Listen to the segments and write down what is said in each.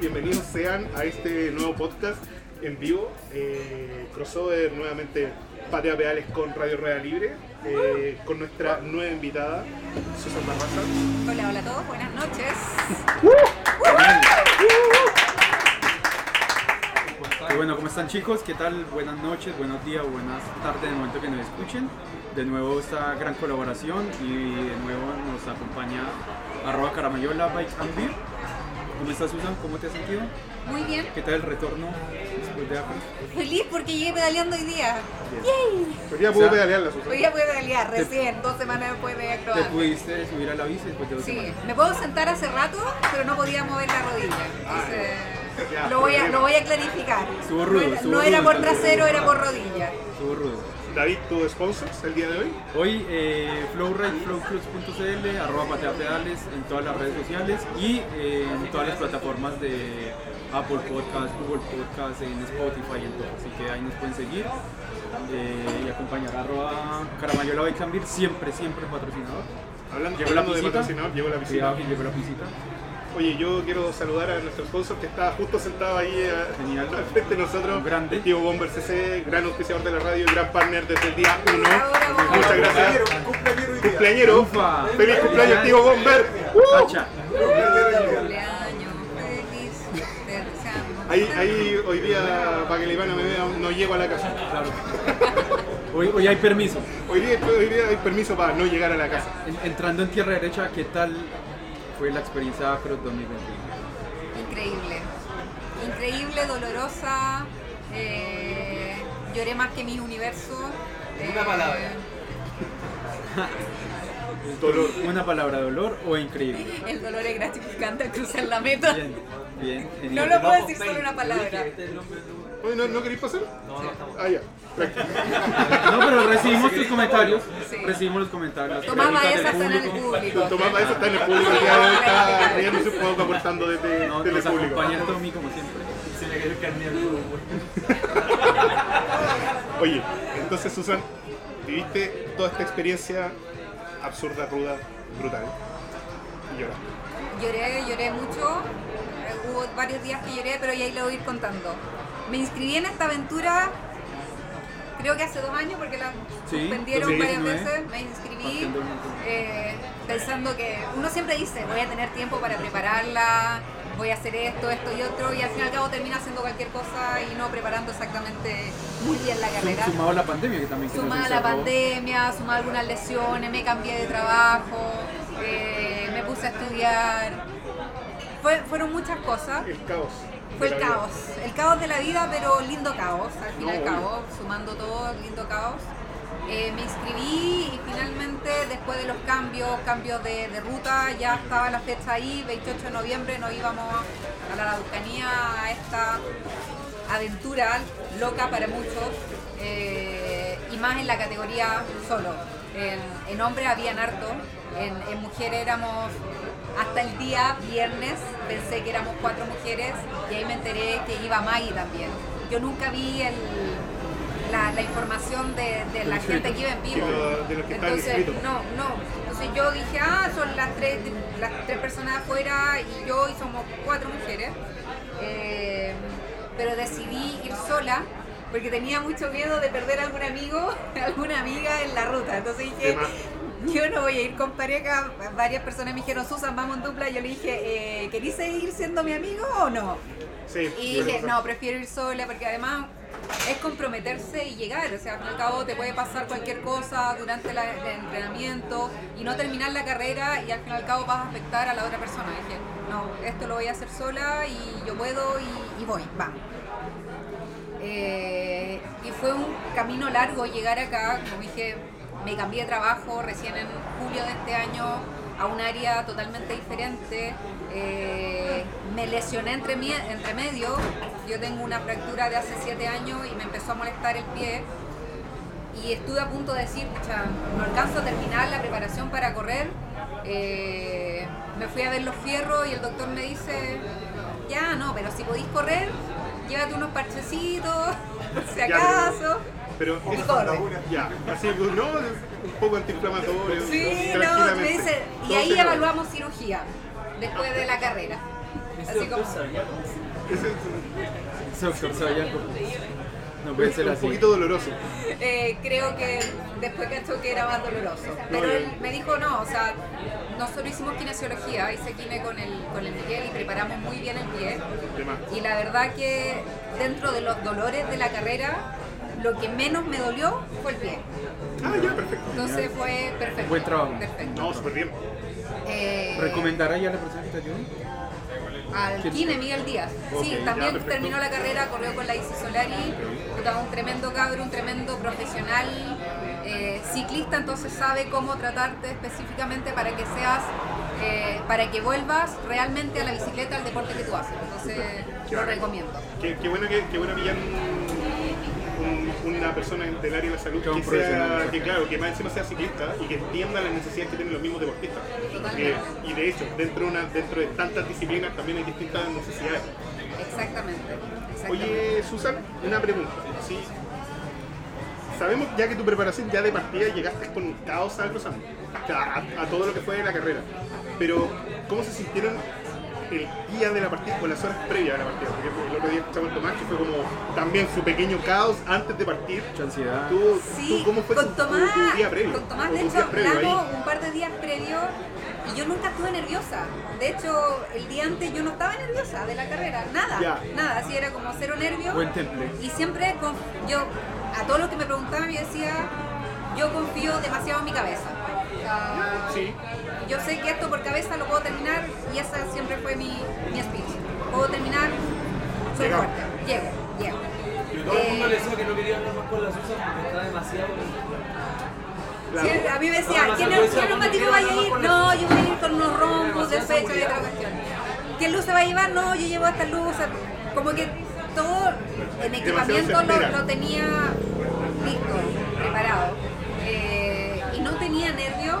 bienvenidos sean a este nuevo podcast en vivo, eh, crossover nuevamente Patea Pedales con Radio Rueda Libre, eh, con nuestra nueva invitada, Susan Barraza. Hola, hola a todos, buenas noches. Y bueno, ¿cómo están chicos? ¿Qué tal? Buenas noches, buenos días, buenas tardes, en el momento que nos escuchen. De nuevo esta gran colaboración y de nuevo nos acompaña arroba caramayola bike and beer. ¿Cómo estás Susan? ¿Cómo te has sentido? Muy bien, ¿Qué tal el retorno? Feliz porque llegué pedaleando hoy día. Hoy día puedo O sea, pedalearla, Susan. Hoy día pude pedalear recién, dos semanas después de ¿Te acrobar. pudiste subir a la bici después de dos Sí, semanas? me puedo sentar hace rato, pero no podía mover la rodilla. Entonces, ya, lo, voy a, lo voy a clarificar. Estuvo rudo, no era, por entonces. trasero, era por rodilla. Estuvo rudo. David, tu sponsors el día de hoy. Hoy eh, Flowride, flowclubs.cl, arroba patea pedales en todas las redes sociales y eh, en todas las plataformas de Apple Podcast, Google Podcast, en Spotify en todo. Así que ahí nos pueden seguir eh, y acompañar a arroba Caramayola Beer, siempre, siempre patrocinador. Hablando, Llegó la hablando de patrocinador, llegó la visita. Llegó la visita. Oye, yo quiero saludar a nuestro sponsor que está justo sentado ahí Genial. al frente de nosotros. Grande. el Tío Bomber CC, gran auspiciador de la radio y gran partner desde el día 1. Bravo, bravo. Muchas gracias. Cumpleañero. Ufa. Feliz cumpleaños, tío Bomber. Ahí, ahí hoy día, para que la Ivana me vea, no llego a la casa. Claro. Hoy, hoy hay permiso. Hoy día, hoy día hay permiso para no llegar a la casa. En- entrando en tierra derecha, ¿qué tal fue la experiencia Cross 2021? Increíble. Increíble, dolorosa. eh, lloré más que mi universo. Una eh, palabra. Dolor. ¿Una palabra dolor o increíble? El dolor es gratificante al cruzar la meta. Bien, bien. No lo puedo decir solo una palabra. Oye, ¿no, ¿no queréis pasar? No, no estamos. Ah, ya. Tranquilo. No, pero recibimos tus comentarios. Sí. Recibimos los comentarios. Tomás Baeza está en el público. Tomás Baeza está en el público hoy, está riéndose un poco, aportando desde, No, desde nos el público. acompaña Tommy como siempre. Se le cayó el carnet al güey. Oye, entonces Susan, viviste toda esta experiencia absurda, ruda, brutal. Y lloraste. Lloré, lloré mucho. Eh, Hubo varios días que lloré, pero ya ahí lo voy a ir contando. Me inscribí en esta aventura, creo que hace dos años, porque la Sí, suspendieron 2019. varias veces. Me inscribí eh, pensando que uno siempre dice, voy a tener tiempo para prepararla, voy a hacer esto, esto y otro, y al fin y al cabo termina haciendo cualquier cosa y no preparando exactamente muy bien la carrera. Sumado a la pandemia que también Sumada a la pandemia, sumada a algunas lesiones, me cambié de trabajo, eh, me puse a estudiar. Fue- fueron muchas cosas. El caos. Fue el vida. caos. El caos de la vida, pero lindo caos, al fin y No, cabo, sumando todo, lindo caos. Eh, me inscribí y finalmente, después de los cambios, cambios de, de ruta, ya estaba la fecha ahí, 28 de noviembre, nos íbamos a la Araucanía a esta aventura loca para muchos eh, y más en la categoría solo. En, en hombres habían harto, en, en mujeres éramos hasta el día viernes, pensé que éramos cuatro mujeres y ahí me enteré que iba Maggie también. Yo nunca vi el, la, la información de, de la gente que iba en vivo. De lo- de Entonces, no, no. Entonces yo dije, ah, son las tres, las tres personas afuera y yo y somos cuatro mujeres. Eh, pero decidí ir sola porque tenía mucho miedo de perder algún amigo, alguna amiga en la ruta. Entonces dije. yo no voy a ir con pareja. Varias personas me dijeron, Susan, vamos en dupla. Yo le dije, eh, ¿querís seguir siendo mi amigo o no? Sí, Y dije, no, prefiero ir sola porque además es comprometerse y llegar. O sea, al fin y al cabo te puede pasar cualquier cosa durante la- el entrenamiento y no terminar la carrera y al fin y al cabo vas a afectar a la otra persona. dije, no, esto lo voy a hacer sola y yo puedo y, y voy, vamos. Eh, y fue un camino largo llegar acá, como dije, me cambié de trabajo recién en julio de este año a un área totalmente diferente. Eh, me lesioné entre, medio, yo tengo una fractura de hace siete años y me empezó a molestar el pie. Y estuve a punto de decir, pucha, no alcanzo a terminar la preparación para correr. Eh, me fui a ver los fierros y el doctor me dice, ya no, pero si podéis correr, llévate unos parchecitos, si acaso. Pero corre. ya, así, no, un poco antiinflamatorio. Sí, no, me dice, y ahí evaluamos cirugía, después de la carrera. Así como, es. No puede ser un así. poquito doloroso. eh, creo que después cachó que era más doloroso. Pero él me dijo, no, o sea, nosotros hicimos kinesiología, hice kine con el, con el Miguel y preparamos muy bien el pie. Y la verdad que dentro de los dolores de la carrera, lo que menos me dolió fue el pie. Ah, ya, perfecto. Entonces fue perfecto. Buen trabajo. Perfecto. No, súper bien. Eh, ¿Recomendará ya a la persona que te ayude? Al. Kine, Miguel Díaz. Sí, ya, también terminó la carrera, corrió con la Isis Solari, un tremendo cabro, un tremendo profesional, eh, ciclista, entonces sabe cómo tratarte específicamente para que seas, eh, para que vuelvas realmente a la bicicleta, al deporte que tú haces. Entonces, Qué lo bacán. recomiendo. Qué, qué bueno que, qué bueno pillar un- un- una persona del área de la salud Que sea, que claro, que más encima sea ciclista y que entienda las necesidades que tienen los mismos deportistas. Que- y de hecho, dentro de, una, dentro de tantas disciplinas también hay distintas necesidades. Exactamente. exactamente. Oye, Susan, una pregunta. ¿sí? Sabemos ya que tu preparación ya de partida llegaste con un caos al cruzando, a, a- a todo lo que fue la carrera. Pero, ¿cómo se sintieron el día de la partida o las horas previas a la partida? Porque el otro día escuchamos Tomás que fue como también su pequeño caos antes de partir. Mucha ansiedad. ¿Tú, Sí, tú cómo fue con tu, Tomás, tu día previo? con Tomás de hecho hablamos un par de días previos y yo nunca estuve nerviosa. De hecho, el día antes yo no estaba nerviosa de la carrera, nada, Ya. nada, así era como cero nervio. Buen temple. Y siempre con- yo, a todo lo que me preguntaban, yo decía, yo confío demasiado en mi cabeza. O sea, Sí. Yo sé que esto por cabeza lo puedo terminar y esa siempre fue mi, mi speech. Puedo terminar, soy Llegamos. fuerte, llego, llego. Y todo el mundo Eh, le decía que no quería hablar más con la Susan porque está demasiado. Claro. Sí, a mí me decía, No, ¿quién, quién neumático vaya a ir? no, yo voy a ir con unos rombos de fecha y otra cuestión. ¿Qué luz se va a llevar? No, yo llevo estas luces. Como que todo en equipamiento lo tenía listo, preparado. Eh, y no tenía nervio.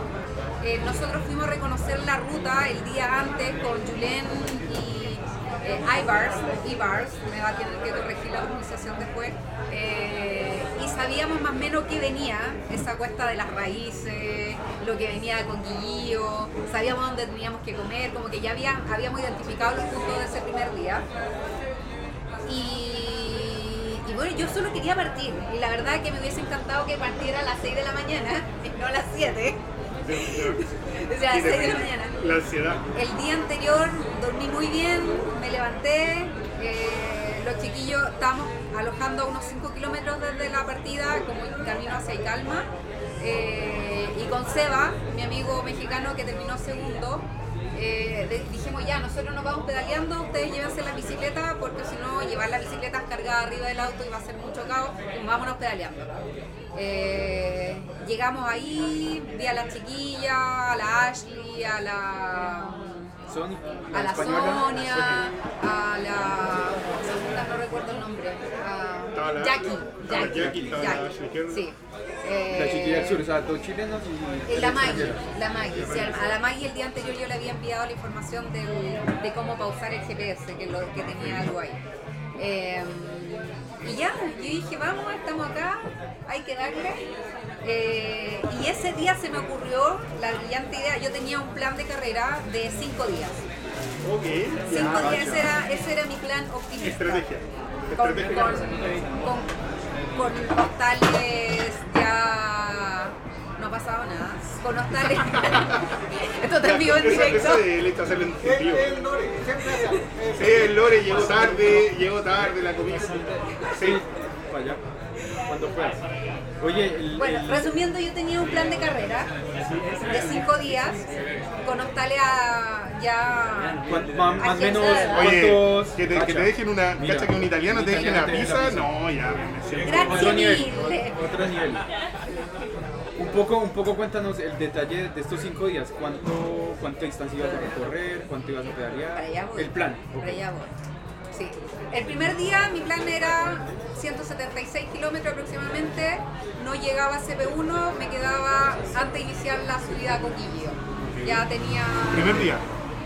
Eh, nosotros fuimos a reconocer la ruta el día antes con Julen y eh, Ibars, Ibars, me va a tener que corregir la pronunciación después, eh, y sabíamos más o menos qué venía, esa cuesta de las raíces, lo que venía con Guillío, sabíamos dónde teníamos que comer, como que ya había, habíamos identificado los puntos de ese primer día. Y, y bueno, yo solo quería partir, y la verdad que me hubiese encantado que partiera a las 6 de la mañana, y no a las 7, o sea, a las 6 de la mañana. La ansiedad. El día anterior dormí muy bien, me levanté, eh, los chiquillos estábamos alojando a unos 5 kilómetros desde la partida, como en camino hacia Calma, y con Seba, mi amigo mexicano que terminó segundo, eh, dijimos ya, nosotros nos vamos pedaleando, ustedes llévense la bicicleta, porque si no, llevar la bicicleta cargada arriba del auto iba a ser mucho caos, pues vámonos pedaleando. Eh, llegamos ahí, vi a la chiquilla, a la Ashley, a la a la española. Sonia, a la segunda no recuerdo el nombre, a la- Jackie, Jackie, la sí. La Eh, chiquilla del sur, o sea, dos chilenos y. y la Maggie, extranjera. la Maggie, sí, a la Maggie el día anterior yo le había enviado la información del- de cómo pausar el GPS que, lo, que tenía algo ahí. Eh, y ya, yo dije, vamos, estamos acá, hay que darle. Eh, y ese día se me ocurrió la brillante idea, yo tenía un plan de carrera de cinco días. Ok. Cinco Ya, días, ese era, ese era mi plan optimista. Estrategia. Con, Estrategia. con, con, con hostales ya no ha pasado nada. Con hostales. Esto está en vivo en directo. Eso de él está hacerlo en vivo. Sí, el Lore llegó tarde, llegó tarde la comida. Sí. Para allá. Cuando fuera. Oye, el. Bueno, el- resumiendo, yo tenía un plan de carrera de cinco días con hostales a ya. más o menos. Oye, ¿cuántos- que te, que te dejen una. Mira, cacha que un italiano un te deje te pizza. No, ya. Gracias. Otro nivel, otro nivel. Un poco, un poco cuéntanos el detalle de estos cinco días. ¿Cuánto, cuánta distancia ibas a recorrer? ¿Cuánto ibas a pedalear? Para allá voy. El plan. ok. Para allá voy. Sí. El primer día mi plan era 176 kilómetros aproximadamente. No llegaba a CP1, me quedaba antes de iniciar la subida a Coquillo. Ya tenía. Primer día.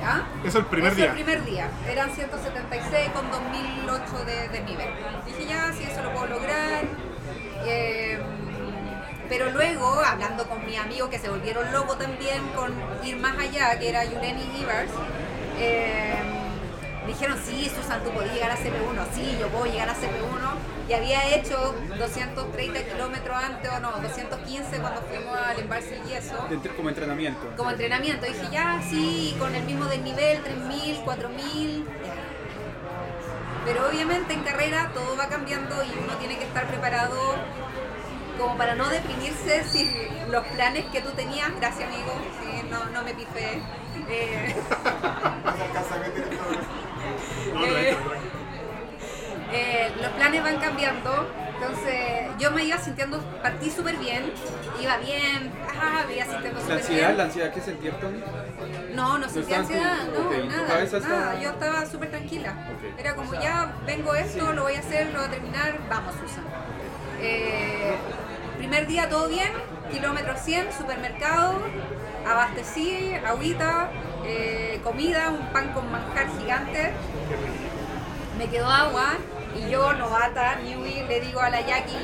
¿Ah? Eso el primer Eso día. el primer día. Eran 176 con 2008 de, de nivel. Dije, ya, si eso lo puedo lograr. Eh, pero luego, hablando con mis amigos que se volvieron locos también con ir más allá, que era Yuleni Ivers, eh, me dijeron, sí, Susan, tú podías llegar a CP1, sí, yo puedo llegar a CP1. Y había hecho 230 kilómetros antes, o no, 215 cuando fuimos al embalse De entre- como entrenamiento. como entrenamiento. Dije, ya, sí, con el mismo desnivel, 3000, 4000. ya. Pero obviamente en carrera todo va cambiando y uno tiene que estar preparado como para no deprimirse si los planes que tú tenías, gracias amigo, sí, no, no me pifé. Eh, Eh, eh, los planes van cambiando, entonces yo me iba sintiendo, partí súper bien, iba bien, ah, me iba sintiendo La súper ansiedad, bien. la ansiedad que sentía Tony. No, no sentía ansiedad, no, Ok, ¿tu nada, estaba- nada, yo estaba súper tranquila. Era como, ya vengo esto, lo voy a hacer, lo voy a terminar, vamos Susan. Eh, primer día todo bien, kilómetro 100, supermercado, abastecí, agüita, eh, comida, un pan con manjar gigante, me quedó agua y yo, novata, newbie, le digo a la Jackie,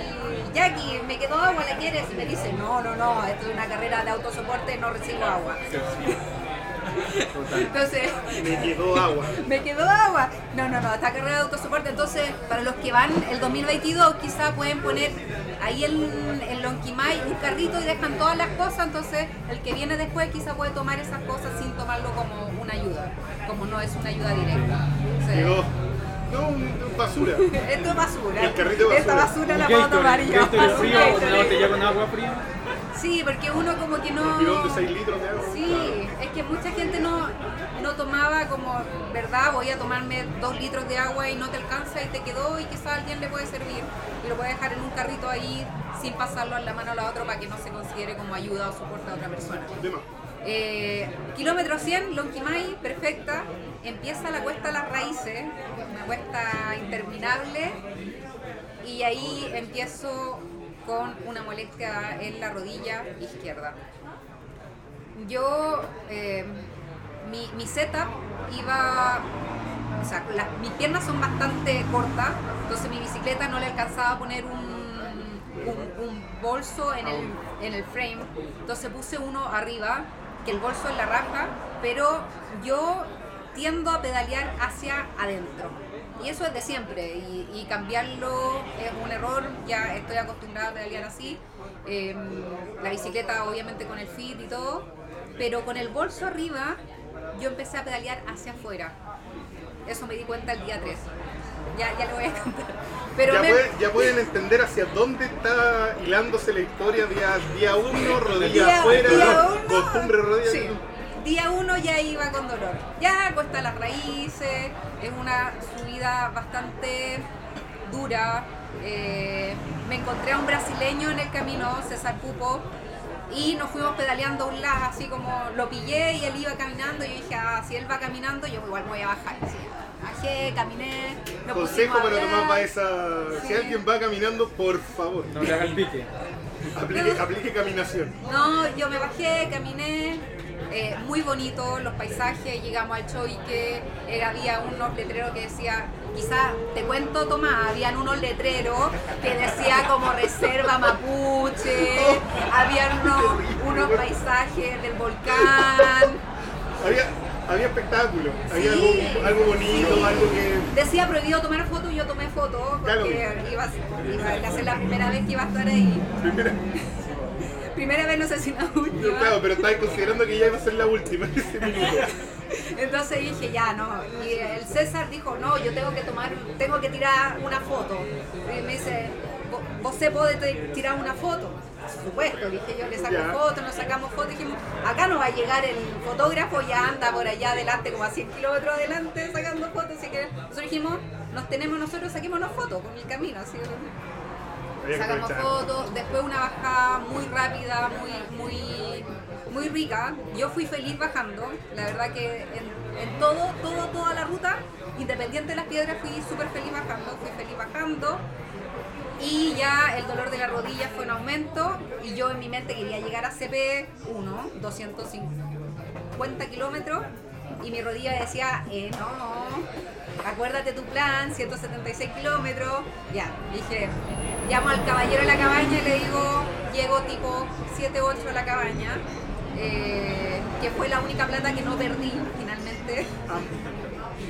Jackie, me quedó agua, ¿la quieres? Y me dice, no, no, no, esto es una carrera de autosoporte, no recibo agua. Entonces, Me quedó agua. me quedó agua. No, no, no, esta carrera de autosoporte. Entonces, para los que van el 2022, quizás pueden poner ahí en, en Lonquimay un carrito y dejan todas las cosas. Entonces, el que viene después quizás puede tomar esas cosas sin tomarlo como una ayuda, como no es una ayuda directa. Quedó. No, un- un basura. esto es basura. El carrito de Esta basura. la puedo tomar yo. Gatorade Un frío, una botella con agua fría. Sí, porque uno como que no... Un de 6 litros de agua. Sí, es que mucha gente no, no tomaba como, ¿verdad? Voy a tomarme dos litros de agua y no te alcanza y te quedó y quizás a alguien le puede servir y lo puede dejar en un carrito ahí sin pasarlo a la mano a la otra para que no se considere como ayuda o soporte a otra persona. Eh, kilómetro 100, Lonquimay, perfecta. Empieza la cuesta Las Raíces, una cuesta interminable. Y ahí empiezo con una molestia en la rodilla izquierda. Yo, eh, mi, mi setup iba, o sea, mis piernas son bastante cortas, entonces mi bicicleta no le alcanzaba a poner un, bolso en el, en el frame, entonces puse uno arriba, que el bolso en la raja, pero yo tiendo a pedalear hacia adentro. Y eso es de siempre, y, y cambiarlo es un error, ya estoy acostumbrada a pedalear así. Eh, la bicicleta obviamente con el fit y todo, pero con el bolso arriba yo empecé a pedalear hacia afuera. Eso me di cuenta el día 3. Ya, ya lo voy a contar. Pero ya, me- pueden, ya pueden entender hacia dónde está hilándose la historia día, día uno, rodilla Día- afuera, día uno, costumbre rodilla. Sí. Día uno ya iba con dolor. Ya cuesta las raíces, es una subida bastante dura. Eh, me encontré a un brasileño en el camino, César Pupo, y nos fuimos pedaleando a un lado, así como lo pillé y él iba caminando. Y yo dije, ah, si él va caminando, yo igual voy a bajar. Así, bajé, caminé. nos Consejo para tomar para esa. Si alguien va caminando, por favor, No le haga el pique. aplique, aplique caminación. No, yo me bajé, caminé, eh, muy bonito los paisajes, llegamos al Choique, eh, había unos letreros que decía, quizá te cuento Tomás, habían unos letreros que decía como reserva mapuche, habían unos, unos paisajes del volcán, Había, había espectáculo, había algo, algo bonito, sí. algo que. decía prohibido tomar fotos y yo tomé fotos Claro. porque iba, iba a ser la primera vez que iba a estar ahí. Primera, vez, no sé si la no, última. claro, pero estabas considerando que ya iba a ser la última en ese minuto. Entonces dije, ya, no. Y el César dijo, no, yo tengo que tomar, tengo que tirar una foto. Y me dice, "¿Vo- ¿vos se puede te- tirar una foto? Por supuesto, dije yo, le saco fotos, nos sacamos fotos. Dijimos, acá no va a llegar el fotógrafo, ya anda por allá adelante, como a 100 kilómetros adelante, sacando fotos. Así que nosotros dijimos, nos tenemos nosotros, saquémonos fotos con el camino. Así que sacamos fotos, después una bajada muy rápida, muy, muy, muy rica. Yo fui feliz bajando, la verdad que en, en todo, todo, toda la ruta, independiente de las piedras, fui súper feliz bajando, fui feliz bajando. Y ya el dolor de la rodilla fue en aumento y yo en mi mente quería llegar a CP1, 250 kilómetros. y mi rodilla decía, eh, no, acuérdate tu plan, 176 kilómetros. Ya, dije, llamo al caballero de la cabaña y le digo, llego tipo 7, 8 a la cabaña, eh, que fue la única plata que no perdí finalmente.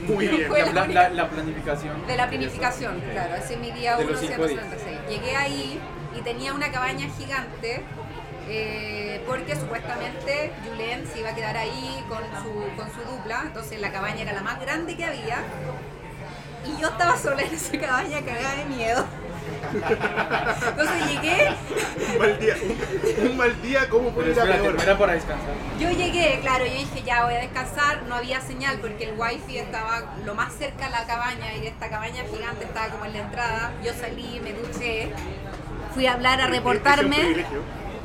Muy bien. La, la- la planificación. De la planificación, claro, ese es mi día De 1, los cinco días. 176. Llegué ahí y tenía una cabaña gigante eh, porque supuestamente Julen se iba a quedar ahí con su, con su dupla, entonces la cabaña era la más grande que había y yo estaba sola en esa cabaña cagada de miedo. Entonces llegué, Un mal día. Un, un mal día, ¿cómo puede ir a peor? era para descansar. yo llegué, claro, yo dije ya voy a descansar, no había señal porque el wifi estaba lo más cerca a la cabaña y esta cabaña gigante estaba como en la entrada. Yo salí, me duché, fui a hablar, a reportarme,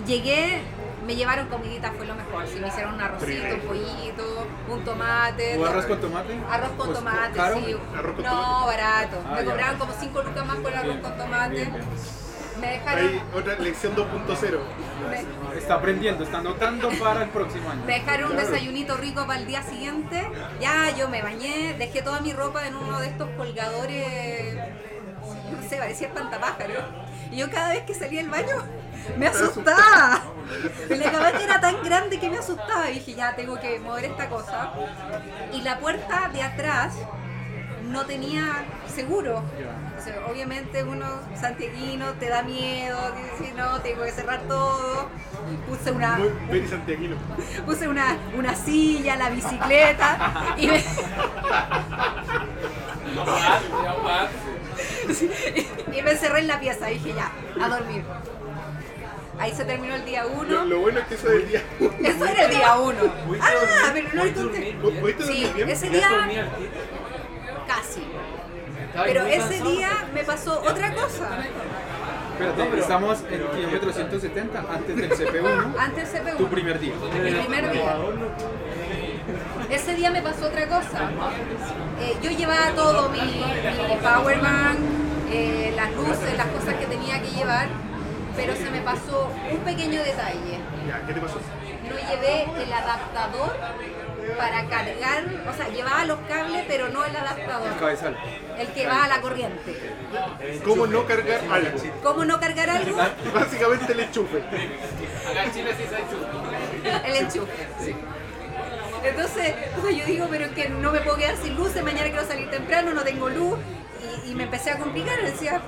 llegué, me llevaron comidita, fue lo mejor. Sí, me hicieron un arrocito, un pollito, un tomate. ¿O arroz con tomate? Arroz con Pues, tomate, ¿caro? sí. Arroz con no, tomate. barato. Ah, me ya. cobraban como 5 lucas más por el arroz con tomate. bien, bien. Me dejaron, Ahí, otra lección 2.0. me- Está aprendiendo, está anotando para el próximo año. Me dejaron un desayunito rico para el día siguiente. Ya yo me bañé, dejé toda mi ropa en uno de estos colgadores, no sé, parecía espantapájaro. Y yo cada vez que salía del baño me asustaba. Y la cabaña era tan grande que me asustaba. Y dije, ya tengo que mover esta cosa. Y la puerta de atrás no tenía seguro. O sea, obviamente uno santiaguino te da miedo, dice, no, tengo que cerrar todo. Puse una, Muy santiaguino. puse una, una silla, la bicicleta y me, y me encerré en la pieza. Dije ya, a dormir. Ahí se terminó el día Lo, uno. lo bueno es que eso del día. Eso era el día uno. Ah, pero no le ¿Pudiste conté. dormir ¿Pu- bien? ¿Pudiste Sí, ese ¿Ya día casi. Pero ese día me pasó otra cosa. Espérate, estamos en kilómetro 170 antes del CP1. Antes se pegó. Tu primer día. Mi primer día. Ese día me pasó otra cosa. Eh, yo llevaba todo, mi, mi power bank, eh, las luces, las cosas que tenía que llevar, pero se me pasó un pequeño detalle. ¿qué te pasó? No llevé el adaptador para cargar, o sea, llevaba los cables, pero no el adaptador, Cabezal. el que va a la corriente. ¿Cómo no cargar algo? ¿Cómo no cargar algo? Básicamente el enchufe. Acá en Chile sí se hecho. El enchufe. sí. Entonces, yo digo, pero es que no me puedo quedar sin luces, mañana quiero salir temprano, no tengo luz. Y, y me empecé a complicar, decía.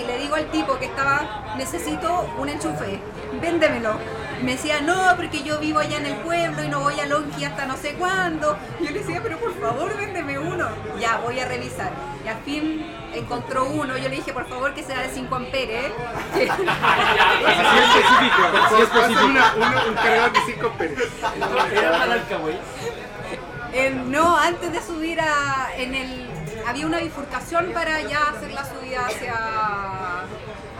Y le digo al tipo que estaba, necesito un enchufe, véndemelo. Me decía, no, porque yo vivo allá en el pueblo y no voy a Longi hasta no sé cuándo. Y yo le decía, pero por favor, véndeme uno. Ya, voy a revisar. Y al fin encontró uno. Yo le dije, por favor, que sea de 5 amperes. que- Así específico, así Pasa específico. una, una- un cargador de 5 pesos. Era para el. Eh, no, antes de subir a, en el, había una bifurcación para ya hacer la subida hacia,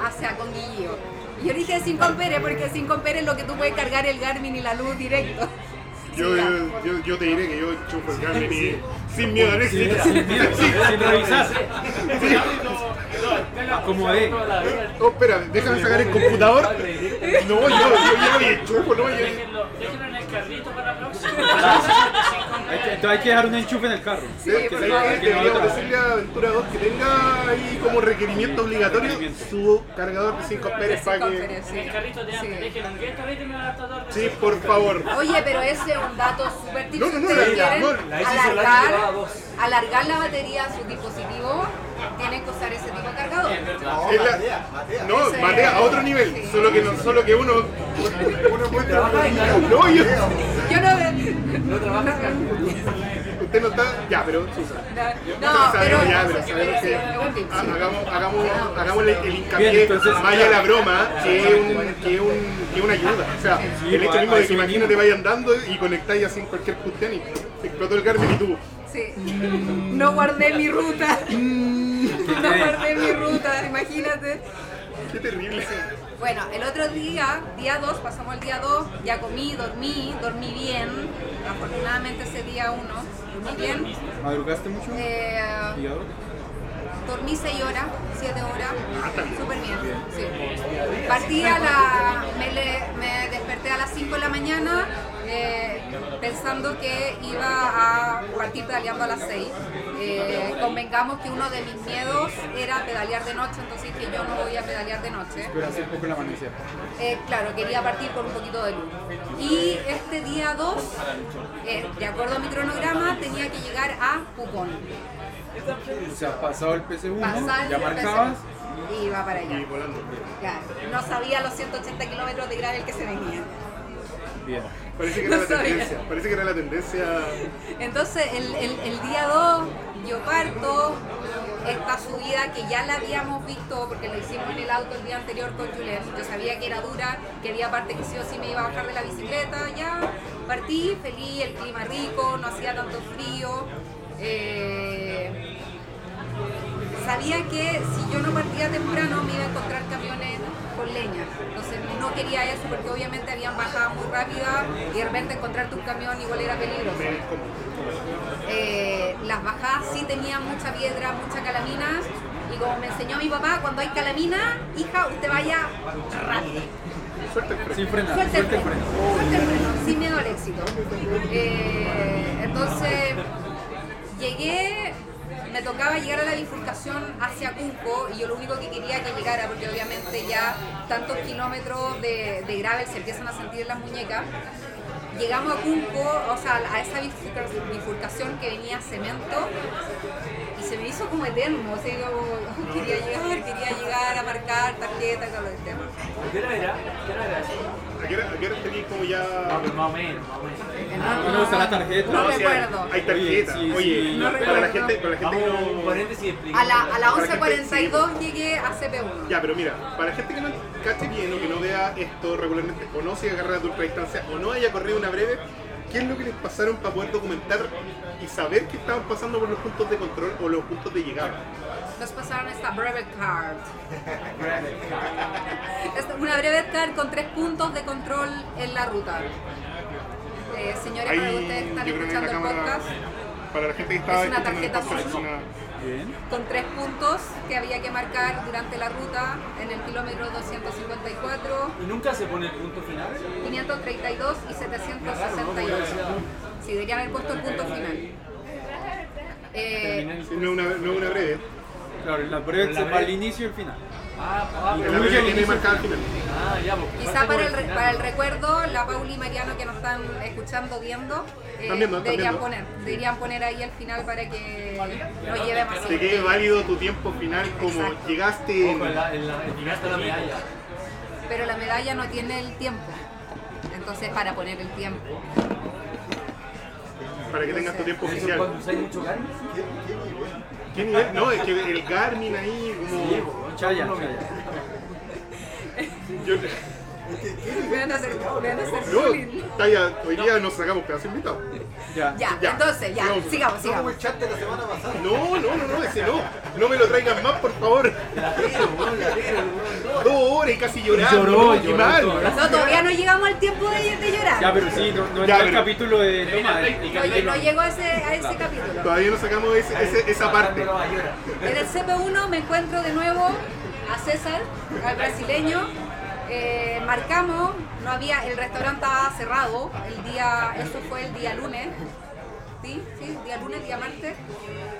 hacia Conguillío. Y yo dije 5 amperes porque 5 amperes es lo que tú puedes cargar el Garmin y la luz directo. Yo, Sí, ya. yo, yo, yo te diré que yo enchufo el Garmin y sin miedo al éxito. Sin miedo, sin revisar. Acomodé. Oh, espera, déjame sacar el computador. No, yo, yo llevo y enchufo, no, yo. Carrito para la próxima. Hay que, entonces hay que dejar un enchufe en el carro. Sí, ¿Sabes por qué? favor. Deberíamos decirle a Aventura 2 que tenga ahí como requerimiento obligatorio su cargador de 5 amperes para que. sí. El carrito de antes, Sí. déjenlo en el adaptador. Sí, por favor. Oye, pero ese es un dato súper tip No, no, no, la- quieren no, la alargar, dos. alargar la batería a su dispositivo, tienen que usar ese tipo de cargador. Es la- no, Ese- matea a otro nivel. sí. Solo que no, solo que uno. Uno muestra. No, yo. Yo no... No trabajas acá. Usted no está. Ya, pero Susa. No, Nosotros pero... sabemos ya, pero sabemos que. Hagamos, hagamos, hagamos el, el hincapié, de la broma, que es, un, que, es un, que es una ayuda. O sea, Sí, el hecho pues, mismo de que imagínate vayan dando y conectáis así en cualquier cuestión y explotó el Garmin y tú. Sí. No guardé mi ruta. No guardé mi ruta, imagínate. Qué terrible. Bueno, el otro día, día 2, pasamos el día 2, ya comí, dormí, dormí bien. Afortunadamente ese día 1, dormí bien. ¿Madrugaste mucho? Eh, dormí 6 horas, 7 horas, súper bien. Sí. Partí a la. Me, le- me desperté a las 5 de la mañana, eh, pensando que iba a partir pedaleando a las 6. Eh, convengamos que uno de mis miedos era pedalear de noche, entonces que yo no voy a pedalear de noche. Pero hace poco el amanecer. Eh, claro, quería partir con un poquito de luz. Y este día 2, eh, de acuerdo a mi cronograma, tenía que llegar a Pucón. O sea, pasado el PC1, Pasar ya marcabas. y iba para allá. Y volando. Claro, no sabía los 180 kilómetros de gravel que se venían. Bien. Parece que era la tendencia. Parece que era la tendencia. Entonces, el, el- el día 2 yo parto esta subida que ya la habíamos visto porque la hicimos en el auto el día anterior con Julián. Yo sabía que era dura, que había parte que sí o sí me iba a bajar de la bicicleta. Ya partí feliz, el clima rico, no hacía tanto frío. Eh, sabía que si yo no partía temprano me iba a encontrar camiones con leña. Entonces no quería eso porque obviamente habían bajadas muy rápidas y de repente encontrarte un camión igual era peligroso. Eh, las bajadas sí tenían mucha piedra, mucha calamina y como me enseñó mi papá, cuando hay calamina, hija, usted vaya rápido. Suelta el freno. Sin frenar, Suelta el suelta el freno, suelta el freno, sin miedo al éxito. Eh, entonces, llegué, me tocaba llegar a la bifurcación hacia Cunco y yo lo único que quería que llegara, porque obviamente ya tantos kilómetros de, de gravel se empiezan a sentir en las muñecas. Llegamos a Cunco, o sea, a esa bifurca- bifurcación que venía cemento y se me hizo como eterno, o sea, como, quería llegar, quería llegar a marcar tarjeta, todo el tema. ¿Qué era? ¿Qué era? ¿A qué hora, a qué hora tenéis como ya.? Ah, pues más o menos, más o menos. ¿Dónde está la tarjeta? No recuerdo. Hay tarjeta. Oye, sí, Oye, sí, no para la gente, para la gente que Vamos, no. A la, a la Para que 11.42 llegué a CP1. Ya, pero mira, para la gente que no cache bien o que no vea esto regularmente, o no siga carreras de ultradistancia, o no haya corrido una breve, ¿qué es lo que les pasaron para poder documentar y saber que estaban pasando por los puntos de control o los puntos de llegada? Nos pasaron esta Brevet Card. Una Brevet Card con tres puntos de control en la ruta. Eh, señores, para Ahí, ustedes que están escuchando el podcast, para la gente que estaba Es una tarjeta azul. Bien. con tres puntos que había que marcar durante la ruta en el kilómetro 254, ¿Y nunca se pone el punto final? 532 y 768. Sí, deberían haber puesto el punto final. Eh, no, una, no una breve. Claro, en la se va breve. al inicio y al final. Ah, ah, la el tiene marcada al final. Ah, ya, porque Quizá para el, re- final. para el recuerdo, la Pauli y Mariano que nos están escuchando, viendo, eh, Están viendo, están deberían, poner, deberían poner ahí al final para que nos llevemos Te así. quede válido tu tiempo final como Exacto. llegaste en en... la, en la, el final está la medalla. Pero la medalla no tiene el tiempo. Entonces, para poner el tiempo. para que tengas tu tiempo oficial. cuando usáis mucho carne. ¿Qué nivel? No, es que el Garmin ahí como... Chaya, Uno chaya. Yo, Vean a hacer, vean a hacer no, bullying. Taya, hoy día nos sacamos pedazo invitado. Ya. Ya, Ya, entonces, ya, sigamos. sigamos, No como sigamos. el chat de la semana pasada. No, no, no, no, ese no. No me lo traigan más, por favor. La tiro, weón, la tiro, weón. Dos horas y casi llorando. Lloró, no, qué lloró mal. todo. No, todavía no llegamos al tiempo de, de llorar. Ya, pero sí, no, no Ya, entra el pero- capítulo de toma. el- no, lle- no llego a ese, a ese capítulo. Todavía no sacamos ese- ese- esa parte. En el CP1 me encuentro de nuevo a César, al brasileño. Eh, marcamos, no había, el restaurante estaba cerrado. El día, eso fue el día lunes. ¿Sí? ¿Sí? Día lunes, día martes.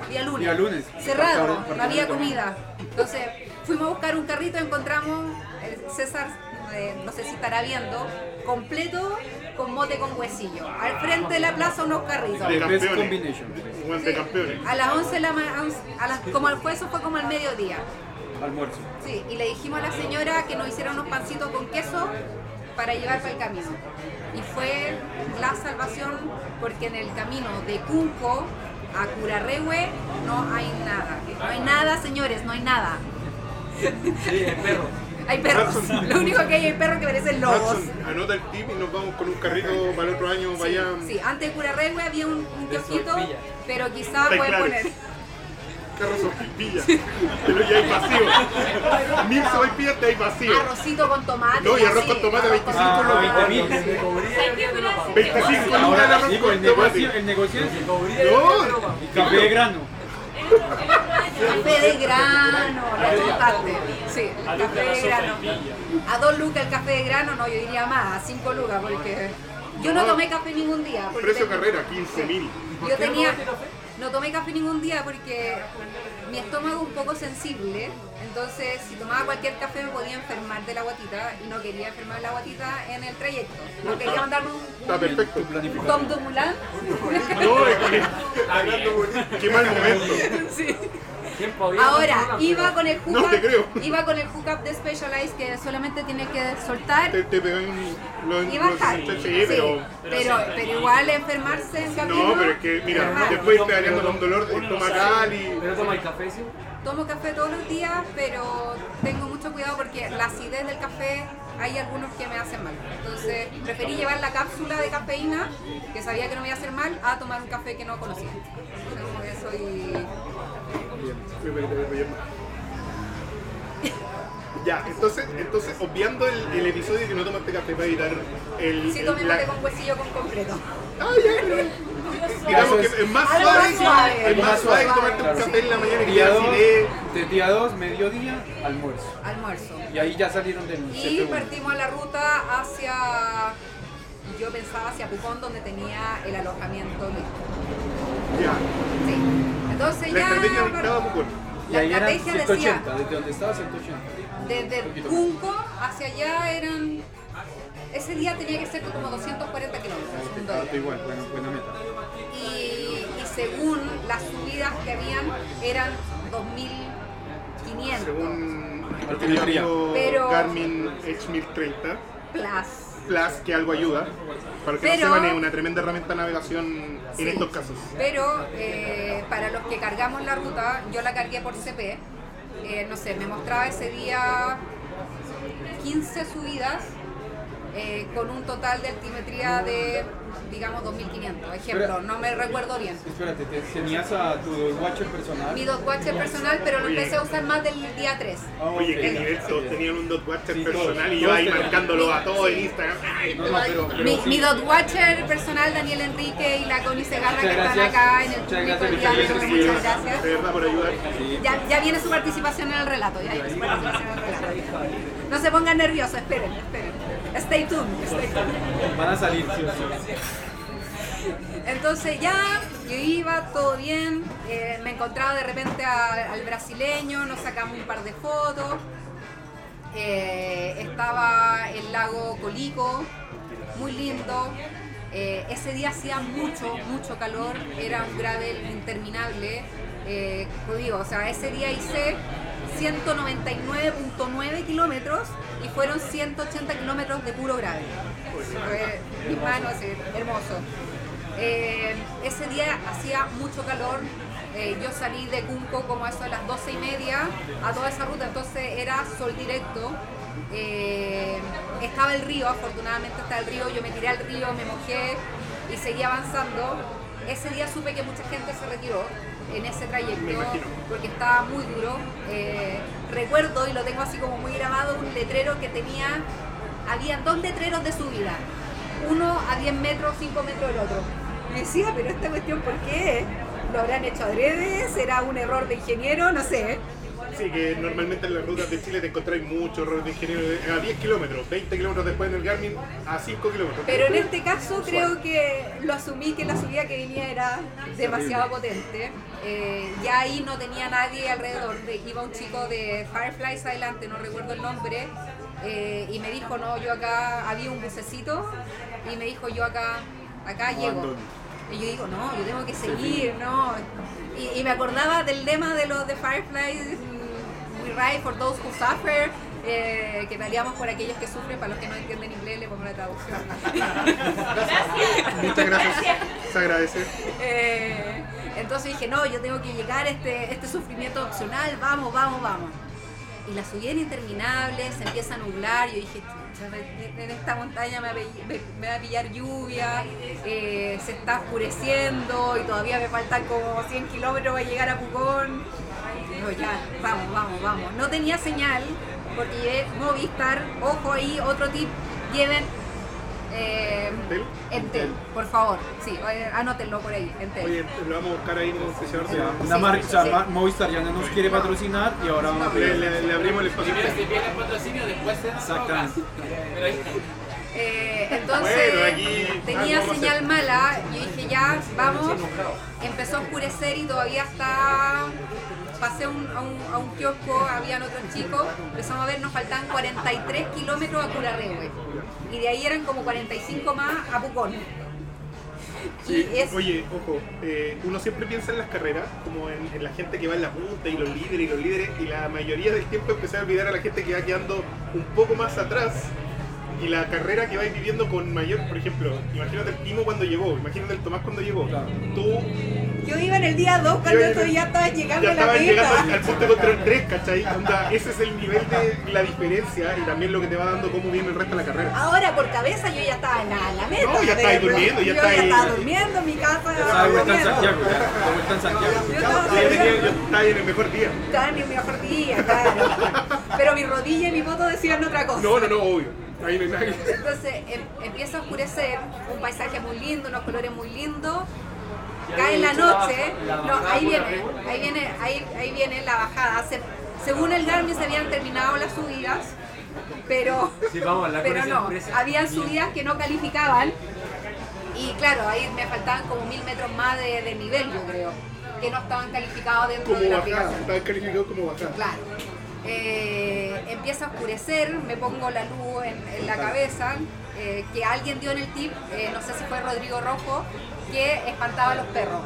Día lunes. Día lunes. Cerrado, no había comida. Entonces fuimos a buscar un carrito, encontramos el César, eh, no sé si estará viendo, completo con mote con huesillo. Al frente de la plaza unos carritos. De campeones. A las 11 de la ma- a las, como fue eso fue como al mediodía. Almuerzo. Sí, y le dijimos a la señora que nos hiciera unos pancitos con queso para llevar para el camino. Y fue la salvación porque en el camino de Cunco a Curarrehue no hay nada. No hay nada, señores, no hay nada. Sí, el perro. Hay perros. Lo único que hay es perros que parecen lobos. Anota el tip y nos vamos con un carrito para el otro año. Sí, Vayan. sí, antes de Curarrehue había un, un kiosquito, pero quizá pueden claro. poner. Carros sopaipilla. Pero ya hay vacío. Mil sopaipillas te hay vacío. Arrocito con tomate. No, y arroz con tomate, arroz con 25 tomate. lucas. 20 mil. Se cubría el día de los papás. 25 lucas el Ahora arroz con el tomate. el negocio es el No. y café de grano. Café de grano, la chuntaste. Sí, A el café de grano. A dos lucas el café de grano, no, yo diría más, a cinco lucas, porque Yo no tomé café ningún día. Precio carrera, 15 mil. Yo tenía, no tomé café ningún día porque mi estómago es un poco sensible, entonces si tomaba cualquier café me podía enfermar de la guatita y no quería enfermar la guatita en el trayecto. No quería mandarme un, Está perfecto. un Tom Dumoulin. No, es que. Qué mal momento. Sí. Tiempo había, Ahora, no, no, iba pero- con el No hookup, te creo. iba con el hookup de Specialized que solamente tiene que soltar Te, te y bajar. Sí, pero. pero, pero igual enfermarse en camino. No, pero es que, mira, normal. después pedaleando con dolor estomacal y. Pero toma el café, sí. Tomo café todos los días, pero tengo mucho cuidado porque la acidez del café hay algunos que me hacen mal. Entonces preferí llevar la cápsula de cafeína, que sabía que no me iba a hacer mal, a tomar un café que no conocía. Entonces, como que soy... Ya, entonces, entonces obviando el, el episodio que no tomaste café para evitar el. Sí tomé la- con huesillo con completo. Ah, ya, pero. Digamos que es más suave, más suave. es más suave tomarte un café en la mañana que Día te 2, acidez. de día 2, mediodía, almuerzo. Almuerzo. Y ahí ya salieron del Y CP1. partimos la ruta hacia... Yo pensaba hacia Pucón, donde tenía el alojamiento listo. Ya. Sí. Entonces La ya... estrategia dictaba Pucón. Y La ahí eran estrategia 180, decía... desde donde estaba 180. Desde Cunco hacia allá eran. Ese día tenía que ser como 240 kilómetros. igual, bueno, buena meta. Y, y según las subidas que habían, eran 2500 Según el Pero- Garmin H1030 plus. Plus, que algo ayuda. Para que Pero- no sepan, es una tremenda herramienta de navegación en Sí. estos casos. Pero eh, para los que cargamos la ruta, yo la cargué por CP. eh, no sé, me mostraba ese día 15 subidas eh, con un total de altimetría de, digamos, 2500. Ejemplo, Espera. no me recuerdo bien. Espérate, te- tenías a tu watcher personal. Mi dot watcher personal, pero lo Oye. empecé a usar más del día 3. Ah, Oye, ok. qué nivel, todos Sí. tenían un dot watcher Sí, personal todos. y yo ahí tenían. marcándolo a todos en Instagram. Ay, No, no, pero, pero Mi, sí. mi dot watcher personal, Daniel Enrique y la Connie Segarra, que están acá en el público el día de muchas hoy. gracias. Muchas gracias. De verdad por ayudar. Sí. Ya, ya viene su participación en el relato, ya viene su participación en el relato. No se pongan nerviosos, esperen, esperen. Stay tuned, stay tuned. Van a salir, sí sí. Entonces ya, yo iba, todo bien, eh, me encontraba de repente a- al brasileño, nos sacamos un par de fotos, eh, estaba el lago Colico, muy lindo, eh, ese día hacía mucho, mucho calor, era un gravel interminable, eh, digo, o sea, ese día hice 199.9 kilómetros y fueron 180 kilómetros de puro gravel. Fue mis manos, eh, hermoso. Eh, ese día hacía mucho calor. eh, yo salí de Cunco como a eso de las 12 y media a toda esa ruta, entonces era sol directo. Estaba el río, afortunadamente estaba el río, yo me tiré al río, me mojé y seguí avanzando. Ese día supe que mucha gente se retiró en ese trayecto porque estaba muy duro. Eh, recuerdo, y lo tengo así como muy grabado, un letrero que tenía, había dos letreros de subida, uno a 10 metros, 5 metros del otro. Me decía, pero esta cuestión, ¿por qué? ¿Lo habrán hecho adrede? ¿Será un error de ingeniero? No sé. Sí, que normalmente en las rutas de Chile te encontráis muchos errores de ingeniero de- a 10 kilómetros, 20 kilómetros después en el Garmin a 5 kilómetros. Pero en este caso creo que lo asumí que la subida que venía era demasiado potente. Eh, ya ahí no tenía nadie alrededor. de- iba un chico de Fireflies adelante, no recuerdo el nombre. eh, y me dijo, no, yo acá había un bucecito. Y me dijo, yo acá, acá llego. Y yo digo, no, yo tengo que seguir, no. Y, y me acordaba del lema de los de Fireflies, ride for those who suffer. eh, que peleamos por aquellos que sufren, para los que no entienden inglés le pongo la traducción. Muchas gracias. Se agradece. Eh, entonces dije, no, yo tengo que llegar a este, este sufrimiento opcional, vamos, vamos, vamos. Y la subida era interminable, se empieza a nublar, yo dije, "Chucha, me- en esta montaña me va a pill- me- me va a pillar lluvia, eh, se está oscureciendo y todavía me faltan como 100 kilómetros para llegar a Pucón. Digo, ya, vamos, vamos, vamos. No tenía señal, porque llevé Movistar, ojo ahí, otro tip, lleven eh, ¿Entel? Entel, por favor, sí, anótenlo por ahí, Entel. Oye, lo vamos a buscar ahí como sea, de- una Sí, sea, sí. Movistar ya no nos quiere patrocinar y ahora vamos a Le, pedir. le- le abrimos el espacio. Si viene el patrocinio, después se da Exactamente. Eh, entonces Bueno, aquí tenía señal mala. Yo dije ya, vamos. Empezó a oscurecer y todavía está. Pasé a un, a un, a un kiosco, habían otros chicos, empezamos a ver, nos faltaban 43 kilómetros a Curarrehue. Y de ahí eran como 45 más a Pucón. Y Sí, es, Oye, ojo, eh, uno siempre piensa en las carreras, como en, en la gente que va en la punta y los líderes y los líderes, y la mayoría del tiempo empecé a olvidar a la gente que va quedando un poco más atrás. Y la carrera que vais viviendo con mayor, por ejemplo, imagínate el Timo cuando llegó, imagínate el Tomás cuando llegó. Claro. Tú yo iba en el día 2 cuando Yo ya estaba llegando ya a la estaban llegando al, meta. al punto de control 3, ¿cachai? Onda, ese es el nivel de la diferencia y también lo que te va dando cómo viene el resto de la carrera. Ahora por cabeza yo ya estaba en la, la meta. No, ya de- durmiendo, ya yo estabas ya estaba durmiendo en mi casa. De vuelta en. Santiago. De vuelta en Santiago. Yo estaba Yo yo estaba en el mejor día. Estaba en mi mejor día, claro. Pero mi rodilla y mi moto decían otra cosa. No, no, no, obvio. Ahí no hay nadie. Entonces em- empieza a oscurecer, un paisaje muy lindo, unos colores muy lindos. Cae la noche, no, ahí viene, ahí viene, ahí, ahí viene la bajada. Se- según el Garmin se habían terminado las subidas, pero, Sí, vamos a hablar con pero no, empresa. habían subidas que no calificaban. Y claro, ahí me faltaban como mil metros más de, de nivel, yo creo, que no estaban calificados dentro Como de la bajada, aplicación. estaba calificado como bajada. Claro. Eh, empieza a oscurecer, me pongo la luz en, en la cabeza, eh, que alguien dio en el tip, eh, no sé si fue Rodrigo Rojo, que espantaba a los perros.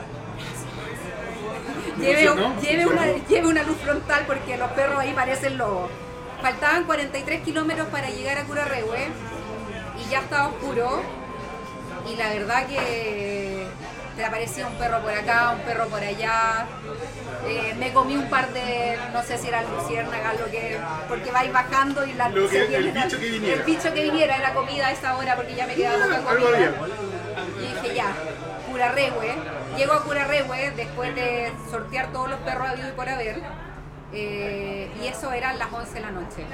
Lleve una, lleve una luz frontal porque los perros ahí parecen lobos. Faltaban 43 kilómetros para llegar a Curarrehue y ya estaba oscuro. Y la verdad que te aparecía un perro por acá, un perro por allá. Eh, me comí un par de, no sé si eran luciérnagas, lo que, porque vais bajando y la Lo que- el bicho que viniera. El bicho que viniera era comida a esa hora porque ya me quedaba poca Algo comida. Y dije ya, Curarrehue. Llego a Curarrehue después de sortear todos los perros habidos y por haber. eh, y eso eran las 11 de la noche.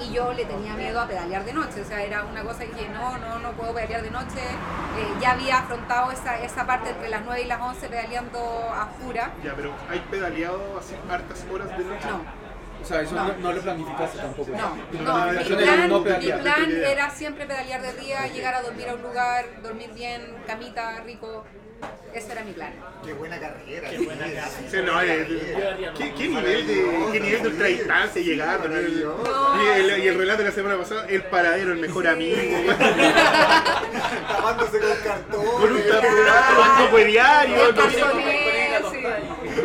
Y yo le tenía miedo a pedalear de noche, o sea, era una cosa que dije, no, no, no puedo pedalear de noche. Eh, ya había afrontado esa, esa parte entre las 9 y las 11 pedaleando a Jura. Ya, pero ¿hay pedaleado así hartas horas de noche? No, O sea, eso No. no, no lo planificaste tampoco. no, No, mi plan, no mi plan era siempre pedalear de día, llegar a dormir a un lugar, dormir bien, camita, rico. Ese era mi plan. Qué buena carrera. Qué buena Sí, no, eh, ¿qué, qué nivel de, ¿Qué nivel de ultradistancia llegaron? No. y, el, y el relato de la semana pasada, el paradero, el mejor amigo. Tapándose con cartón. Con un topo diario.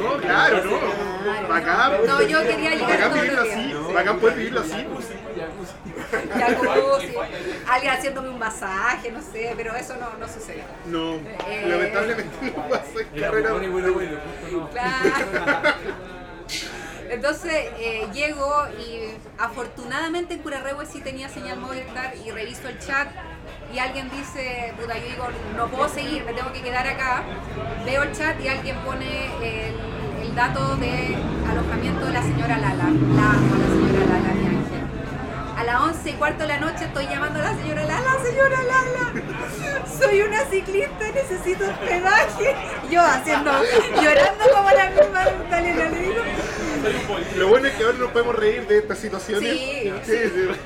No claro, no. Bacán. No, yo quería llegar Bacán todos vivirlo así. Bacán poder vivirlo así. Jacuzzi, alguien haciéndome un masaje, no sé, pero eso no, no sucede. No, Eh. lamentablemente no pasa en Era carrera. Pucón y bueno, bueno, justo no. Claro. Entonces eh, llego y afortunadamente en Curarrehue sí tenía señal Movistar y reviso el chat y alguien dice, puta, yo digo, no puedo seguir, me tengo que quedar acá. Veo el chat y alguien pone el, el dato de alojamiento de la señora Lala. La la señora Lala. A las 11 y cuarto de la noche estoy llamando a la señora Lala, señora Lala, soy una ciclista, necesito hospedaje. Yo haciendo, llorando como la misma Magdalena, le digo. Lo bueno es que ahora nos podemos reír de estas situaciones. Sí, sí,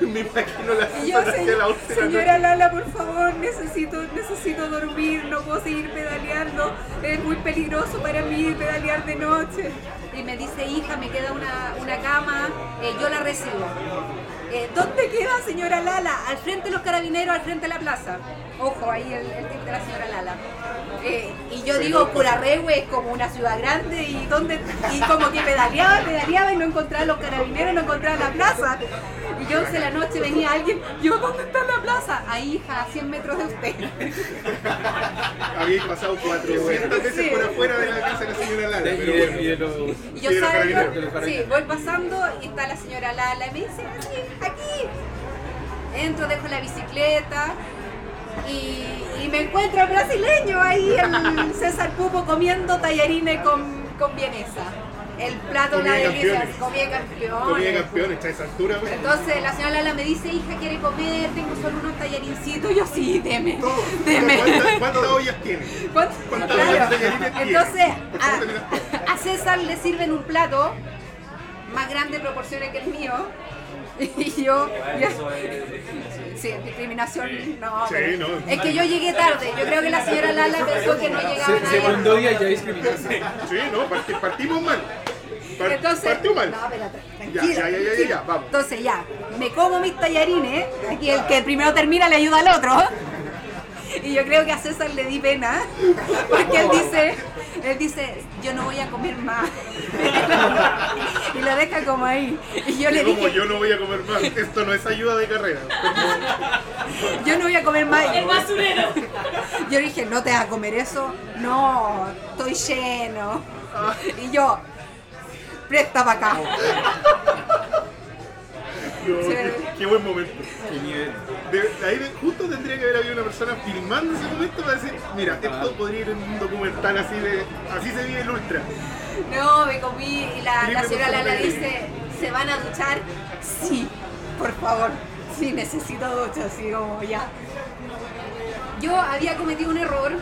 me imagino la situación se- a las 11 de la noche. señora Lala, por favor, necesito, necesito dormir, no puedo seguir pedaleando, es muy peligroso para mí pedalear de noche. Y me dice, hija, me queda una, una cama, eh, yo la recibo. Eh, ¿Dónde queda, señora Lala? Al frente de los carabineros, al frente de la plaza. Ojo, ahí el, el tip de la señora Lala. Eh, y yo digo, Curarrehue es como una ciudad grande y donde y como que pedaleaba, pedaleaba y no encontraba los carabineros, no encontraba la plaza. Y yo 11 de la noche venía alguien, yo, ¿dónde está la plaza? Ahí, hija, a 100 metros de usted. Habíais pasado 400 veces Sí. por afuera de la casa de la señora Lara. Y Pero de, bueno. y de los... Y yo salgo, sí, voy pasando y está la señora Lala y me dice, aquí, aquí. Entro, dejo la bicicleta y, y me encuentro al brasileño ahí, el César Pupo comiendo tallarines con, con vienesa. El plato de delicia, campeones. comía campeón. Comida campeón, está a esa altura. pues. Entonces la señora Lala me dice, hija, ¿quiere comer? Tengo solo unos tallarincitos. Yo sí, deme, deme. ¿Cuántas, ollas tiene? ¿Cuánto? ¿Cuántas Claro. ollas de tallarines tiene? Entonces, ¿Por qué no a, a César le sirven un plato más grande de proporciones que el mío. Y yo, discriminación. sí, discriminación, no, Sí, pero- no. es que yo llegué tarde, yo creo que la señora Lala pensó que no llegaba Se- nadie. segundo día ya discriminaste. Sí, no, parti- partimos mal. Par- Entonces, partió mal. no, Ya, tranquila, ya, ya, ya, ya, vamos. Entonces ya, me como mis tallarines, aquí el que primero termina le ayuda al otro. Y yo creo que a César le di pena, porque él dice, él dice, yo no voy a comer más. Y lo deja como ahí. Y yo le Como dije, yo no voy a comer más. Esto no es ayuda de carrera. yo no voy a comer más. El basurero. Yo le dije, ¿no te vas a comer eso? No, estoy lleno. Y yo, presta para acá. No, Sí. qué, qué buen momento. Qué nivel. De- ahí de- justo tendría que haber habido una persona filmando ese momento para decir, mira, esto podría ir en un documental así de. Así se vive el ultra. No, me comí y la, la señora Lala dice, ¿se van a duchar? Sí, por favor. Sí, necesito ducha, así como ya. Yo había cometido un error,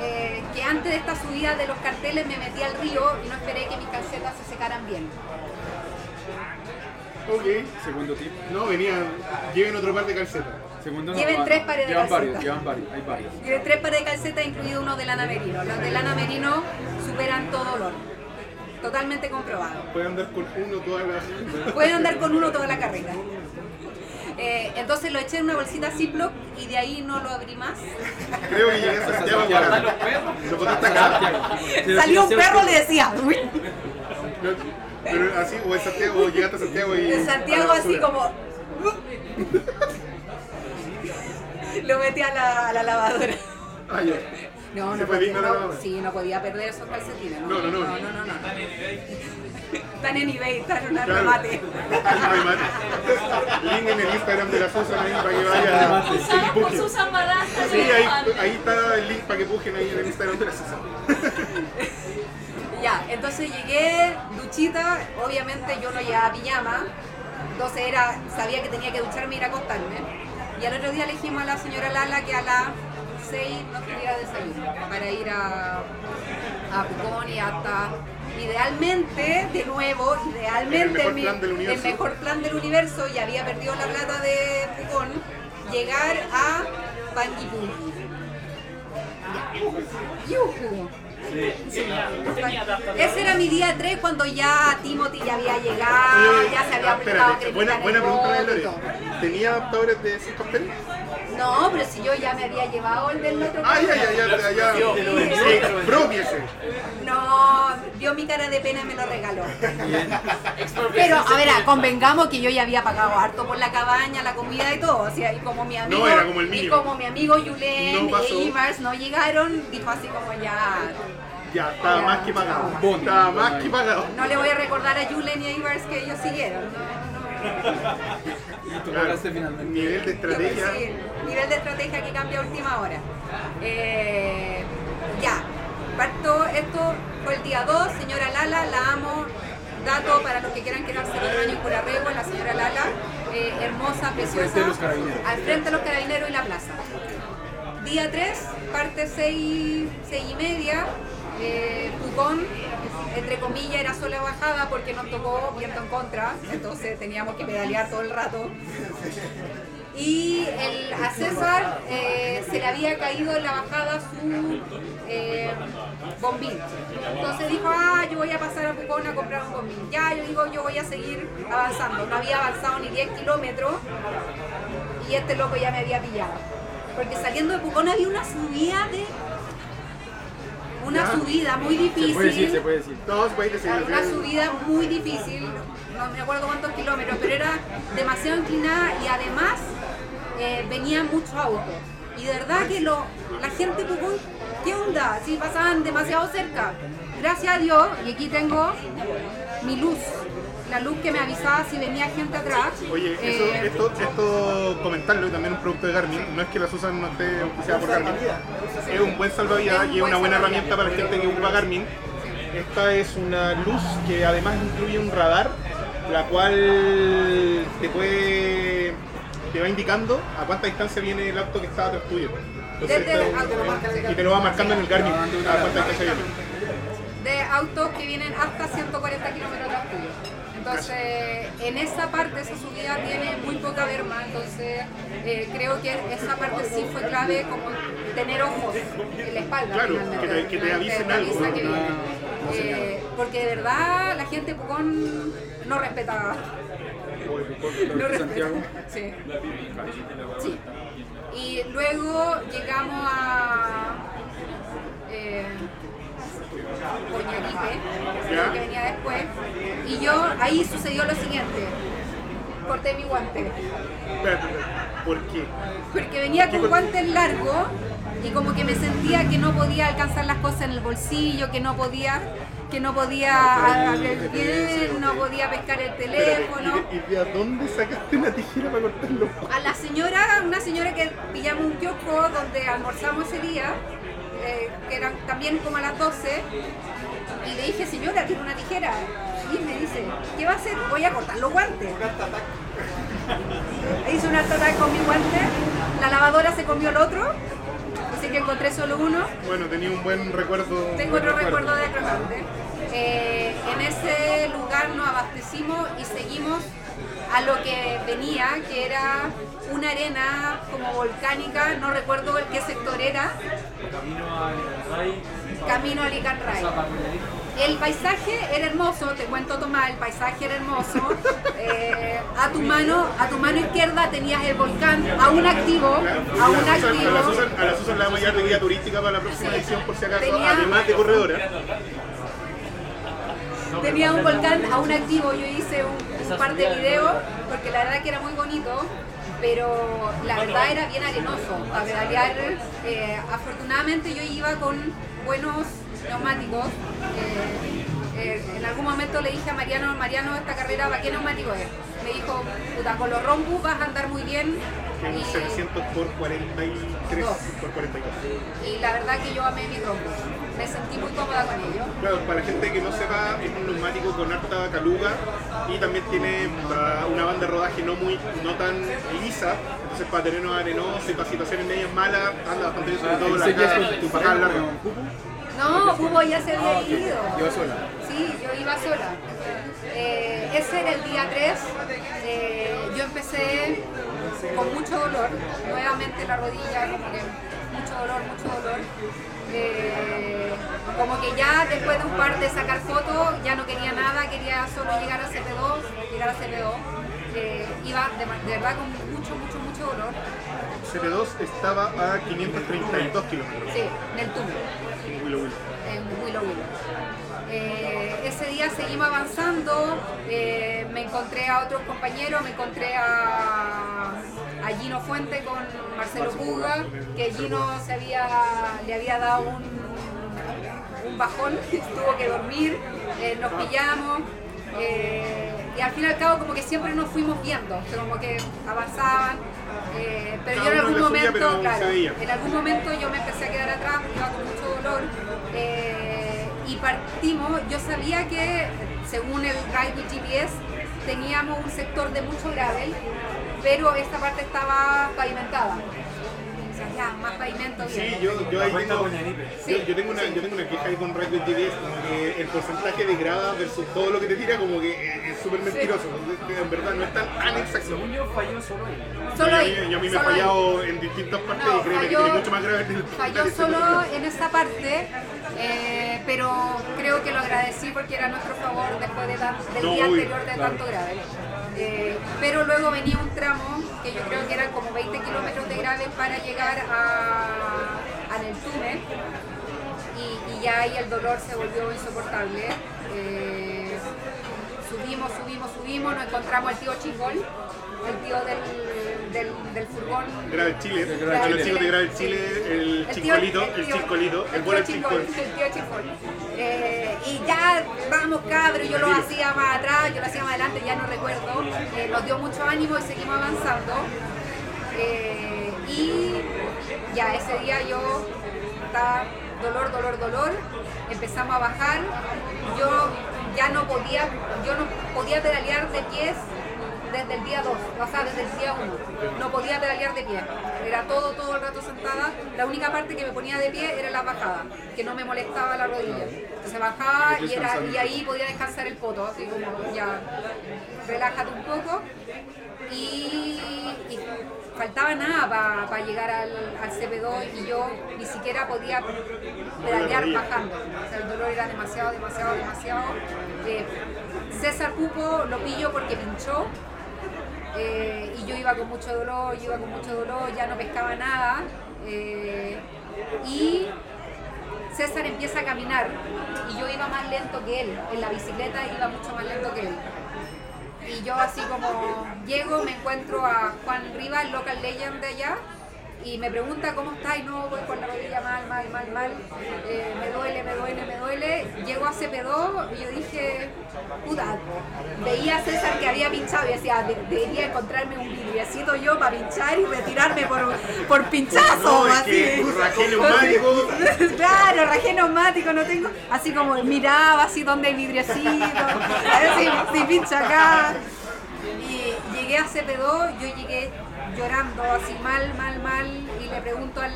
eh, que antes de esta subida de los carteles me metí al río y no esperé que mis calcetas se secaran bien. Ok. Segundo tip. No, venían. Lleven otro par de calcetas. Segundo Lleven tres pares de Llevan calcetas. varios, llevan varios, hay varios. Tiene tres pares de calcetas, incluido uno de lana merino. Los de lana merino superan todo olor. Totalmente comprobado. Pueden andar con uno toda la. Pueden andar con uno toda la carrera. Eh, entonces lo eché en una bolsita Ziploc y de ahí no lo abrí más. Creo que llegué a Santiago Santiago. para. los perros. Lo botaste acá. Salió un perro, usted- le decía, Pero así, o en Santiago, o llegaste a Santiago y. En Santiago así como... Lo metí a la, a la lavadora. Ah, ya. No, ¿Se no podía, no, lavadora? sí, no podía perder esos calcetines. No, no, no. no, no, no, no. Están en eBay, están en un Claro. remate. Link en el Instagram de la Susan ahí para que vaya. Susan, por. Susan Badaza. Sí, ahí, ahí está el link para que pujen ahí en el Instagram de la Susan. Ya, entonces llegué, duchita, obviamente yo no llevaba pijama, entonces era, sabía que tenía que ducharme y ir a acostarme. Y al otro día le dijimos a la señora Lala que a las 6 nos tuviera desayuno para ir a, a Pucón y hasta, idealmente, de nuevo, idealmente El mejor mi- plan del universo. el mejor plan del universo y había perdido la plata de Pucón, llegar a Panguipulli. Ya. Ese era mi día 3 cuando ya Timothy ya había llegado, ya se había aplicado buena, pregunta todo. ¿Tenía adaptadores de 5 carteles? No, pero si yo ya me había llevado el del otro ya. te lo vendí. Sí, Propiese. No, vio mi cara de pena y me lo regaló. Pero, a ver, convengamos que yo ya había pagado harto por la cabaña, la comida y todo. O sea, y como mi amigo, No, era como el y mínimo. como mi amigo Julen No pasó. y Imars no llegaron, dijo así como ya. Ya, estaba más que pagado. Bono. Estaba más que pagado. No le voy a recordar a Julen y a Imars que ellos siguieron. Y tú Claro, finalmente. Nivel de estrategia. Sí, nivel de estrategia que cambia a última hora. Eh, ya, parto, esto fue el día 2, señora Lala, la amo. Dato para los que quieran quedarse el otro año en Curarrego, la señora Lala, eh, hermosa, preciosa. frente de los carabineros. Al frente de los carabineros y la plaza. Día 3, parte 6, y media. Eh, Pucón, entre comillas, era sola bajada porque nos tocó viento en contra, entonces teníamos que pedalear todo el rato. Y el, a César eh, se le había caído en la bajada su eh, bombín. Entonces dijo, ah, yo voy a pasar a Pucón a comprar un bombín. Ya, yo digo, yo voy a seguir avanzando. No había avanzado ni 10 kilómetros y este loco ya me había pillado. Porque saliendo de Pucón había una subida de... Una subida muy Se difícil. puede decir, se puede decir. No, se puede decir. Una subida muy difícil, no me acuerdo cuántos kilómetros, pero era demasiado inclinada y además eh, venían muchos autos. Y de verdad que lo, la gente ¿qué onda? Si pasaban demasiado cerca. Gracias a Dios, y aquí tengo mi luz, la luz que me avisaba si venía gente atrás. Oye, eso, Eh, esto, esto comentarlo y también un producto de Garmin, no es que la Susan no esté auspiciada por Garmin, es un buen salvavidas y es una buen buena herramienta para la gente que ocupa Garmin. Esta es una luz que además incluye un radar, la cual te puede te va indicando a cuánta distancia viene el auto que está atrás tuyo. Entonces, Desde auto. y te lo va marcando en el Garmin a cuánta distancia viene. de autos que vienen hasta 140 kilómetros atrás tuyo. Entonces, en esa parte, esa subida tiene muy poca berma, entonces eh, creo que esa parte sí fue clave como tener ojos en la espalda. Claro, que te- que te avisen algo, avisa ¿no? que viene. Eh, porque de verdad la gente Pucón no respetaba. No respeta. Santiago. Sí. Sí. Y luego llegamos a eh, Que venía después. Y yo, ahí sucedió lo siguiente. Corté mi guante. ¿Por qué? Porque venía ¿Qué con guantes largos y como que me sentía que no podía alcanzar las cosas en el bolsillo, que no podía, que no podía abrir bien, no podía pescar el teléfono. ¿y de, dónde sacaste una tijera para cortarlo? A la señora, una señora que pillamos un kiosco donde almorzamos ese día, eh, que eran también como a las 12, y le dije, señora, tiene una tijera. Y me dice, ¿qué va a hacer? Voy a cortar los guantes. Hice una tata con mi guante, la lavadora se comió el otro, así que encontré solo uno. Bueno, tenía un buen recuerdo. Tengo otro recuerdo de Crocante. Eh, en ese lugar nos abastecimos y seguimos a lo que venía, que era una arena como volcánica, no recuerdo el qué sector era, Camino a Ray, camino a Licanray. El paisaje era hermoso, te cuento Tomás, el paisaje era hermoso. Eh, a tu mano, a tu mano izquierda tenías el volcán aún activo, aún activo. A la Susan, a la Susan la de guía turística para la próxima Sí. edición, por si acaso, Tenía- además de corredora. Tenía un volcán aún activo, yo hice un, un par de videos porque la verdad que era muy bonito, pero la verdad era bien arenoso pedalear. eh, afortunadamente yo iba con buenos neumáticos. eh, eh, en algún momento le dije a Mariano, Mariano, esta carrera, ¿para qué neumático es? Me dijo, puta, con los rombus vas a andar muy bien. En y- 700 por 43 Dos. por 42. y la verdad que yo amé mis rombus. Me sentí muy cómoda con ellos. Claro, para la gente que no sepa, es un neumático con harta caluga y también tiene ah, una banda de rodaje no muy no tan lisa, entonces para terrenos arenosos y para situaciones medias malas anda bastante bien, sobre todo la ¿Seguías acá, con tu pareja larga. No, Cubo ya se había ido. Yo sola. Sí, yo iba sola. Eh, ese era el día 3. Eh, yo empecé con mucho dolor, nuevamente la rodilla, como que mucho dolor, mucho dolor. Eh, como que ya después de un par de sacar fotos, ya no quería nada, quería solo llegar a CP2, llegar a CP2. Eh, iba de, de verdad con mucho, mucho, mucho dolor. CP2 estaba a 532 kilómetros. Sí, en el túnel. en Willow Willow. en Willow Willow. Eh, ese día seguimos avanzando, eh, me encontré a otros compañeros, me encontré a, a Gino Fuente con Marcelo Puga, que Gino se había, le había dado un, un bajón, tuvo que dormir, eh, nos pillamos. eh, y al fin y al cabo como que siempre nos fuimos viendo, o sea, como que avanzaban, eh, pero yo en algún momento, claro, en algún momento yo me empecé a quedar atrás, iba con mucho dolor. eh, y partimos, yo sabía que según el with GPS teníamos un sector de mucho gravel, pero esta parte estaba pavimentada. O sea, ya, más pavimento Sí, yo, yo ahí tengo, Coñaripe. yo, yo tengo una, yo tengo una queja ahí con Red Bull como que el porcentaje de grada versus todo lo que te tira como que es- súper mentiroso, en verdad no es tan, tan exacto. Según yo falló solo ahí. Solo y a ahí, mí, y a mí me ha ahí. fallado en distintas partes No, y créeme que tiene mucho más grave que el Falló solo en esa parte, eh, pero creo que lo agradecí porque era nuestro favor después de tan- del No, día obvio, anterior de claro. tanto grave. Eh, pero luego venía un tramo que yo creo que eran como 20 kilómetros de grave para llegar a, y, y ya ahí el dolor se volvió insoportable. Eh, subimos, subimos, subimos, nos encontramos al tío Chingol, el tío del, del, del furgón Gravel Chile, Gravel para los Chile. chicos de Gravel Chile, el tío- chincolito, el chincolito, el chincol. El tío Chingol. Eh, y ya, vamos cabros, yo lo hacía más atrás, yo lo hacía más adelante, ya no recuerdo. Eh, nos dio mucho ánimo y seguimos avanzando. Eh, y ya ese día yo estaba dolor, dolor, dolor. Empezamos a bajar. Yo ya no podía, yo no podía pedalear de pies desde el día 2, o sea, desde el día 1. No podía pedalear de pie. Era todo, todo el rato sentada. La única parte que me ponía de pie era la bajada, que no me molestaba la rodilla. Entonces bajaba y, era, y ahí podía descansar el poto, así como ya, relájate un poco. Y, y faltaba nada para llegar al, al CP2 y yo ni siquiera podía pedalear bajando. O sea, el dolor era demasiado, demasiado, demasiado. Eh, César Pupo lo pillo porque pinchó eh, y yo iba con mucho dolor, yo iba con mucho dolor, ya no pescaba nada. eh, y César empieza a caminar y yo iba más lento que él. En la bicicleta iba mucho más lento que él. Y yo así como llego, me encuentro a Juan Rivas, local legend de allá, y me pregunta cómo está y no voy con la rodilla mal, mal, mal, mal, eh, me duele, me duele, me duele. Llego a CP2 y yo dije, puta, veía a César que había pinchado y decía, "De- debería encontrarme un vidriecito yo para pinchar y retirarme por, por pinchazo, No, así. que rajé neumático. claro, rajé neumático, no tengo. Así como miraba así donde el vidriecito, a ver si, si pincha acá. Y llegué a CP2, yo llegué llorando así mal, mal, mal. Y le pregunto al,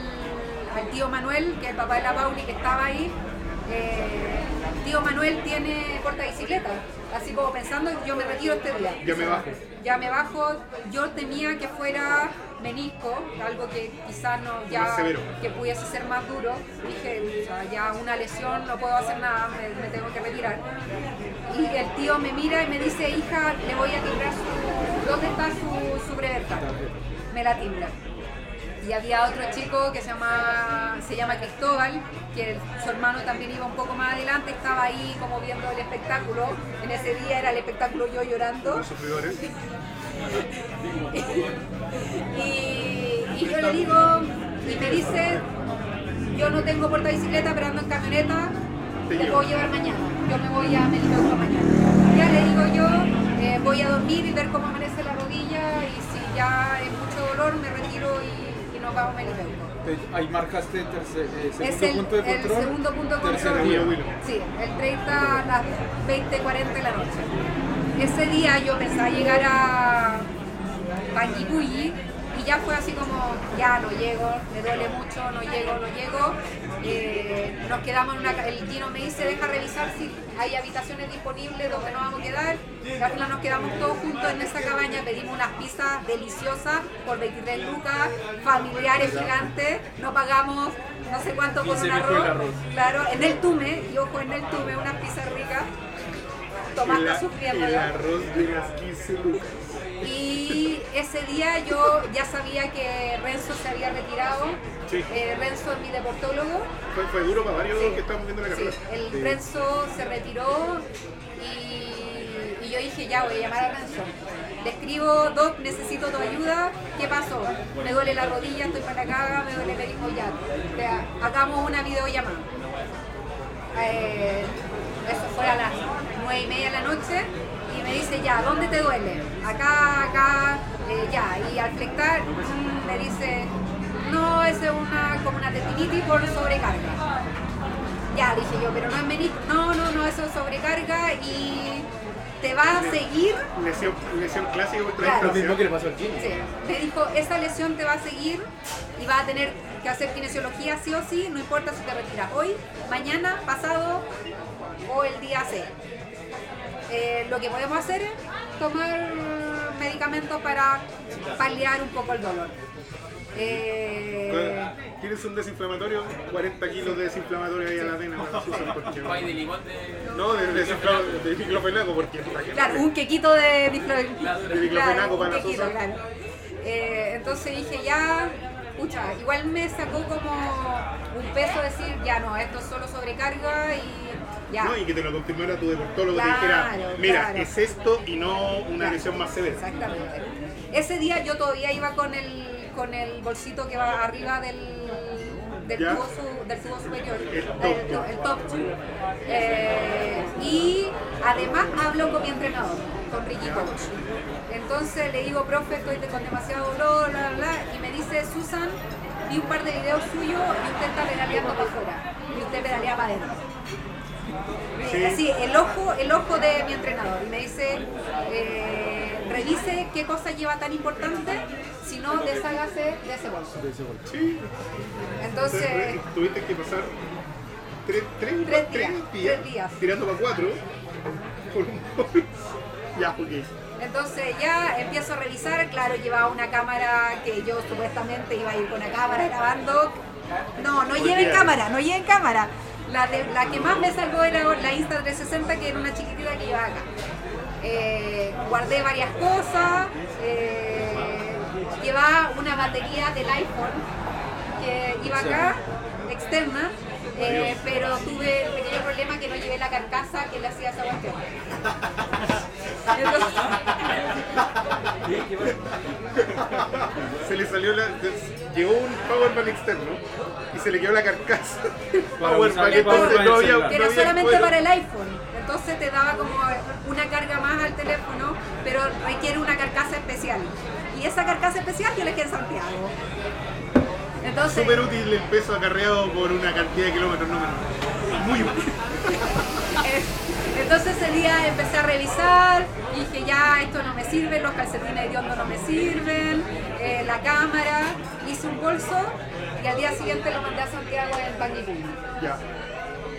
al tío Manuel, que es el papá de la Pauli, que estaba ahí. eh, tío Manuel tiene porta bicicleta, así como pensando, yo me retiro este día. Ya me bajo. Ya me bajo, yo temía que fuera menisco, algo que quizás no, ya que pudiese ser más duro. Dije, ya una lesión, no puedo hacer nada, me, me tengo que retirar. Y el tío me mira y me dice, hija, le voy a timbrar su... ¿Dónde está su, su? Me la timbra. Y había otro chico que se llama, se llama Cristóbal, que el- su hermano también iba un poco más adelante, estaba ahí como viendo el espectáculo. En ese día era el espectáculo yo llorando. Y, y yo le digo, y me dice, yo no tengo porta bicicleta, pero ando en camioneta, Te puedo llevar mañana. Yo me voy a Melipeuco mañana. Ya le digo yo, eh, voy a dormir y ver cómo amanece la rodilla y si ya es mucho dolor me retiro y, y nos vamos a. Te- Ahí marcaste tercer, eh, segundo Es el, punto de el control. segundo punto de tercer control. día. Willow. Sí, el 30 a las 20.40 de la noche. Ese día yo pensaba llegar a Panguipulli ya fue así como, ya no llego, me duele mucho, no llego, no llego. Eh, nos quedamos en una... El Gino me dice, deja revisar si hay habitaciones disponibles donde nos vamos a quedar. Y al final nos quedamos todos juntos en esa cabaña, pedimos unas pizzas deliciosas por 23 lucas, familiares gigantes, no pagamos no sé cuánto por 15 un arroz. arroz. Claro, en el tume, y ojo, en el tume, unas pizzas ricas. Está sufriendo el arroz de las 15 lucas. Y ese día yo ya sabía que Renzo se había retirado. Sí. Eh, Renzo es mi deportólogo. Fue, fue duro para varios Sí. que estamos viendo la Sí, carrera. el Renzo se retiró y, y yo dije, ya voy a llamar a Renzo. Le escribo, Doc, necesito tu ayuda. ¿Qué pasó? Me duele la rodilla, estoy para la caga, me duele, me dijo, ya, vea, hagamos una videollamada. Eh, eso fue a las nueve y media de la noche me dice ya, ¿dónde te duele? Acá, acá, eh, ya. Y al flectar mm, me dice, no, es una, como una tendinitis por sobrecarga. Ya, dije yo, pero no es menisco. No, no, no, eso es sobrecarga y te va a seguir. Lesión, lesión clásica Claro. Lo mismo que le pasó al Gino. Sí. Me dijo, esa lesión te va a seguir y va a tener que hacer kinesiología sí o sí, no importa si te retiras hoy, mañana, pasado o el día C. Eh, lo que podemos hacer es tomar medicamentos para paliar un poco el dolor. Eh, ¿Tienes un desinflamatorio? 40 kilos de desinflamatorio ahí a la vena. No, de, de diclofenaco, porque Claro, un quequito de diclofenaco para quequito, claro. Eh, entonces dije, ya, pucha, igual me sacó como un peso decir, ya no, esto es solo sobrecarga y ya. No, y que te lo confirmara tu deportólogo, Claro, te dijera, mira, claro. es esto y no una Claro, lesión más severa. Exactamente. Ese día yo todavía iba con el, con el bolsito que va arriba del, del, tubo, su- del tubo superior, El top el, tube. el top. Eh, y además hablo con mi entrenador, con Ricky Coach. Entonces le digo, profe, estoy con demasiado dolor, bla, bla, bla, y me dice, Susan, vi un par de videos suyos y usted está pedaleando para afuera, y usted pedalea para adentro. Sí. El ojo, el ojo de mi entrenador. Y me dice, eh, revise qué cosa lleva tan importante, si no, deshágase de ese bolso. De ese golpe. Sí. Entonces, tuviste que pasar tres, tres, Tres tres días, días, tres días. tirando para cuatro por un. Ya, ok. entonces ya empiezo a revisar, claro, llevaba una cámara que yo supuestamente iba a ir con la cámara grabando. No, no lleven cámara, no lleven cámara. La, de- la que más me salvó era la Insta360, que era una chiquitita que llevaba acá. Eh, guardé varias cosas, eh, llevaba una batería del iPhone que iba acá, externa, eh, pero tuve el pequeño problema que no llevé la carcasa que le hacía esa cuestión. Entonces, Se le salió la. Llegó un Powerbank externo y se le quedó la carcasa. No había, celular. que era solamente para el iPhone. Entonces te daba como una carga más al teléfono, pero requiere una carcasa especial. Y esa carcasa especial yo la dejé en Santiago. Entonces, Súper útil el peso acarreado por una cantidad de kilómetros no menor. Muy útil. eh, entonces ese día empecé a revisar y dije ya esto no me sirve, los calcetines de hondo no me sirven, eh, la cámara, hice un bolso y al día siguiente lo mandé a Santiago en Panguipulli. Ya.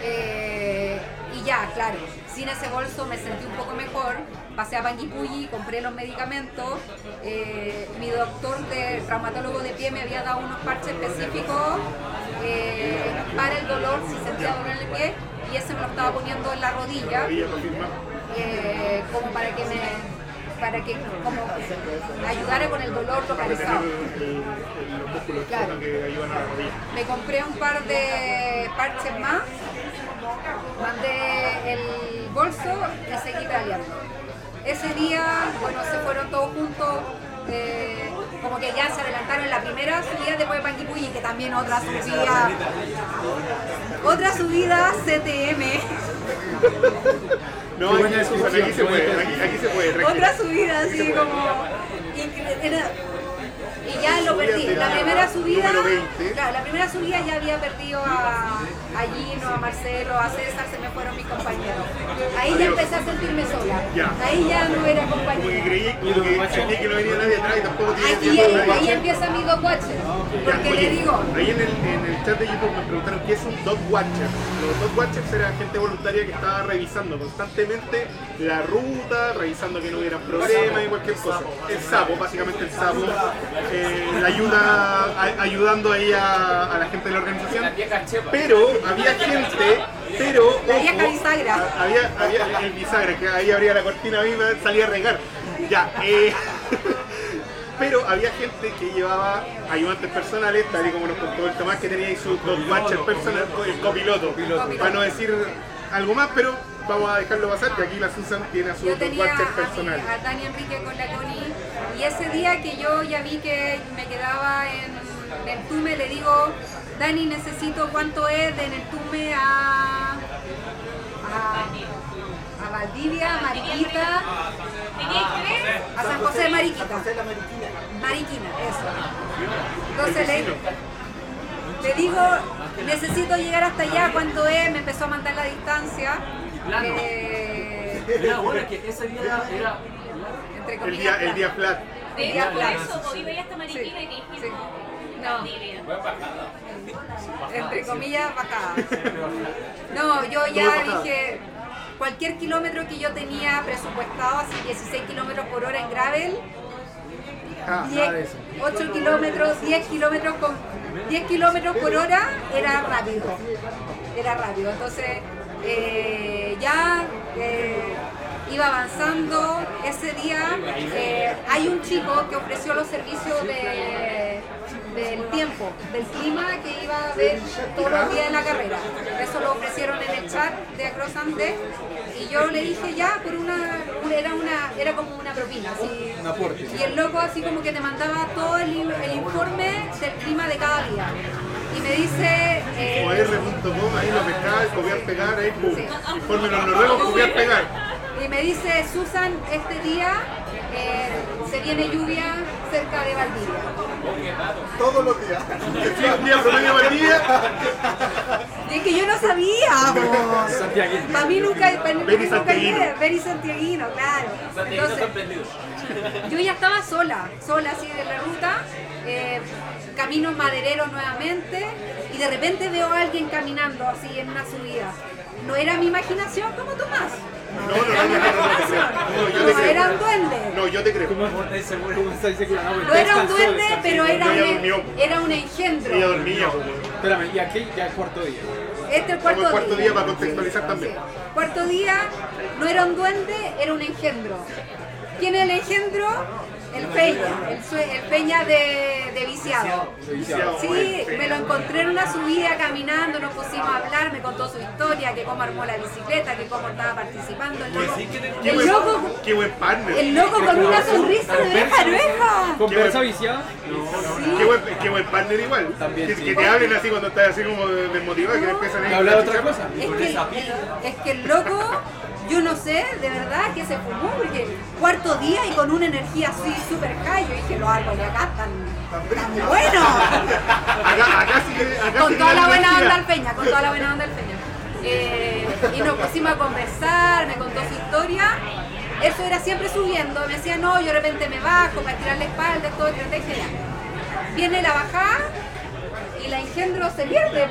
Eh, y ya, claro, sin ese bolso me sentí un poco mejor. Pasé a Panguipulli, compré los medicamentos. eh, mi doctor de traumatólogo de pie me había dado unos parches específicos eh, para el dolor, si sentía dolor en el pie, y ese me lo estaba poniendo en la rodilla, eh, como para que me para que como ayudara con el dolor localizado. Claro. Me compré un par de parches más, mandé el bolso y seguí pedaleando. Ese día, bueno, se fueron todos juntos, eh, como que ya se adelantaron la primera subida después de Panguipulli, que también otra subida, otra subida CTM, No, aquí, aquí se puede, aquí, se puede. otra subida así como... era- y ya lo perdí. La primera subida, Número 20. claro, la primera subida ya había perdido a, a Gino, a Marcelo, a César, se me fueron mis compañeros. Ahí ya empecé a sentirme sola. Ya. Ahí ya no era compañera. que, no venía nadie atrás y tampoco tenía Ahí, ahí empieza mi dog watcher. Porque oye, le digo, Ahí en el, en el chat de YouTube me preguntaron qué es un dog watcher. Los dog watchers eran gente voluntaria que estaba revisando constantemente la ruta, revisando que no hubiera problemas y cualquier cosa. El sapo, básicamente el sapo, eh, la ayuda, a- ayudando ahí a, a la gente de la organización. Pero había gente, pero La vieja ojo, bisagra. a- Había, había el bisagra, que ahí abría la cortina misma, salía a regar. Ya, eh, pero había gente que llevaba ayudantes personales, tal y como nos contó el Tomás, que tenía ahí su dog watcher personal, el copiloto, para no decir algo más, pero vamos a dejarlo pasar, que aquí la Susan tiene a su yo dog tenía a, Enrique con la Connie y ese día que yo ya vi que me quedaba en Nentume le digo Dani necesito cuánto es de Nentume a, a, a Valdivia, a Mariquita, a San José de Mariquita. Mariquina, eso. Entonces le, le digo, necesito llegar hasta allá, ¿cuánto es? Me empezó a mandar la distancia. Eh, Era bueno, que ese día era. entre El comillas. día, el día flat. De hecho, por eso, pues iba hasta Mariquina y sí. No, entre comillas, bajada. No, yo ya dije, cualquier kilómetro que yo tenía presupuestado, así 16 kilómetros por hora en gravel, Ah, 10, 8 kilómetros, 10 kilómetros con 10 kilómetros por hora era rápido. Era rápido. Entonces eh, ya eh, iba avanzando. Ese día eh, hay un chico que ofreció los servicios de, del tiempo, del clima que iba a ver todos los días de la carrera. Eso lo ofrecieron en el chat de Across Andes. Y yo le dije ya por una, era una, era como una propina, así. Un aporte. Y el loco así como que te mandaba todo el, el informe del clima de cada día. Y me dice... eh, OR.com, ahí lo pescaba, copiar, pegar, ahí, pum. Informe los noruegos, copiar, pegar. y me dice, Susan, este día eh, se viene lluvia cerca de Valdivia. Todos los días. Y es que yo no sabía. Para mí nunca, para mí Beni nunca llegué. Beni Santiaguino, claro. Entonces, yo ya estaba sola, sola así de la ruta, eh, camino maderero nuevamente y de repente veo a alguien caminando así en una subida. No era mi imaginación como Tomás. No, no, no, no, no, no, era un duende. No, yo te creo. Ah, No era un duende, pero era un, era un engendro. Ella dormía, pues. Espérame, ¿y aquí ya el cuarto día? Este es el cuarto, el cuarto día para contextualizar también. Cuarto día no era un duende, era un engendro. ¿Quién es el engendro? El Peña, el, sue- el Peña de, de viciado. Viciado. Sí, me lo encontré en una subida caminando, nos pusimos a hablar, me contó su historia, que cómo armó la bicicleta, que cómo estaba participando. El loco, Qué el buen, loco, qué buen partner. el loco con una sonrisa de oreja a oreja. ¿Conversa viciada? Qué buen, qué buen partner igual. También, que, sí. que te hablen así cuando estás así como desmotivado, que empiezan ¿Me a habla de otra cosa? Es que, es que el loco, yo no sé, de verdad, que se fumó, porque cuarto día y con una energía así súper high, yo dije, los árboles acá están, están buenos. Acá, acá sí que. Acá Con sí toda la buena onda al Peña, con toda la buena onda al Peña. Eh, y nos pusimos a conversar, me contó su historia. Eso era siempre subiendo, me decía, no, yo de repente me bajo para tirar la espalda, todo estrategia. ya. Viene la bajada y la engendro se pierde,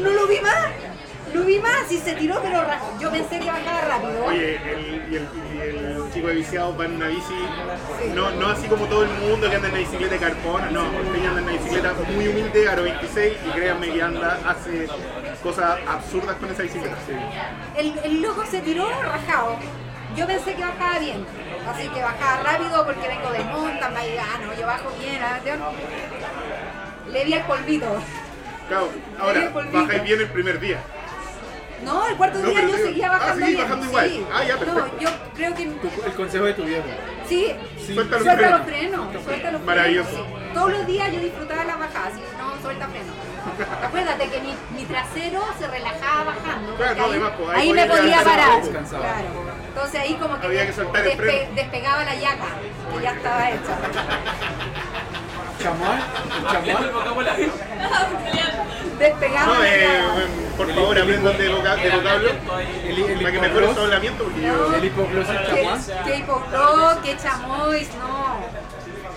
no lo vi más. No vi más y se tiró, pero yo pensé que bajaba rápido. Oye, el, y, el, y el chico de viciado va en una bici, no, no así como todo el mundo que anda en una bicicleta de carpona, no, ella anda en una bicicleta muy humilde, Aro 26, y créanme que anda, hace cosas absurdas con esa bicicleta. El, el loco se tiró rajado. Yo pensé que bajaba bien, así que bajaba rápido porque vengo de monta, no, yo bajo bien, ¿ah? Le di el polvito. Claro, ahora, bajáis bien el primer día. No, el cuarto No, día yo digo- seguía ah, bajando bien. igual. sí. Ah, ya, perfecto. No, yo creo que El consejo de tu viejo. sí. Suelta los suelta frenos. los frenos, suelta los frenos. Maravilloso. sí. Todos los días yo disfrutaba las bajadas, y no suelta frenos. Acuérdate que mi, mi trasero se relajaba bajando. Claro, porque no, ahí, además, pues, ahí ahí me podía parar. Claro. Entonces ahí como que, Había que soltar el freno. despegaba la yaca, que ya estaba hecha. ¿Chamal? ¿El El chamal? vocabulario. Despegaba No, la eh, yaca. Por favor, aprendan de, voca- de vocablo, para que mejore su hipogloss. hablamiento, porque yo... El hipogloss y chamal. Que, hipocló, que chamois, no.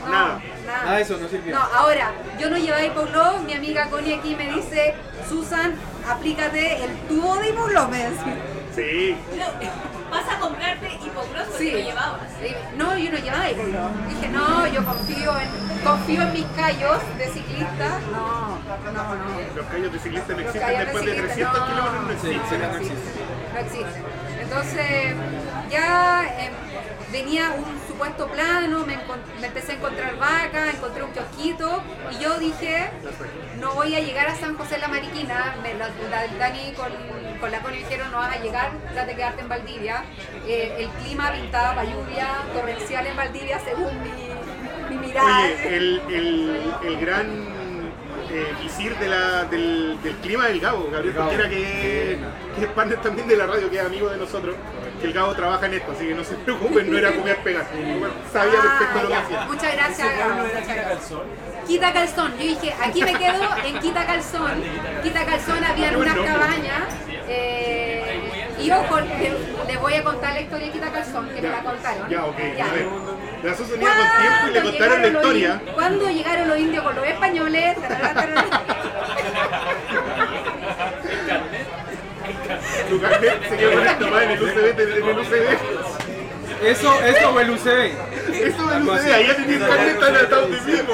No, Nada. Nada de eso no sirvió. No, ahora, yo no llevaba hipoglow, mi amiga Connie aquí me dice, Susan, aplícate el tubo de hipoglow, me decía. Sí, Vas a comprarte hipogloss porque Sí. lo llevabas. Sí. No, yo no llevaba hipoglow. Dije, no, yo confío en, confío en mis callos de ciclista. No, no, no. los callos de ciclista no Los existen callos de después de ciclista, 300 no. kilómetros, no existen. sí, no no existe. existe. No existe. Entonces, ya eh, venía un supuesto plano, me, empecé a encontrar vacas, encontré un kiosquito y yo dije, no voy a llegar a San José la Mariquina, me, la, la- Dani con, con la Connie dijeron, no vas a llegar, trate de quedarte en Valdivia. Eh, el clima pintaba para lluvia torrencial en Valdivia según mi. Oye, el, el, el gran eh, visir de la, del, del clima del Gabo, Gabriel. Jorquera, que, que es partner también de la radio, que es amigo de nosotros, que el Gabo trabaja en esto, así que no se preocupen, no era comer pegar. Sabía Ah, perfecto lo que hacía. Muchas gracias. Gabo, Quita. Calzón. Quita Calzón. Yo dije, aquí me quedo en Quita Calzón. Quita Calzón había unas cabañas. eh, y ojo, le- les voy a contar la historia de Quita Calzón, que me la contaron. Ya, ok, Ya. a ver. La Susan iba con tiempo y le ¿Cuándo contaron la llegaron los historia. in- ¿Cuándo llegaron los indios con los españoles? Su carnet se quedó conectado en el UCB, en el UCB. Eso, eso o el UCB. Eso del Algo así. UCB, ahí ya tenía el carnet tan atado de mismo.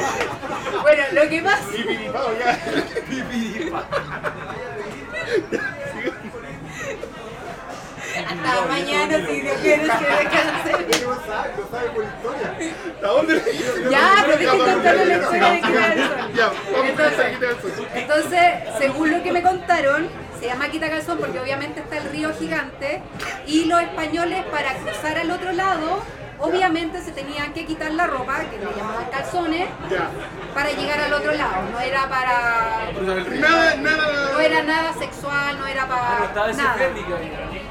Bueno, lo que pasa Y piripao ya. Hasta mañana si Dios quiere que descanse. No sabe, no sabe por historia. ¿A dónde Ya, pero dejen contarle la historia de Quita. Ya, vamos a Entonces, según lo que me contaron, se llama Quita Calzón porque obviamente está el río gigante y los españoles para cruzar al otro lado, obviamente se tenían que quitar la ropa, que le llamaban calzones, Ya. para llegar al otro lado. No era para... Nada, nada. No era nada sexual, no era Ah, no estaba para ese nada.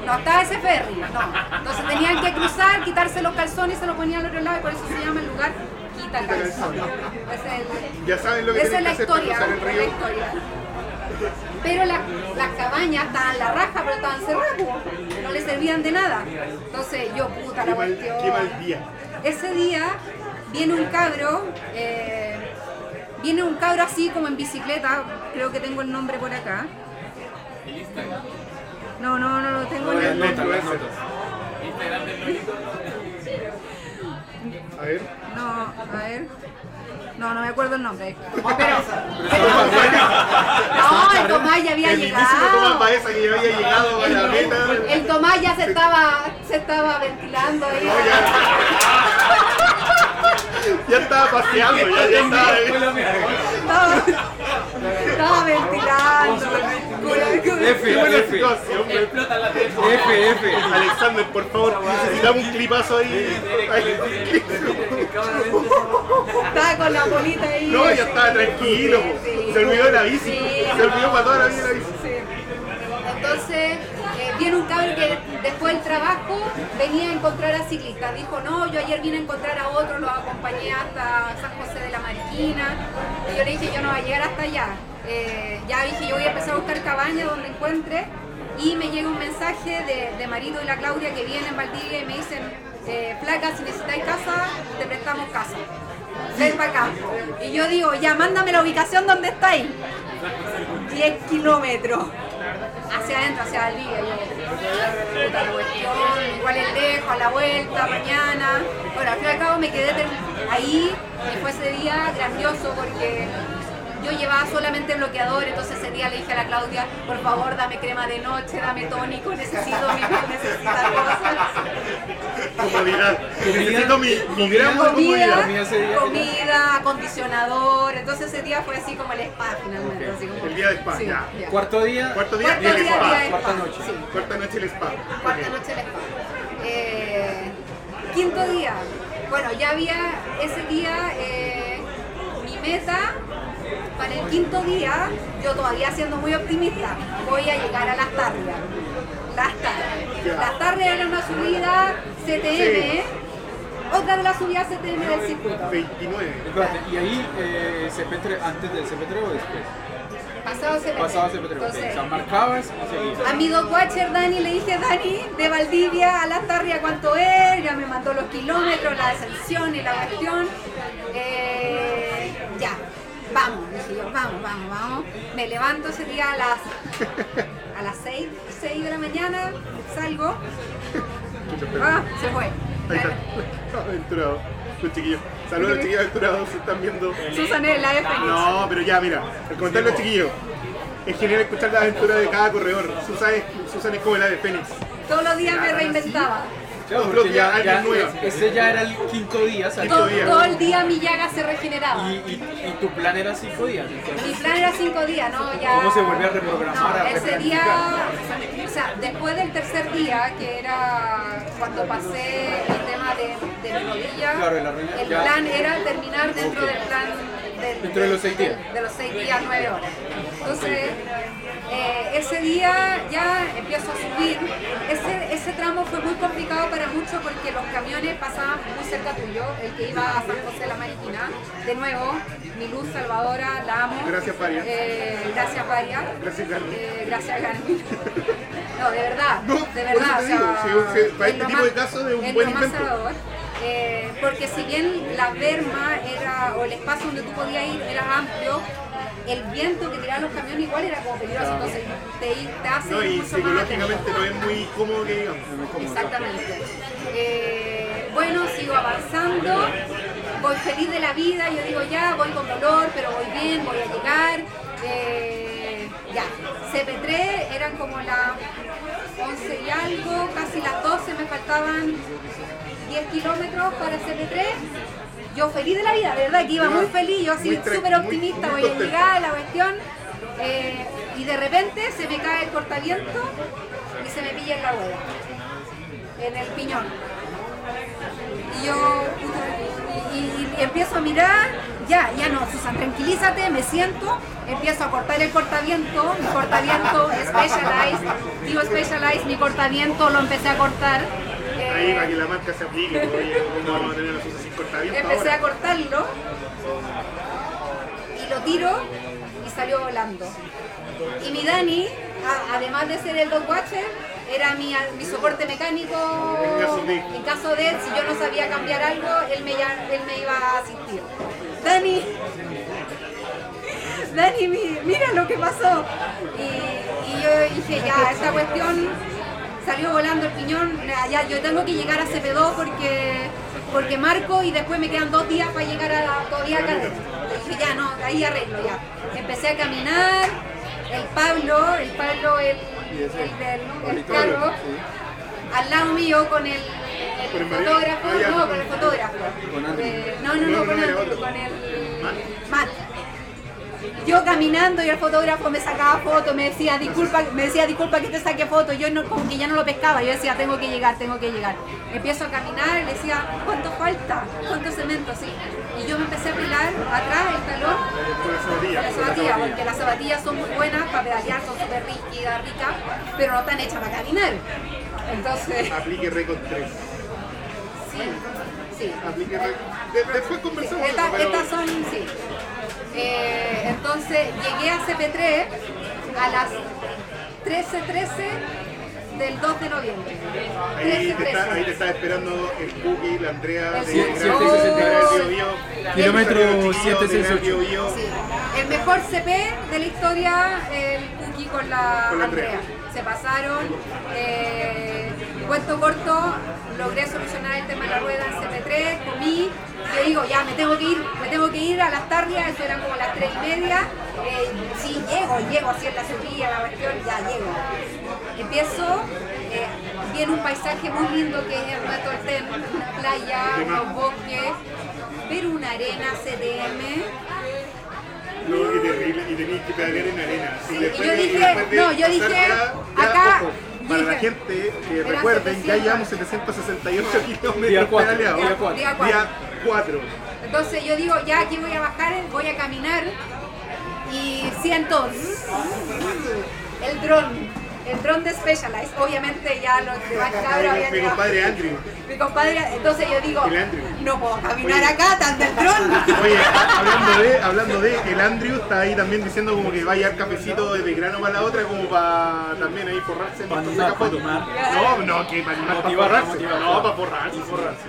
No estaba ese ferry, no. Entonces tenían que cruzar, quitarse los calzones y se los ponían al otro lado y por eso se llama el lugar Quita Calzón. Es el- Ya saben lo que esa es la historia, la historia. Pero la- las cabañas estaban en la raja, pero estaban cerradas, no le servían de nada. Entonces yo, puta, la cuestión. qué mal día. Ese día viene un cabro, eh, viene un cabro así como en bicicleta, creo que tengo el nombre por acá. No, no, no lo tengo en el notas, las notas. A ver. No, a ver. No, no me acuerdo el nombre. Pero, no, el Tomás ya había el mismísimo Tomás llegado. Baeza que ya había llegado a la meta. El Tomás ya se estaba, se estaba ventilando ahí. No, ya, ya estaba paseando, ya, ya estaba ahí. Estaba, estaba ventilando. F, F, situación, güey. Explota la tele. F, F. Alexander, por favor, necesitamos un clipazo ahí. Estaba con la bolita ahí. No, ya estaba tranquilo, se olvidó de la bici, se olvidó para toda la vida de la bici. Entonces, eh, viene un cabrón que después del trabajo venía a encontrar a ciclistas. Dijo, no, yo ayer vine a encontrar a otro, los acompañé hasta San José de la Mariquina. Y yo le dije, yo no voy a llegar hasta allá. Eh, ya dije, yo voy a empezar a buscar cabañas donde encuentre. Y me llega un mensaje de, de Marito y la Claudia que vienen en Valdivia y me dicen, eh, flaca, si necesitáis casa, te prestamos casa. Ven para acá. Y yo digo, ya, mándame la ubicación donde estáis. 10 kilómetros hacia adentro, hacia Valdivia. Yo, igual es lejos, a la vuelta, mañana. Bueno, al fin y al cabo me quedé ahí y fue ese día grandioso porque yo llevaba solamente bloqueador, entonces ese día le dije a la Claudia, por favor dame crema de noche, dame tónico, necesito mi piel necesita cosas. Comodidad. Necesito mi, mi comodidad. comida acondicionador, entonces ese día fue así como el spa finalmente. así como- El día de spa, Sí, ya. ya. Cuarto día. Cuarto día Cuarto el día, spa. día Cuarta spa, noche. sí. Cuarta noche el spa. Cuarta noche el spa. Eh, quinto día. Bueno, ya había ese día eh, mi meta para el quinto día, yo todavía siendo muy optimista, voy a llegar a las tarrias. Las. Ya. Las tarrias era una subida CTM, Sí. otra de las subidas CTM del circuito. 29. Espérate, y ahí eh, CP3, antes del CP3 o después? Pasado CTM. Pasaba CP3. ok. Entonces, O sea, marcabas y seguías. A mi watcher Dani le dije, Dani, de Valdivia a la Tarria, ¿cuánto es? Ya me mandó los kilómetros, la ascensión y la cuestión. Eh, ya, vamos, dije yo, vamos, vamos, vamos. Me levanto ese día a las, a las 6, 6 de la mañana, salgo. Ah, se fue. Ahí está. Aventurado. Los chiquillos. Saludos a los chiquillos aventurados, se están viendo. Susan es la de Fénix. No, pero ya, mira, el comentario de los chiquillos. Es genial escuchar la aventura de cada corredor. Susan es, Susan es como la de Fénix. Todos los días me reinventaba. Claro, porque ya, alguien ya, nuevo. ese ya era el quinto día, ¿sabes? Todo, día. todo el día mi llaga se regeneraba. Y, y, y tu plan era cinco días. entonces, Mi plan era cinco días, ¿no? Ya... ¿Cómo se vuelve a reprogramar, No, a ese día, o sea, después del tercer día, que era cuando pasé el tema de, de mi rodilla, Claro, de la rodilla, el ya. plan era terminar dentro del plan del- Dentro de los seis días. De, los seis días, nueve horas. Entonces, eh, ese día ya empiezo a subir. Ese, ese tramo fue muy complicado para muchos porque los camiones pasaban muy cerca tuyo, el que iba a San José de la Mariquina. De nuevo, mi luz salvadora, la amo. Gracias, Varia. Eh, gracias, Varia. Gracias, Carmen. Eh, gracias. No, de verdad, No, de por verdad. eso te o digo, sea, si- si- para es este tipo de casos es un buen salvador. Eh, porque si bien la berma era, o el espacio donde tú podías ir era amplio, el viento que tiraban los camiones igual era como peligroso, entonces te, te hace No, y mucho más psicológicamente no es muy cómodo que digamos. Exactamente. Eh, bueno, sigo avanzando, voy feliz de la vida, yo digo ya, voy con dolor, pero voy bien, voy a llegar. Eh, ya, CP3 eran como las 11 y algo, casi las 12, me faltaban 10 kilómetros para CP3. Yo feliz de la vida, de verdad que iba muy feliz, yo así súper optimista, muy voy a llegar a la cuestión. eh, y de repente se me cae el cortaviento y se me pilla en la rueda, en el piñón. Y yo, puta, y, y, y empiezo a mirar, ya, ya no, Susan, tranquilízate, me siento, empiezo a cortar el cortaviento, mi cortaviento Specialized, digo Specialized, mi cortaviento lo empecé a cortar. Ahí para que la marca se aplique, porque oye, no vamos a tener las cosas sin cortaviento empecé a cortarlo y lo tiro y salió volando. Y mi Dani, además de ser el dog watcher, era mi, mi soporte mecánico. En caso de. en caso de, si yo no sabía cambiar algo, él me, él me iba a asistir. Dani, Dani, mi- mira lo que pasó. Y, y yo dije, ya, esta cuestión salió volando el piñón, ya, yo tengo que llegar a CP2 porque, porque marco y después me quedan dos días para llegar a la, todavía a carrera. Dije, ya, no, ahí arreglo, ya. Empecé a caminar, el Pablo, el Pablo, el, el del el carro, al lado mío con el, ¿Con el el fotógrafo, Ah, no, con el fotógrafo. Eh, no, no, no, con otro. con el Matt. Yo caminando y el fotógrafo me sacaba fotos, me decía disculpa, me decía disculpa que te saque fotos, yo no, como que ya no lo pescaba, yo decía tengo que llegar, tengo que llegar. Empiezo a caminar y le decía, ¿cuánto falta? ¿Cuánto cemento? Sí. Y yo me empecé a pilar atrás el talón Con la zapatilla. la zapatilla, porque las zapatillas son muy buenas para pedalear, son súper rígidas, ricas, pero no están hechas para caminar. Entonces, Aplique récord 3. sí, sí. Aplique récord. De- después conversamos Esta-. Estas son, sí. Eh, entonces llegué a CP3 a las 13.13 del 2 de noviembre. Ahí te, está, 13:13. ahí te está esperando el Cookie, la Andrea El de siete- Gran siete Bio sesenta y Bio. Kilómetro Salieron chiquillos de Gran 768. Bio Bio. Sí. El mejor CP de la historia, el Cookie con la, Con la Andrea. Andrea. Se pasaron. eh, cuento corto, logré solucionar el tema de la rueda en CP3, comí. Yo digo, ya me tengo que ir, me tengo que ir a las tarrias, eso eran como las 3 y media. Eh, sí, llego, llego así en la subida, la cuestión, ya llego. Empiezo, eh, viene un paisaje muy lindo que es el Reto Alten, una playa, unos bosques, ver una arena CDM. No, terrible. Y tenías que pedalear en arena. Sí, y después yo y dije- de no, yo dije, acá, para la gente que recuerden, ya 700. llevamos 768 Día kilómetros día cuatro. Día cuatro. Día 4. Entonces yo digo, ya aquí voy a bajar, voy a caminar y siento el dron, el dron de Specialized. Obviamente ya los demás cabros habían Mi compadre Andrew. Mi compadre, entonces yo digo, no puedo caminar Oye. acá, tan del dron. Oye, hablando de, hablando de, el Andrew está ahí también diciendo como que va a llevar cafecito de grano para la otra, como para también ahí forrarse. Para mientras animar, saca fotos. No, no, que para animar, para Motivar, forrarse. motivar. No, para forrarse, forrarse.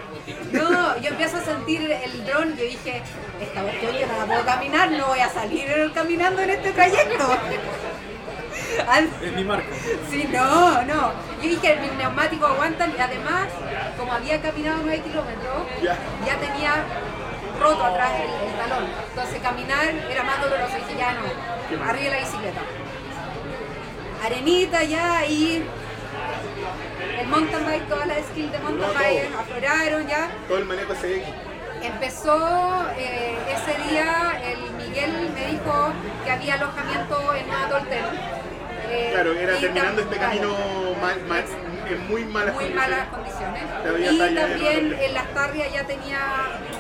No, yo empiezo a sentir el dron, yo dije, esta cuestión yo no la puedo caminar, no voy a salir caminando en este trayecto. Es mi marca. Sí, no, no. Yo dije, mis neumáticos aguantan y además, como había caminado 9 kilómetros, Ya. ya tenía roto atrás el, el talón. Entonces caminar era más doloroso. Y dije, ya no, arriba de la bicicleta. Arenita ya y el mountain bike, todas las skills de mountain bike afloraron ya. Todo el manejo CX. Empezó eh, ese día, el Miguel me dijo que había alojamiento en Nueva Tolten. Eh, Claro, era terminando este camino mal, mal- en muy malas muy condiciones. malas condiciones. Y también en las tarrias ya tenía,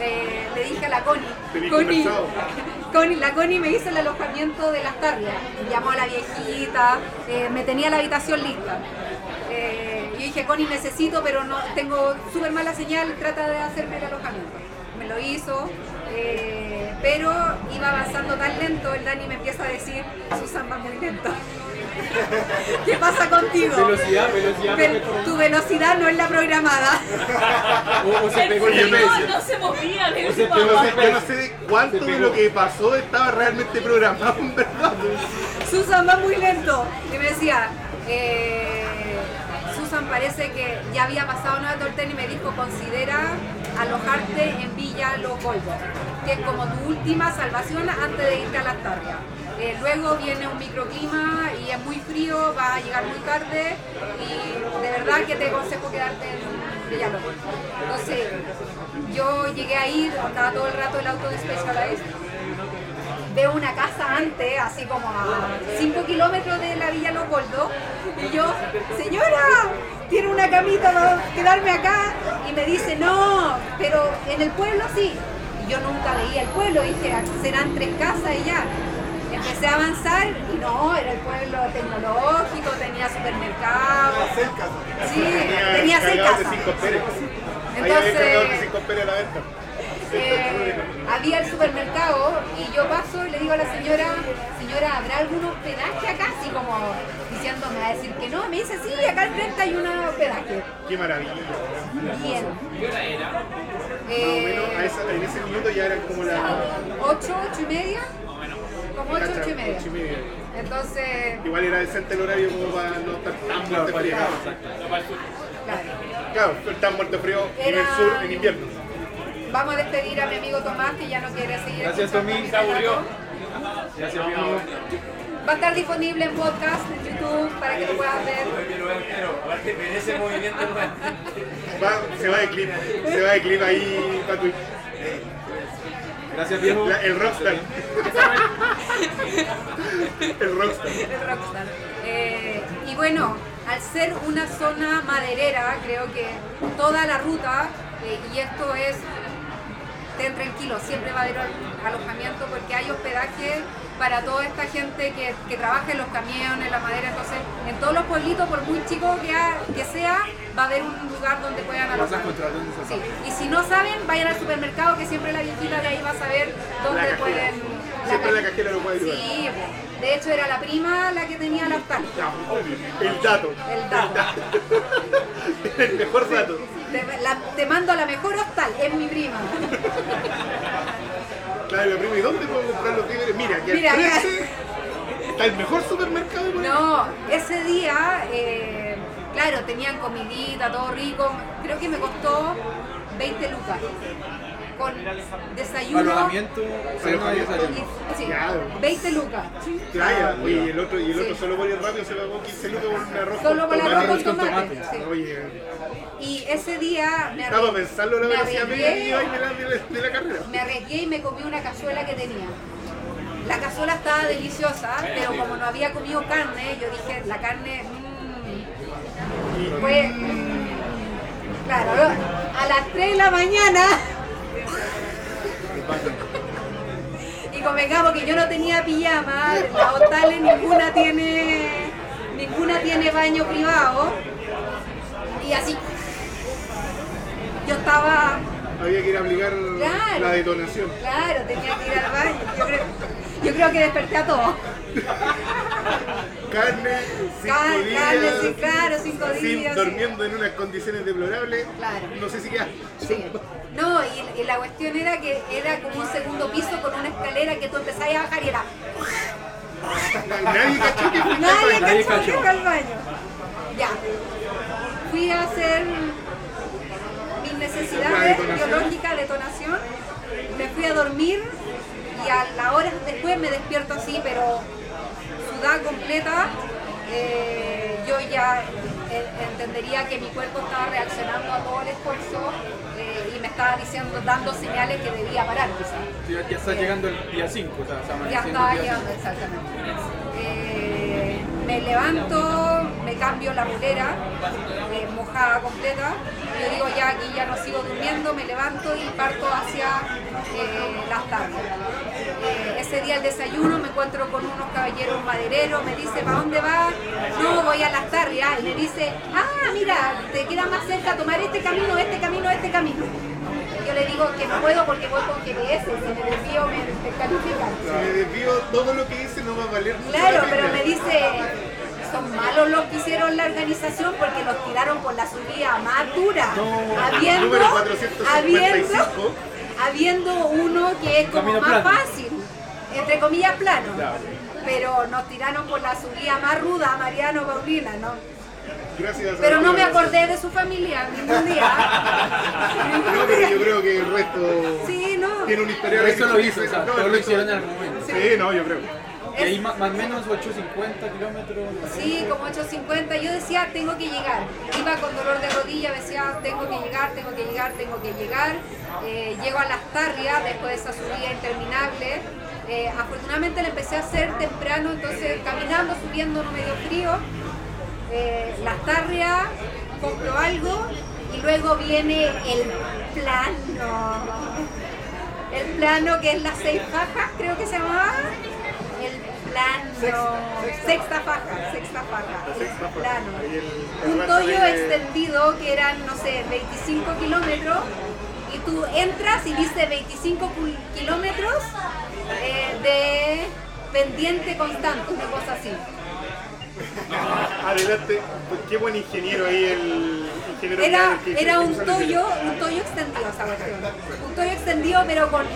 eh, le dije a la Connie. Connie, la Connie me hizo el alojamiento de las tarrias. Llamó a la viejita, eh, me tenía la habitación lista. Eh, yo dije, Connie, necesito, pero no tengo súper mala señal, trata de hacerme el alojamiento. Me lo hizo, eh, pero iba avanzando tan lento, el Dani me empieza a decir, Susan va muy lento. ¿Qué pasa contigo? Velocidad, velocidad. Ve- tu velocidad no es la programada. O, o se El pegó el GPS. no se movía se Yo no, sé, yo no sé de cuánto de lo que pasó estaba realmente programado, en verdad. Susan va muy lento. Y me decía, eh, Susan parece que ya había pasado Nueva Torten y me dijo, considera alojarte en Villa Los Golbos, que es como tu última salvación antes de irte a las tardes. Eh, luego viene un microclima y es muy frío, va a llegar muy tarde y de verdad que te aconsejo quedarte en Villa Los Golbos. Entonces, yo llegué ahí, estaba todo el rato el auto de Specialized veo una casa antes, así como a 5 kilómetros de la Villa Los Goldos, y yo, señora, tiene una camita para quedarme acá, y me dice, no, pero en el pueblo sí, yo nunca veía el pueblo, dije, serán tres casas y ya. Empecé a avanzar y no, era el pueblo tecnológico, tenía supermercado. Sí, tenía seis de casas. cinco Pérez. Ahí había Entonces- Eh, había el supermercado y yo paso y le digo a la señora, señora, ¿habrá algún hospedaje acá? Así como diciéndome a decir que no. Me dice, sí, acá al frente hay un hospedaje. Qué maravilla. Bien. Más o Eh, menos a esa- en ese minuto ya eran como las ¿Ocho, ocho y media? Como ocho, ocho y media. ocho y media. Entonces, Igual era decente el horario como para no estar tan muerto frío. claro. Claro, tan muerto de frío en el Era- sur en invierno. Vamos a despedir a mi amigo Tomás que ya no quiere seguir. Gracias, Tommy. mi Se aburrió. Gracias, amigo. Va a estar disponible en podcast, en YouTube, para que lo puedas ver. Aparte, ese movimiento, se va de clip, se va de clip ahí para tu, Gracias, viejo. la- el rockstar. el rockstar. el rockstar. Eh, y bueno, al ser una zona maderera, creo que toda la ruta, eh, y esto es, estén tranquilos, siempre va a haber alojamiento porque hay hospedaje para toda esta gente que, que trabaja en los camiones, la madera, entonces en todos los pueblitos, por muy chico que, ha- que sea, va a haber un lugar donde puedan alojar. Sí. Y si no saben, vayan al supermercado, que siempre la viejita de ahí va a saber dónde pueden... Siempre la ca- cajera lo puede ayudar. Sí, de hecho era la prima la que tenía la hostal. El dato. El dato. El mejor dato. Te, la- te mando a la mejor hostal, es mi prima. Claro, la prima, ¿y dónde puedo comprar los víveres? Mira, aquí Mira, al acá. 13 está el mejor supermercado. No, ese día, eh, claro, tenían comidita, todo rico. Creo que me costó 20 lucas. Con desayuno. Alojamiento, cena y desayuno. sí, Ya. 20 lucas. Playa, oye, y el otro, y el otro Sí. solo por ir rápido se pagó 15 lucas por un arroz Solo con con arroz con con tomate. tomate. sí. Oye, Y ese día me estaba arre- pensando la me velocidad media arriesgué. de la, de la, de la carrera. me arriesgué y me comí una cazuela que tenía. La cazuela estaba deliciosa, pero como no había comido carne, yo dije, la carne... mmm, fue... Claro, a las 3 de la mañana, y convengamos que yo no tenía pijama, las hostales ninguna tiene, ninguna tiene baño privado, y así... Yo estaba había que ir a aplicar Claro. la detonación. Claro, tenía que ir al baño. Yo creo, yo creo que desperté a todos. Carne, cinco Car- días. carne, sí, claro, cinco sin- días, sí. Durmiendo en unas condiciones deplorables. Claro. No sé si queda. Sí. No, y, y la cuestión era que era como un segundo piso con una escalera que tú empezabas a bajar y era. Nadie cachó que fue Nadie Nadie cachó que al baño. Ya. Fui a hacer mis necesidades detonación. biológicas, detonación. Me fui a dormir y a la hora después me despierto así, pero completa. Eh, yo ya entendería que mi cuerpo estaba reaccionando a todo el esfuerzo eh, y me estaba diciendo, dando señales que debía parar quizás. Ya, ya está llegando el día 5, o sea, está Ya día llegando, exactamente. Me levanto, me cambio la polera, eh, mojada completa. Yo digo, ya aquí ya no sigo durmiendo, me levanto y parto hacia eh, las tardes. Eh, ese día el desayuno me encuentro con unos caballeros madereros, me dice, ¿para dónde vas? No, voy a las tarrias. Y me dice, ah, mira, te queda más cerca tomar este camino, este camino, este camino. Yo le digo que no puedo porque voy con GPS, si me desvío me descalifican. Si me desvío, todo lo que hice no va a valer. Claro, nada. pero me dice, son malos los que hicieron la organización porque los tiraron por la subida más dura. habiendo, número 455. habiendo, habiendo uno que es como Camino más plano. fácil, entre comillas plano. Claro. Pero nos tiraron por la subida más ruda, Mariano, Paulina, ¿no? Gracias a Pero no me acordé de su familia ningún día. No, Ningún pero yo creo que el resto Sí, no. tiene un historial. Eso lo hizo, que o sea, no, lo hicieron en algún momento. Sí, no, yo creo. Y ahí más, más o menos 850 kilómetros. Sí, como 8.50. Yo decía, tengo que llegar. Iba con dolor de rodilla, decía, tengo que llegar, tengo que llegar, tengo que llegar. Eh, llego a las tarrias después de esa subida interminable. Eh, afortunadamente la empecé a hacer temprano, entonces caminando, subiendo, no me dio frío. Eh, las tarrias, compro algo y luego viene el plano. el plano que es las seis fajas, creo que se llamaba. El plano. Sexta faja, sexta faja. Sexta. Plano. El- el Un toyo de- extendido que eran, no sé, 25 kilómetros. Y tú entras y viste 25 cul- kilómetros eh, de pendiente constante, una cosa así. Adelante, pues qué buen ingeniero ahí el ingeniero Era, que- era que un toyo, un toyo extendido esa cuestión. Un toyo extendido pero con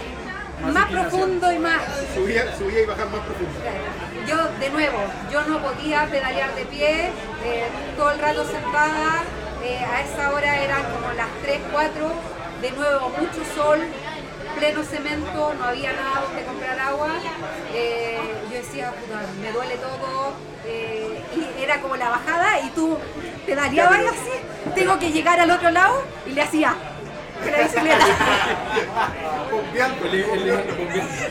más profundo y más. Subía, subía y bajaba más profundo. Yo, de nuevo, yo no podía pedalear de pie, eh, todo el rato sentada, eh, a esa hora eran como las 3, 4, de nuevo mucho sol, pleno cemento, no había nada donde comprar agua. eh, yo decía, puta, me duele todo, eh, y era como la bajada y tú pedaleabas y así, tengo que llegar al otro lado y le hacía la bicicleta.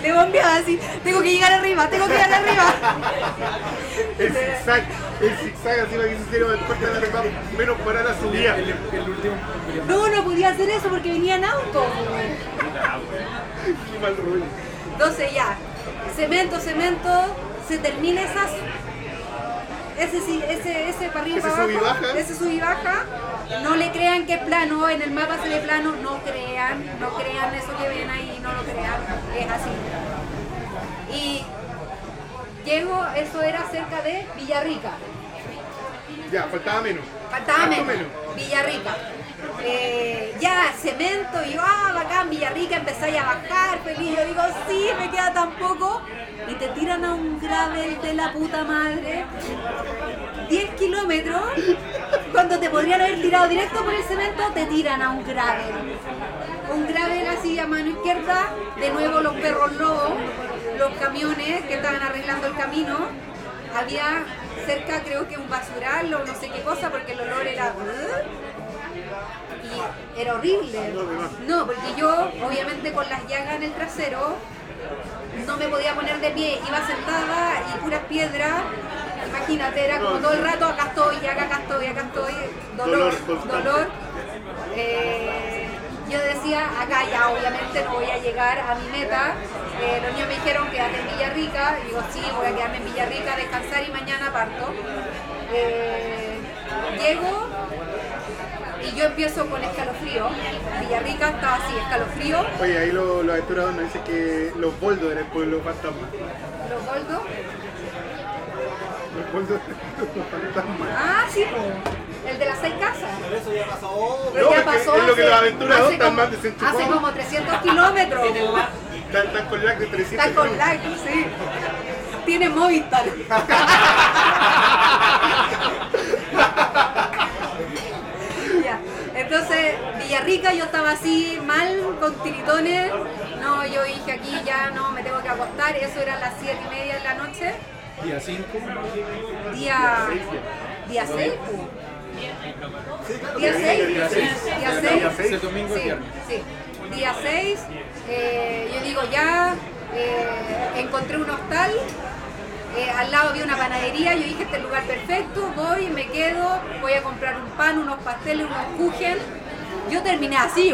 Le bombeaba así, tengo que llegar arriba, tengo que llegar arriba. El zigzag, el zigzag así para que se el corte de la menos para la subida. el- el último. No, no podía hacer eso porque venían autos. Qué mal rollo. Entonces ya, cemento, cemento, se termina esas. Ese, sí- ese, ese para arriba y Ese para abajo, baja. ese sub y baja. No le crean que es plano, en el mapa se ve plano, no crean, no crean eso que ven ahí, no lo crean, es así. Y llego, eso era cerca de Villarrica. Ya, faltaba menos. Faltaba menos. Villarrica. Eh, ya, cemento, y yo, ah, bacán, Villarrica, empezáis a bajar, feliz. Yo digo, sí, me queda tan poco. Y te tiran a un gravel de la puta madre. 10 kilómetros. Cuando te podrían haber tirado directo por el cemento, te tiran a un gravel. Un gravel así a mano izquierda. De nuevo los perros lobos, los camiones que estaban arreglando el camino. Había cerca creo que un basural o no sé qué cosa porque el olor era... Y era horrible. No, porque yo obviamente con las llagas en el trasero no me podía poner de pie, iba sentada y puras piedras. Imagínate, era como todo el rato, acá estoy, acá, acá estoy, acá estoy, dolor, dolor. Eh, yo decía, acá ya obviamente no voy a llegar a mi meta. Eh, los niños me dijeron quédate en Villarrica. Y digo, sí, voy a quedarme en Villarrica, descansar y mañana parto. Eh, llego y yo empiezo con escalofrío. Villarrica estaba así, escalofrío. Oye, ahí los lo aventuradores nos dicen que los boldos eran el pueblo fantasma. Los goldos. Los boldos eran los fantasmas. Ah, sí, el de las seis casas. Eso ya pasó. Pero No, ya pasó es lo que hace- los aventuradores hace están como- más desenchufados. Hace como 300 kilómetros. Están, están con lag de 300 Está con lag, sí. Tiene Movistar. Ya. Entonces, Villarrica yo estaba así mal, con tiritones. No, yo dije aquí ya no, me tengo que acostar. Eso era a las 7 y media de la noche. Día 5. Día. Día 6. Día 6. Día seis. Día Día 6. seis. El domingo Sí, viernes. sí. Día 6, yo digo ya, eh, encontré un hostal, eh, al lado había una panadería, yo dije este es el lugar perfecto, voy, me quedo, voy a comprar un pan, unos pasteles, unos kuchen. Yo terminé así.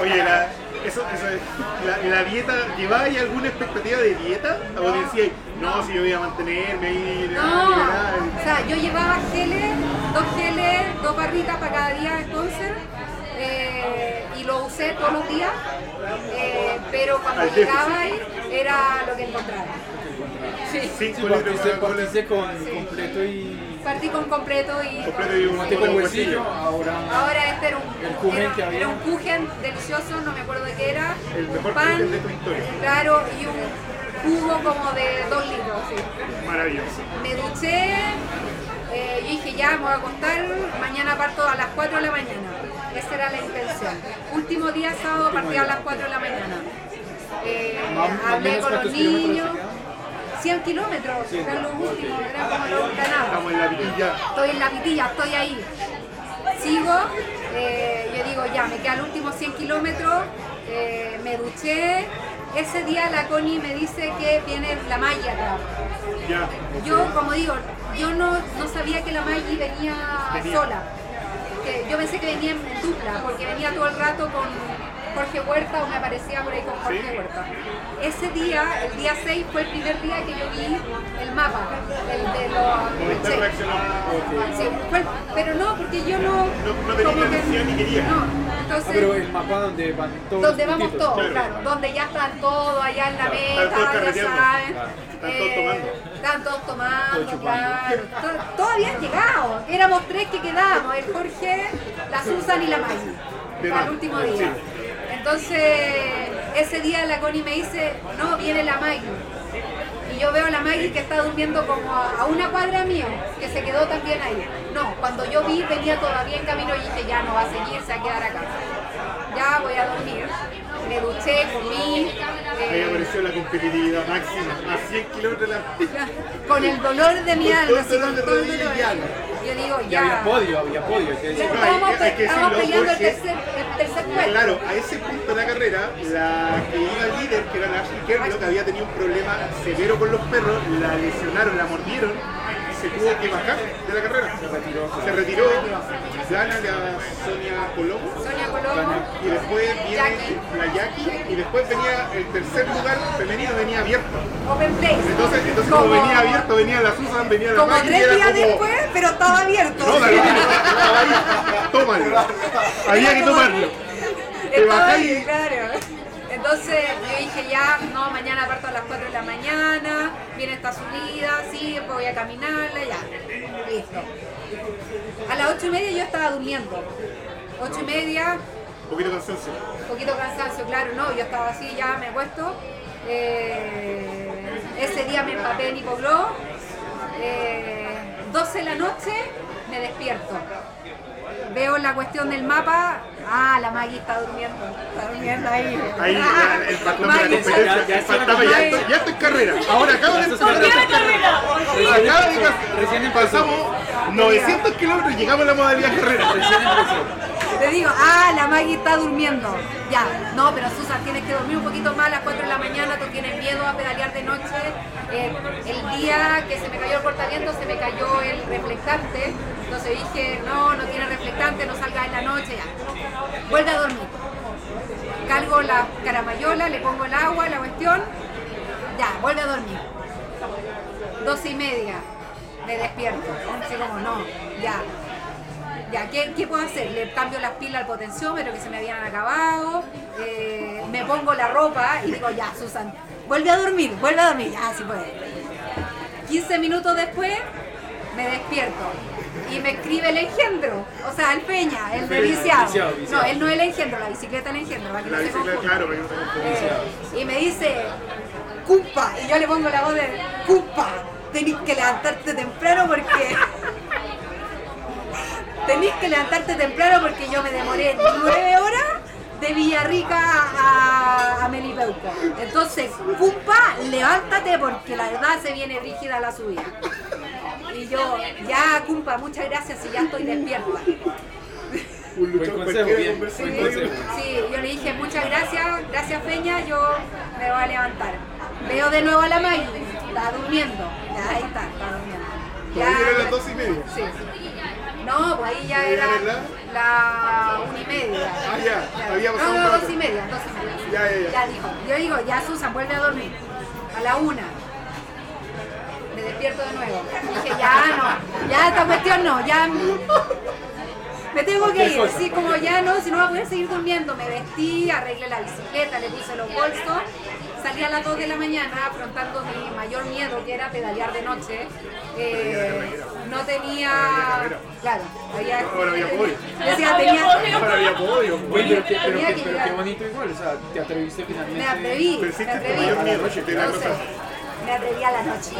Oye, la, eso, eso es, la, la dieta, ¿lleváis alguna expectativa de dieta? ¿O No. decíais, no, si yo voy a mantenerme ahí, No, liberal"? o sea, yo llevaba geles, dos geles, dos barritas para cada día de sponsor. eh, y lo usé todos los días, eh, pero cuando llegaba ahí era lo que encontraba. Sí. Cinco Sí, litros partiste, con completo y. Partí con completo y Completo y un Mate con huesillo. Ahora. ahora este era un, El kuchen era, que había. era un kuchen delicioso, no me acuerdo de qué era. El mejor un pan, de tu historia. Claro, y un jugo como de dos litros. sí. Maravilloso. Me duché, eh, yo dije ya me voy a acostar, mañana parto a las 4 de la mañana. Esa era la intención. Último día sábado partí a las 4 de la mañana. Eh, hablé con los niños. Te quedan. 100 kilómetros, eran los últimos, eran como los ganados. Estamos en la villa. Estoy en la pitilla, estoy ahí. Sigo, eh, yo digo ya, me quedan los últimos 100 kilómetros, eh, me duché. Ese día la Connie me dice que viene la malla acá. Ya. Yo, como digo, yo no, no sabía que la Maggi venía, Venía. sola. Que yo pensé que venía en dupla, porque venía todo el rato con, Jorge Huerta o me aparecía por ahí con Jorge Sí. Huerta. Ese día, el día 6, fue el primer día que yo vi el mapa, el de los... sí. reaccionando. Sí, fue- pero no, porque yo no... no tenía como que- necesidad ni quería. No, Ah, entonces... pero el mapa donde van todos donde vamos puntitos. todos, claro. claro, donde ya están todos allá en la Claro, están todos meta, ya saben. Claro. Están todos tomando. Están todos tomando, claro. To- Todos habían llegado. Éramos tres que quedábamos, el Jorge, la Susan y la Maggie. Para el último Sí. día. Entonces, ese día la Connie me dice, no, viene la Maggie. Y yo veo a la Maggie que está durmiendo como a, una cuadra mío, que se quedó también ahí. No, cuando yo vi venía todavía en camino y dije, ya no va a seguir, se va a quedar acá. Ya voy a dormir. Me duché, comí. Ahí eh, apareció la competitividad máxima, a 100 kilómetros de la... con el dolor de mi Con alma, todo así, el con dolor de y alma. Yo digo, Y había podio, había podio. hay que Ya decir. No, Estábamos, hay que- hay que pe- estábamos decirlo peleando el porque- tercer, el tercer puesto. Claro, a ese punto de la carrera, la que iba al líder, que era la Ashley Kerr, que había tenido un problema severo con los perros, la lesionaron, la mordieron y se tuvo que bajar de la carrera. Se retiró. Se retiró, gana la Sonia Colombo Y después viene la Jackie y después venía el tercer lugar femenino, venía abierto. Open Place. Entonces, entonces como, venía abierto, venía la Susan, venía la Como Maggie, y tres días como- después, pero estaba abierto. No, estaba ahí. Tómalo. Había que tomarlo. Te Estaba bajáis ahí, claro. Entonces yo dije ya, no, mañana parto a las 4 de la mañana, viene esta subida, sí, después voy a caminarla, ya. Listo. A las 8 y media yo estaba durmiendo. 8 y media, un poquito de cansancio. un poquito cansancio, claro, no, yo estaba así, ya me he puesto. ese día me empapé en hipoglow. Eh, 12 de la noche me despierto. Veo la cuestión del mapa. Ah, la Maggie está durmiendo. Está durmiendo ahí. Ahí Ah, ya el patrón de la competencia, ya- fantasma, ya estoy, ya estoy en carrera. Ahora acabo de empezar ¡Volvió la a carrera! Recién Acaba de recién. Pasamos 900 kilómetros y llegamos a la modalidad carrera. Recién empezó. Le digo, ah, la Maggie está durmiendo. Ya, no, pero Susan, tienes que dormir un poquito más a las 4 de la mañana, tú tienes miedo a pedalear de noche. Eh, el día que se me cayó el cortaviento se me cayó el reflectante. Entonces dije, no, no tiene reflectante, no salga en la noche, ya. Vuelve a dormir. Cargo la caramayola, le pongo el agua, la cuestión. Ya, vuelve a dormir. 12 y media, me despierto. Así como, no, ya. Ya, ¿qué, qué puedo hacer? Le cambio las pilas al potenciómetro que se me habían acabado, eh, me pongo la ropa y digo, ya, Susan, vuelve a dormir, vuelve a dormir, ya, sí puede. 15 minutos después, me despierto y me escribe el engendro, o sea, el Peña, el de Peña, viciado. viciado, viciado. No, él no es el engendro, la bicicleta es el engendro, para que La no se claro, para que no se confunda. Eh, y me dice, Cumpa, y yo le pongo la voz de Cumpa, tenés que levantarte temprano porque tenés que levantarte temprano porque yo me demoré nueve horas de Villarrica a, a Melipeuco. Entonces, Cumpa, levántate porque la verdad se viene rígida la subida. Y yo, ya, Cumpa, muchas gracias y ya estoy despierta. Un Buen luchón consejo, cualquiera bien, conversa buen con consejo. él. Sí, yo le dije muchas gracias, gracias Peña, yo me voy a levantar. Veo de nuevo a la Maggie, está durmiendo. Ya ahí está, está durmiendo. Eran las 12 y media. Sí. No, pues ahí ya ¿Ya era la? una y media. Ah, ya, había pasado No, no, dos y media, dos y media. Ya, ya, ya. Ya dijo, yo digo, ya Susan, vuelve a dormir. A la una. Me despierto de nuevo. Dije, ya no, ya esta cuestión no, ya me tengo que ir. Así como ya no, si no voy a poder seguir durmiendo. Me vestí, arreglé la bicicleta, le puse los bolsos. Salí a las 2 de la mañana afrontando mi mayor miedo, que era pedalear de noche. Eh, no tenía. Claro, había. Ahora había podio. Decía, tenía. Ahora había podio. Oye, pero, qué, bonito igual, o sea, te atreviste finalmente. Me atreví, me atreví. me atreví a la noche.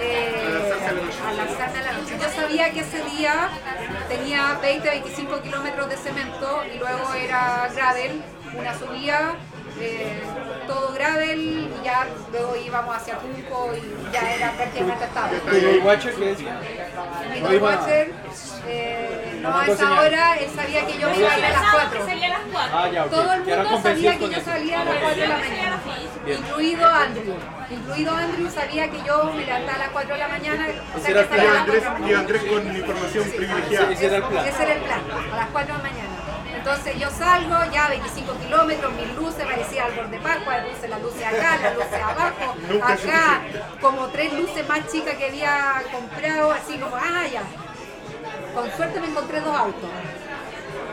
Eh, A lanzarse a la noche. a lanzarme a la noche. Yo sabía que ese día tenía 20, 25 kilómetros de cemento y luego era gravel, una subida, eh, todo gravel y ya luego íbamos hacia Junco y ya era prácticamente estable. ¿Tu Gold Watcher qué decía? Mi. Watcher, eh, no No a esa hora, él sabía que yo me iba a ir a las Pensábamos 4. que salía a las 4. Ah, ya, ok. Todo el mundo sabía que yo salía a las 4 de la mañana, incluido Andrew. Incluido Andrew sabía que yo me levantaba a las 4 de la mañana, o sea era que el Y salía a las Andrés, 4 de la y a mañana. Andrés con información privilegiada. Ese era el plan. Ese era el plan, a las 4 de la mañana. Entonces yo salgo, ya 25 kilómetros, mis luces, parecía árbol de Pascua, las luces acá, las luces abajo, acá, como tres luces más chicas que había comprado, así como, ah, ya. Con suerte me encontré dos autos.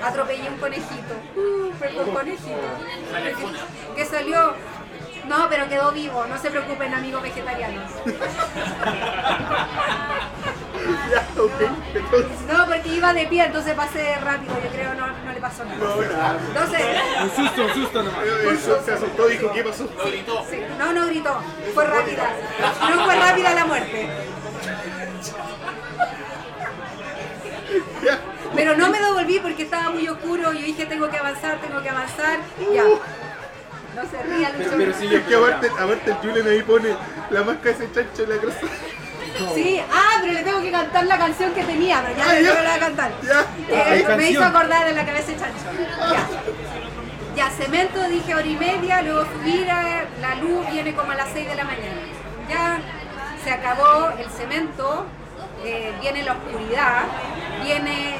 Atropellé un conejito. Uh, perdón, conejito. Que, que salió. No, pero quedó vivo. No se preocupen, amigos vegetarianos. Ya, ok. Entonces, No, porque iba de pie, entonces pasé rápido. Yo creo no, no le pasó nada. no, nada. Entonces, Un susto, un susto nomás. Eso se asustó, dijo, ¿qué pasó? sí, no, no gritó. Fue rápida. No fue rápida la muerte. Pero no me devolví porque estaba muy oscuro. Yo dije, tengo que avanzar, tengo que avanzar. Ya. No se ría, Pero, Lucho. pero sí, yo Es que aparte, aparte el Julian ahí pone la máscara de ese chancho en la cruz. Sí, ah, pero le tengo que cantar la canción que tenía, pero ya Ah, no ya. la voy a cantar. Ya. Que Ah, hay me canción. hizo acordar de la cabeza de chancho. Ya. Ya, cemento, dije hora y media, luego subir, a- la luz viene como a las 6 de la mañana. Ya se acabó el cemento, eh, viene la oscuridad, viene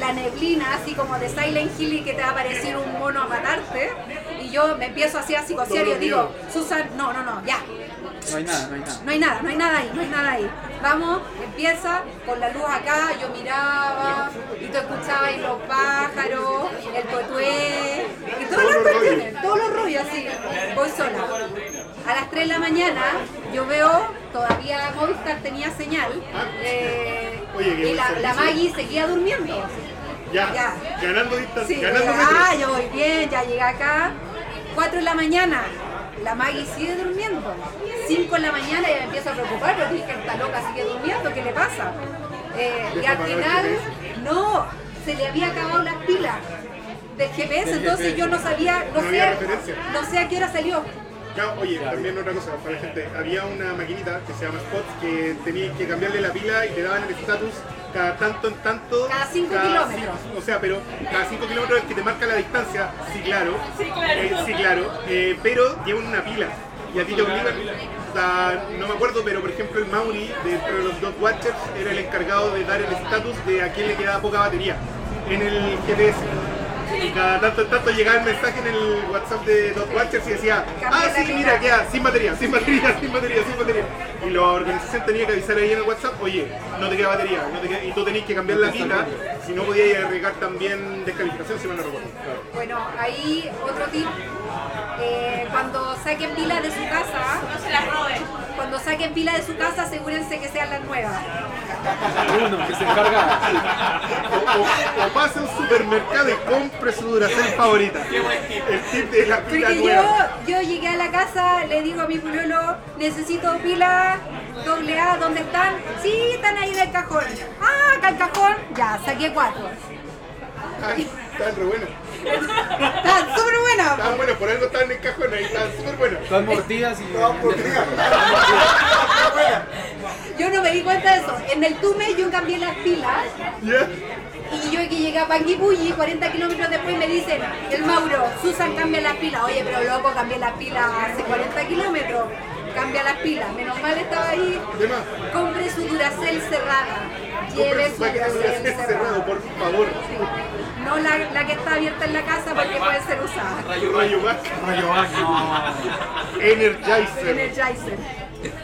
la neblina, así como de Silent Hill y que te va a aparecer un mono a matarte. Y yo me empiezo así a psicosear y digo, Susan, no, no, no, ya, No hay nada, no hay nada. no hay nada, no hay nada ahí, no hay nada ahí. Vamos, empieza con la luz acá, yo miraba y tú escuchabas los pájaros, el tuetué y todas las Todos los cuestiones, todos los rollos así. Voy sola. A las 3 de la mañana yo veo, todavía Movistar tenía señal eh, Oye, qué y la. Maggie seguía durmiendo. Ya. Ya. Ganando distancia, Sí, ganando ah, metros. yo voy bien, ya llegué acá. 4 de la mañana, la Maggie sigue durmiendo. 5 de la mañana ya me empiezo a preocupar porque dije, esta loca sigue durmiendo, ¿qué le pasa? Eh, y al final, no, se le había acabado las pilas del GPS, Del entonces GPS. yo no sabía, no, sé, no sé a qué hora salió. Oye, también otra cosa para la gente. Había una maquinita que se llama Spot que tenías que cambiarle la pila y te daban el estatus cada tanto en tanto. Cada cinco kilómetros. cinco- o sea, pero cada 5 kilómetros es que te marca la distancia. Sí, claro. Sí, claro. Eh, sí, claro. Eh, pero llevan una pila. Y a ti te obligan. sea, no me acuerdo, pero por ejemplo el Mauri, dentro de los dos Watchers, era el encargado de dar el estatus de a quién le quedaba poca batería en el GPS. Y cada tanto en tanto llegaba el mensaje en el WhatsApp de Dot Watchers y decía, ah, sí, pila". mira, queda sin batería, sin batería, sin batería, sin batería. Y la organización tenía que avisar ahí en el WhatsApp, oye, no te queda batería, no te queda- y tú tenías que cambiar la pila, si no podías arriesgar también descalificación, si mal no recuerdo. Bueno, ahí otro tip, eh, cuando saquen pilas de su casa, No se la roben. Cuando saquen pilas de su casa, asegúrense que sean las nuevas. Uno que se encarga. O, o- o pase a un supermercado y compre su Duracell favorita. El tip de la pila Porque nueva. yo, yo llegué a la casa, le digo a mi pololo, necesito pilas doble A, ¿dónde están? Sí, están ahí del cajón. Ah, acá el cajón, ya, saqué cuatro. Ay, estaban re buenos. Están súper buenas. Estaban buenos, por algo estaban en el cajón ahí, estaban súper buenos. Están mordidas y. Yo no me di cuenta de eso. En el Tume yo cambié las pilas y yo que llegué a Panguipulli, 40 kilómetros después me dicen, el Mauro, Susan cambia las pilas. Oye, pero loco, cambié las pilas hace 40 kilómetros. Cambia las pilas. Menos mal estaba ahí. Compre su Duracell cerrada. Lleve su cerrada. cerrado, por favor. Sí. No la, la que está abierta en la casa porque puede ser usada. Rayo Rayo no. Energizer. Energizer.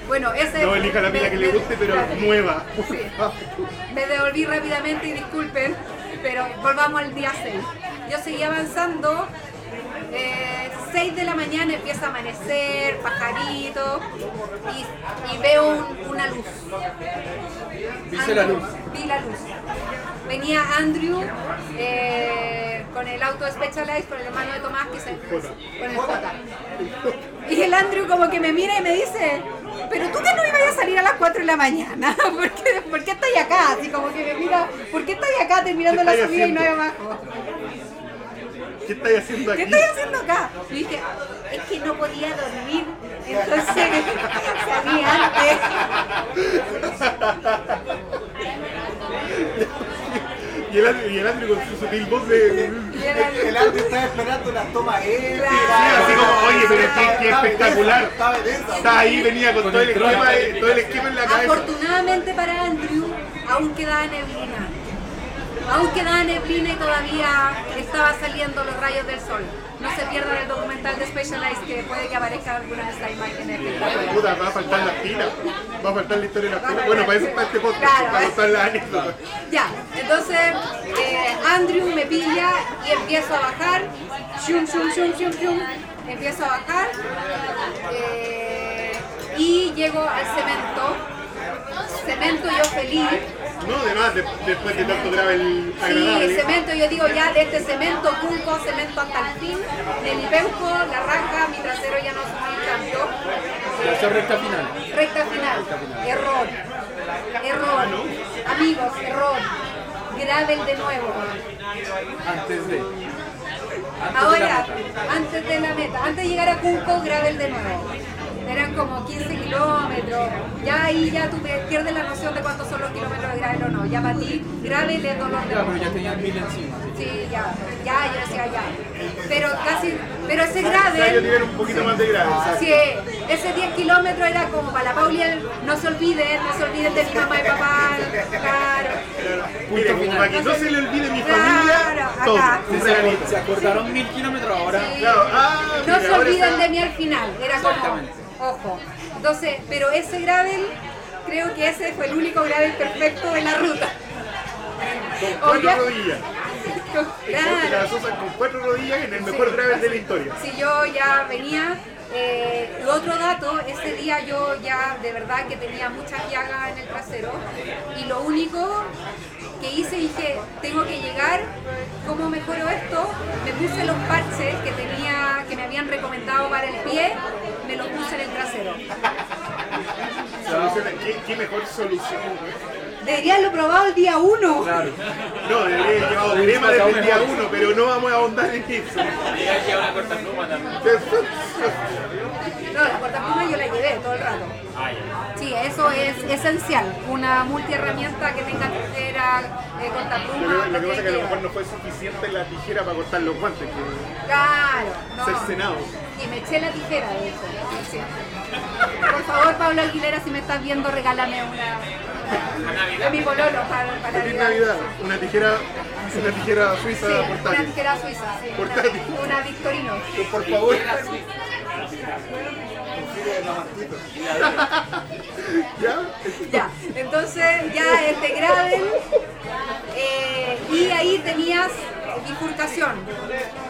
Bueno, ese No elija la pila que le guste, pero Claro. nueva. Sí. Me devolví rápidamente y disculpen, pero volvamos al día 6. Yo seguí avanzando. Eh, 6 de la mañana empieza a amanecer, pajarito, y, y veo un- una luz. Viste la luz. Vi la luz. Venía Andrew eh, con el auto de Specialized, con el hermano de Tomás, que se, con el J. Y el Andrew como que me mira y me dice, pero tú que no ibas a salir a las 4 de la mañana, ¿por qué, ¿por qué estás acá? Así como que me mira, ¿por qué estás acá terminando ¿Qué la subida y no hay abajo? ¿Qué estáis haciendo ¿Qué aquí? estoy haciendo acá? Y dije, es que no podía dormir, entonces salí antes. Y el, Andrew- y el Andrew con su sutil voz de... El- Andrew estaba esperando las tomas él. Claro. así como, oye, pero qué, qué espectacular. Estaba. Está ahí, venía con, Con todo, el esquema, eh, todo el esquema en la cabeza. Afortunadamente para Andrew, aún quedaba neblina. Aún quedaba neblina y todavía estaba saliendo los rayos del sol. No se pierdan el documental de Specialized que puede que aparezca alguna de estas imágenes. Puta, va a faltar las pilas. Va a faltar la historia de las pilas. Bueno, para eso está este podcast, Claro, para contar las anécdotas. Ya, entonces eh, Andrew me pilla y empiezo a bajar. Shum, shum, shum, shum, shum. Empiezo a bajar. eh, y llego al cemento. Cemento yo feliz. No, además, de- después de tanto gravel Sí, agradable. cemento, yo digo ya de este cemento, punco, cemento hasta el fin. El peuco, la raja, mi trasero ya no. Ya está recta final. Recta final. Error. Error. Amigos, error. Gravel de nuevo. Antes de. Antes Ahora, antes de la meta, antes de llegar a Cunco, gravel de nuevo. Eran como 15 kilómetros. Ya ahí ya tú te pierdes la noción de cuántos son los kilómetros de gravel o no. Ya para ti, gravel es dolor de Ya, pero ya tenían mil encima. sí. Ya, ya, yo decía ya. Pero casi, pero ese yo gravel, tienen un poquito más de gravel. sí, ese 10 kilómetros era como para la Pauli, no se olviden, no se olviden de mi mamá y papá, claro. Mire, como para que no se le olvide mi Claro, familia, todo. acá. Un Se, se acordaron mil kilómetros ahora. Sí. Claro, ah, No mira, se ahora olviden está- de mí al final, era como, Exactamente. Ojo. Entonces, pero ese gravel, creo que ese fue el único gravel perfecto de la ruta. Con cuatro rodillas. Claro. Con cuatro rodillas en el mejor gravel de la historia. Si yo ya venía, eh, otro dato, ese día yo ya de verdad que tenía muchas llagas en el trasero y lo único que hice dije, tengo que llegar, ¿cómo mejoro esto? Me puse los parches que tenía, que me habían recomendado para el pie, me los puse en el trasero. ¿Qué, qué mejor solución? Debería haberlo probado el día uno. Claro. No, debería haber llevado crema desde el día uno, pero no vamos a ahondar en eso. Ya lleva una corta pluma también. No, la cortapluma yo la llevé todo el rato. Ah. Sí, eso es esencial. Una multiherramienta que tenga tijera, eh, Lo cortapluma. que, lo que pasa es que a lo mejor no fue suficiente la tijera para cortar los guantes, que Claro, no. cercenados. Y me eché la tijera, de hecho. Sí. Por favor, Pablo Aguilera, si me estás viendo, regálame una de mi pololo para, para Navidad. Navidad, una tijera, una tijera suiza Sí, una tijera suiza, sí. Portátil. Una, una Victorino. Por favor. ¿Ya? Entonces ya este gravel eh, y ahí tenías bifurcación.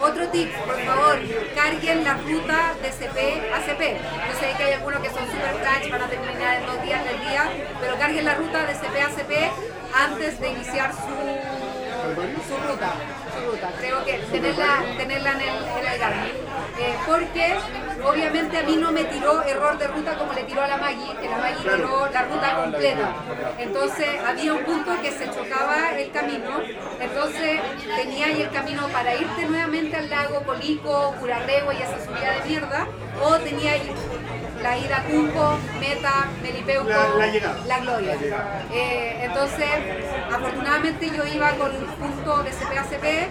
Otro tip, por favor, carguen la ruta de CP a CP. Yo sé que hay algunos que son super flash, van a terminar en dos días del día, pero carguen la ruta de CP a CP antes de iniciar su, su ruta. Su ruta. Creo que tenerla, tenerla en el, en el Garmin. Eh, porque obviamente a mí no me tiró error de ruta como le tiró a la Maggie, que la Maggie tiró la ruta completa. Entonces había un punto que se chocaba el camino, entonces tenía ahí el camino para irte nuevamente al lago Colico, Curarrego y esa subida de mierda, o tenía ahí la ida a Cumco, Meta, Melipeuco, La- la llegada. la Gloria. Eh, entonces, afortunadamente yo iba con el punto de CP a CP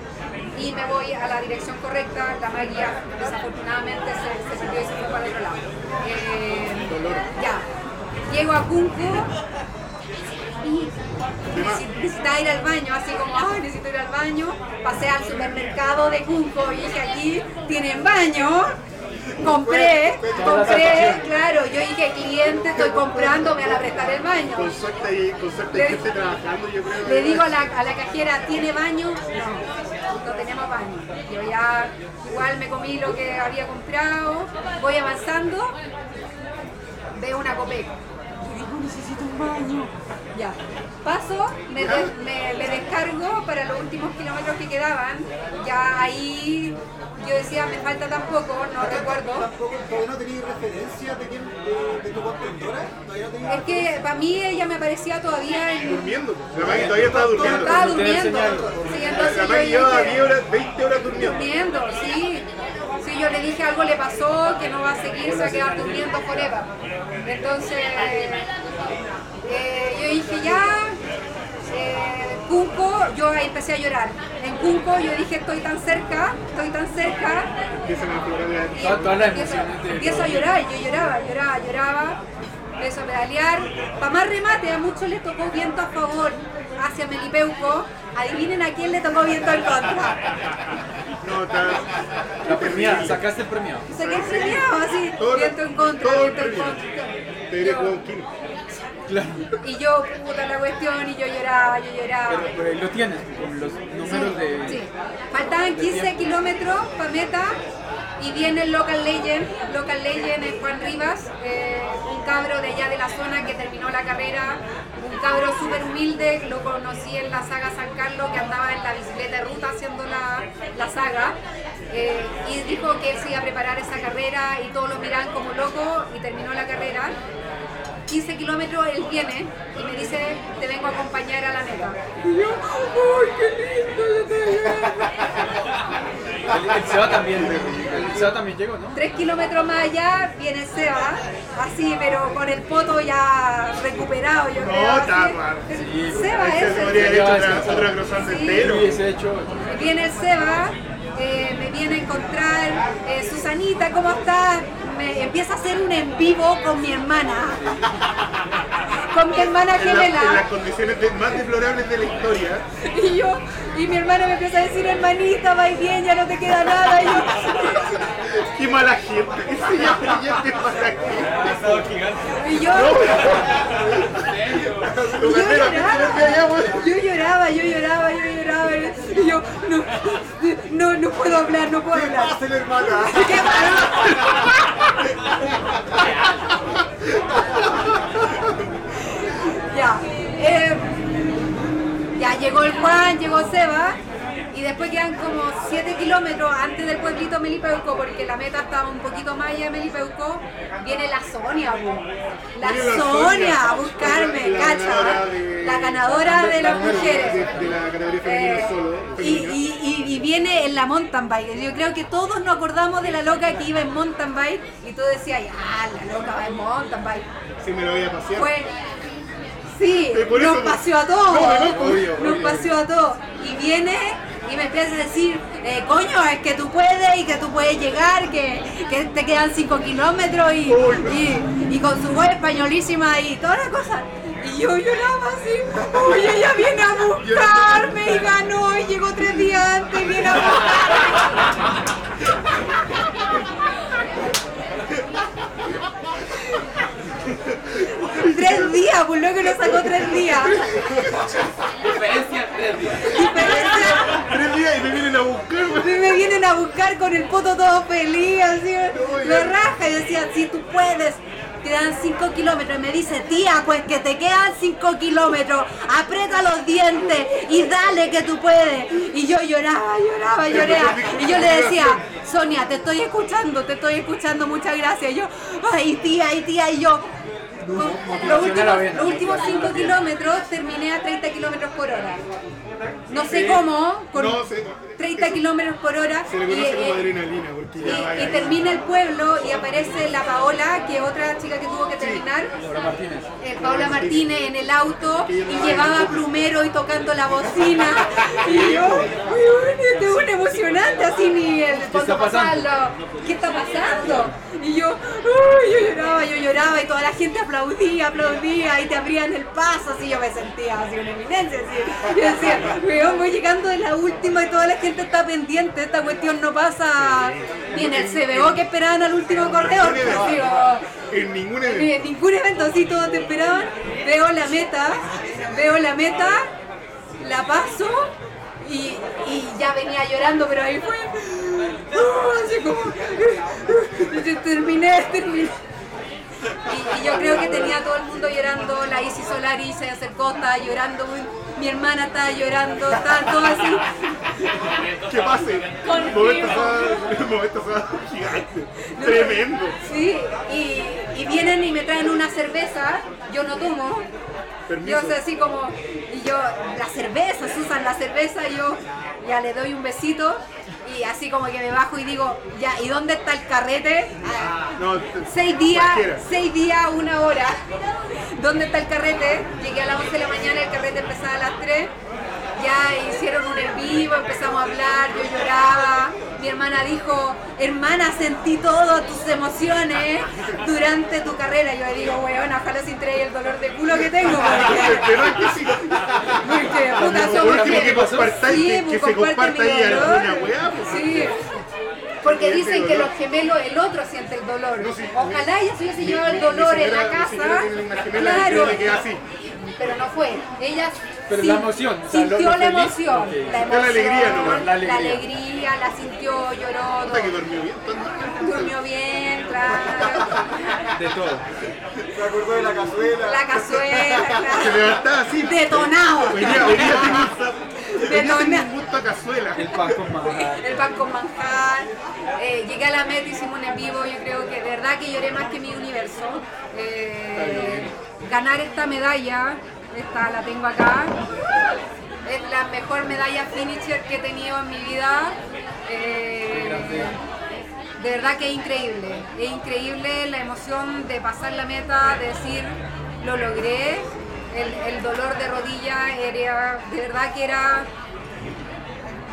y me voy a la dirección correcta. La magia desafortunadamente se, se perdió y se fue para el otro lado. Eh, ya, llego a Cunco y necesi- necesitaba ir al baño, así como, ay, necesito ir al baño. Pasé al supermercado de Cunco y dije, aquí tienen baño. Compré, compré, claro, yo dije, cliente, estoy comprando, me van a prestar el baño. Con suerte con suerte Le- gente trabajando, yo creo. Le digo a la, a la cajera, ¿tiene baño? No, no tenemos baño. Yo ya igual me comí lo que había comprado, voy avanzando, veo una copeca. Yo digo, necesito un baño. Ya, paso, me, de- me- me descargo para los últimos kilómetros que quedaban. Ya ahí yo decía, me falta tan poco, no recuerdo. Tampoco, todavía no tenéis referencia de, quién, de, de tu contentora. No Es que para mí ella me aparecía todavía en... Durmiendo. La Maggie todavía estaba durmiendo. Estaba durmiendo. Sí, La entonces yo Maggie llevaba dije- 10 horas, 20 horas durmiendo. durmiendo, sí. Sí, yo le dije algo le pasó, que no va a seguir, se va a quedar durmiendo forever. Entonces, eh, dije ya, eh, Cunco, yo ahí empecé a llorar. En Cunco yo dije estoy tan cerca, estoy tan cerca. Y empiezo, empiezo a llorar, yo lloraba, lloraba, lloraba. Empiezo a pedalear. Para más remate, a muchos les tocó viento a favor. hacia Melipeuco, adivinen a quién le tocó viento en contra. No, está. La premiada, sacaste el premiado. Saqué el premiado así, Todo- viento en contra, viento en contra. Te diré kilo. Claro. Y yo, puta la cuestión, y yo lloraba, yo lloraba. Pero, pero ahí lo tienes, con los números de. Sí. Faltaban 15 kilómetros para meta y viene el Local Legend. Local Legend es Juan Rivas, eh, un cabro de allá de la zona que terminó la carrera, un cabro súper humilde, lo conocí en la saga San Carlos que andaba en la bicicleta de ruta haciendo la, la saga. eh, y dijo que él se iba a preparar esa carrera y todos lo miraban como loco y terminó la carrera. 15 kilómetros él viene y me dice, te vengo a acompañar a la meta. Y yo, ¡ay, qué lindo! Yo te El, el Seba también, el Seba también llegó, ¿no? Tres kilómetros más allá viene Seba, así, pero con el poto ya recuperado, yo creo. No, mal. Sí. Seba Ahí se ese. podría haber hecho otra, otra entero. Sí, ese hecho. Viene el Seba, eh, me viene a encontrar, eh, Susanita, ¿cómo estás? Me empieza a hacer un en vivo con mi hermana. Con mi hermana En, la- en las condiciones de- más deplorables de la historia. Y yo, y mi hermana me empieza a decir, hermanita, va bien, ya no te queda nada. Y yo, Qué mala gente se llama mala gente. y yo, Yo ¿qué lloraba. Yo lloraba, yo lloraba, yo lloraba. Y yo, no, no, no puedo hablar, no puedo hablar. Pásale, hermana. ¿Qué pasó? ya. eh, ya llegó el Juan, llegó Seba. Y después quedan como 7 kilómetros antes del pueblito Melipeuco, porque la meta estaba un poquito más allá de Melipeuco. Viene la Sonia, bu. la Sonia Sonia. a buscarme, La cacha. ganadora de- La ganadora de las De, mujeres. de la categoría femenina Eh, solo. y, y- y- y viene en la mountain bike. Yo creo que todos nos acordamos de la loca que iba en mountain bike y tú decías, ah, la loca va en mountain bike. Sí, me lo voy a pasear. Fue, sí, Eh, nos paseó a todos. No, no, pues. Obvio, Nos obvio. paseó a todos. Y viene y me empieza a decir, eh, coño, es que tú puedes y que tú puedes llegar, que, que te quedan 5 kilómetros y, y, y con su voz españolísima y todas las cosas. Y yo lloraba así, uy, ella viene a buscarme y ganó y llegó tres días antes y viene a buscarme. Tres días, pues lo que nos sacó tres días. Diferencia tres días. Diferencia. Tres días y me vienen a buscar. Y me vienen a buscar con el poto todo feliz, así, me raja y decía, si tú puedes, quedan 5 kilómetros. Y me dice, tía, pues que te quedan 5 kilómetros, aprieta los dientes y dale que tú puedes. Y yo lloraba, lloraba, lloraba. Y yo le decía, Sonia, te estoy escuchando, te estoy escuchando, muchas gracias. Y yo, ay, tía, ay, tía, y yo... Los últimos, los últimos 5 kilómetros terminé a 30 kilómetros por hora. No sé cómo, con No, se, 30 kilómetros por hora se le y, como eh, adrenalina porque y- ya va y termina el pueblo y aparece la Paola, que es otra chica que tuvo que terminar, Martínez. eh, Paola Martínez en el auto y llevaba plumero y tocando la bocina. Y yo, uy, uy, es un emocionante así ni el ¿Qué está pasando? pasarlo. ¿Qué está pasando? Y yo, uy, yo lloraba, yo lloraba y toda la gente aplaudía, aplaudía y te abrían el paso, así yo me sentía así una eminencia, así. Yo decía, weón, voy llegando de la última y toda la gente está pendiente, esta cuestión no pasa ni en el CBO que esperaban al último pues, digo, en ningún ni evento. en ningún evento así todos te esperaban. Veo la meta, veo la meta, la paso y, y ya venía llorando, pero ahí fue. uh, así como. terminé, terminé. Y, y yo creo que tenía a todo el mundo llorando, la Isi Solari se acercó, estaba llorando, mi hermana estaba llorando, estaba todo así. ¿Qué pase? Momento momento gigante. Tremendo. Sí, y, y vienen y me traen una cerveza, yo no tomo. Permiso. Yo sé así como, y yo, la cerveza, Susan, la cerveza, y yo ya le doy un besito y así como que me bajo y digo, ya, ¿y dónde está el carrete? Ah, No, te- Seis días, cualquiera. seis días, una hora. ¿Dónde está el carrete? Llegué a las 11 de la mañana, el carrete empezaba a las 3. Ya hicieron un en vivo, empezamos a hablar, yo lloraba. mi hermana dijo, hermana, sentí todas tus emociones durante tu carrera. Yo le digo, weón, ojalá sin traer el dolor de culo que tengo. Porque, Pero es que sí. porque puta, somos que compartáis, Sí, que, que se comparte comparta mi ahí dolor. alguna weá. Sí. Porque dicen que los gemelos, el otro siente el dolor. Ojalá ella se hubiese llevado el dolor en la casa. Claro, pero no fue. Ella Pero la emoción, o sea, lo- sintió lo la emoción, la Sintió la emoción, alegría nomás, la alegría. alegría, la sintió, lloró, Hasta que todo. durmió bien. durmió bien, De todo. Se acordó de la cazuela. la cazuela, Se levantaba así. detonado, Hoy día, hoy día tengo un sa- hoy día tengo Detona. un gusto a cazuela. El pan con manjar. el pan con manjar. Eh, llegué a la meta, hicimos un en vivo, yo creo que de verdad que lloré más que mi universo. Eh, ganar esta medalla, esta la tengo acá, es la mejor medalla finisher que he tenido en mi vida. Eh, de verdad que es increíble, es increíble la emoción de pasar la meta, de decir lo logré, el, el dolor de rodilla era, de verdad que era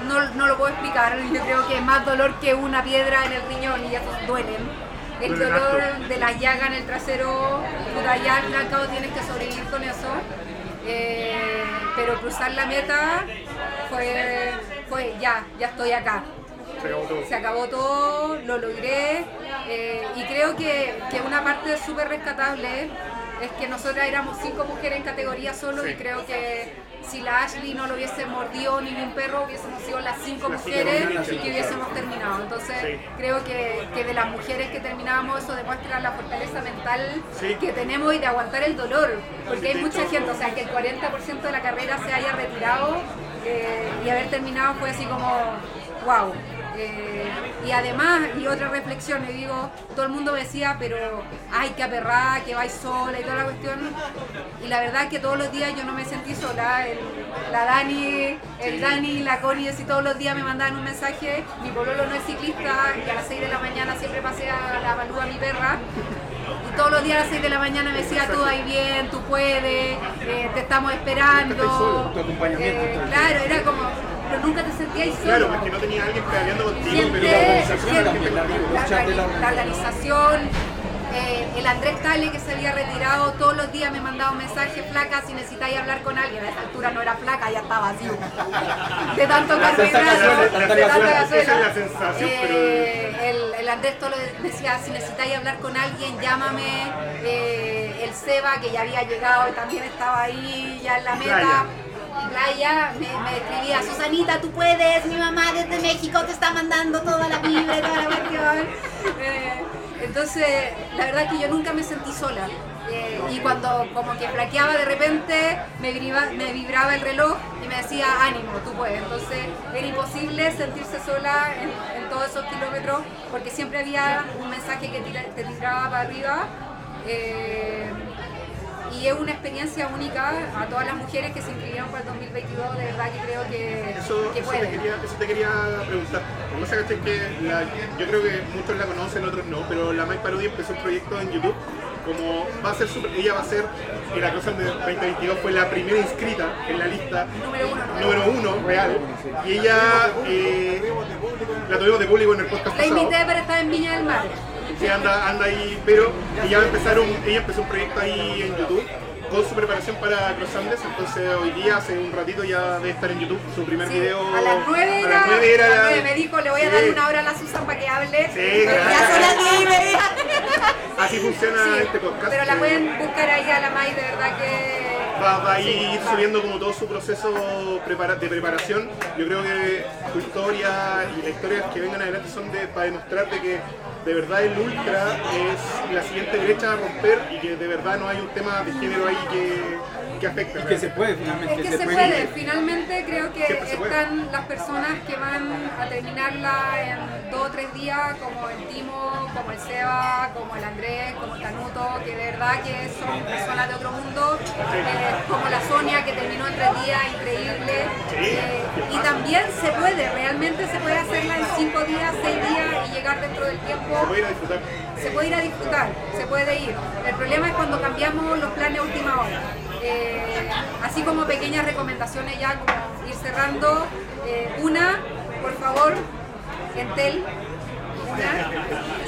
no, no lo puedo explicar. Yo creo que es más dolor que una piedra en el riñón y ya duelen. El Duelen dolor harto. de la llaga en el trasero, puta, ya al tienes que sobrevivir con eso. Eh, pero cruzar la meta fue, fue ya, ya estoy acá. Se acabó todo. Se acabó todo, lo logré eh, y creo que, que una parte súper rescatable es que nosotras éramos cinco mujeres en categoría solo Sí. y creo que si la Ashley no lo hubiese mordido ni un perro hubiésemos sido las cinco Las cinco mujeres que hubiésemos terminado. Entonces Sí. creo que, que de las mujeres que terminábamos eso demuestra la fortaleza mental Sí. que tenemos y de aguantar el dolor. Porque hay mucha gente, o sea, que el 40% de la carrera se haya retirado eh, y haber terminado fue así como, wow. Eh, y además, y otra reflexión, y digo, todo el mundo me decía, pero ay, qué aperrada, que vais sola y toda la cuestión. Y la verdad que todos los días yo no me sentí sola. El- la Dani, el Dani, la Connie, así todos los días me mandaban un mensaje. Mi pololo no es ciclista y a las 6 de la mañana siempre pasea la balúa mi perra. Y todos los días a las 6 de la mañana me decía, tú ahí bien, tú puedes, eh, te estamos esperando. solo, tu acompañamiento Eh, claro, era como, pero nunca te sentías solo. Claro, porque no tenía alguien pedaleando contigo, Siente- pero la organización la- organización, eh, el Andrés Tale que se había retirado, todos los días me mandaba un mensaje, flaca, si necesitáis hablar con alguien. A esa altura no era flaca, ya estaba así. De tanto carbohidrato, de tanta gasolina. gasolina. Esa es la sensación, Eh, el, el Andrés Tolo decía, si necesitáis hablar con alguien, llámame. Eh, el Seba, que ya había llegado y también estaba ahí, ya en la meta. Playa, me, me escribía, Susanita, tú puedes, mi mamá desde México te está mandando toda la vibra toda la cuestión. Eh, entonces, la verdad es que yo nunca me sentí sola. Eh, y cuando como que flaqueaba de repente, me, vibraba, me vibraba el reloj y me decía, ánimo, tú puedes. Entonces, era imposible sentirse sola en, todos esos kilómetros porque siempre había un mensaje que te tiraba para arriba. Eh, y es una experiencia única a todas las mujeres que se inscribieron para el 2022, de verdad que creo que, Eso, que eso, te quería, eso te quería preguntar. Lo que es que la- yo creo que muchos la conocen, otros no, pero la Mike Parody empezó un proyecto en YouTube. Como va a ser super- ella va a ser, en la cosa del 2022 fue la primera inscrita en la lista Número uno. número uno real. Y ella eh, la tuvimos de público en el podcast La pasado. invité para estar en Viña del Mar. Sí, anda, anda ahí, pero ella va a empezar un, ella empezó un proyecto ahí en YouTube con su preparación para Cross Andes, entonces hoy día, hace un ratito ya debe estar en YouTube su primer Sí, video. a las 9 a era, las la- me dijo, le voy a Sí, dar una hora a la Susan para que hable. Sí, claro. ya son las 10 y media. Así funciona Sí, este podcast. pero la que pueden buscar ahí a la Mai, de verdad que... Va, va a ir subiendo como todo su proceso de preparación. Yo creo que tu historia y las historias que vengan adelante son de, para demostrarte que de verdad el ultra es la siguiente brecha a romper y que de verdad no hay un tema de género ahí que, que afecte. Y que se puede finalmente. Es que se puede, finalmente creo que están las personas que van a terminarla en dos o tres días, como el Timo, como el Seba, como el Andrés, como el Canuto, que de verdad que son personas de otro mundo, eh, como la Sonia que terminó en tres días, increíble. Eh, y también se puede, realmente se puede hacerla en cinco días, seis días y llegar dentro del tiempo Se puede ir a disfrutar. se puede ir a disfrutar, se puede ir. El problema es cuando cambiamos los planes a última hora. Eh, así como pequeñas recomendaciones ya, como ir cerrando. Eh, una, por favor, Entel. ¿ya?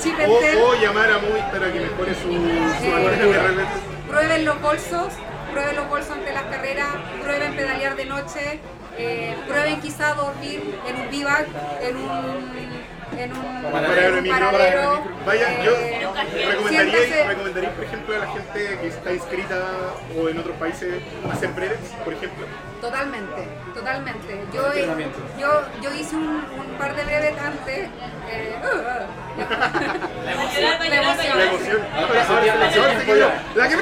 Chip O, Entel. o llamar a Movistar a que mejore su, su Eh, prueben los bolsos, prueben los bolsos ante las carreras, prueben pedalear de noche, eh, prueben quizá dormir en un bivac, en un, en un, Paradero en de un micro, paradero. Vaya, yo eh, recomendaría, siéntase- recomendaría, por ejemplo, a la gente que está inscrita o en otros países hacer brevets, por ejemplo. Totalmente, totalmente. Yo, Entrenamiento. yo, yo hice un, un par de brevet antes. eh, llorar, va a La emoción. La emoción. La que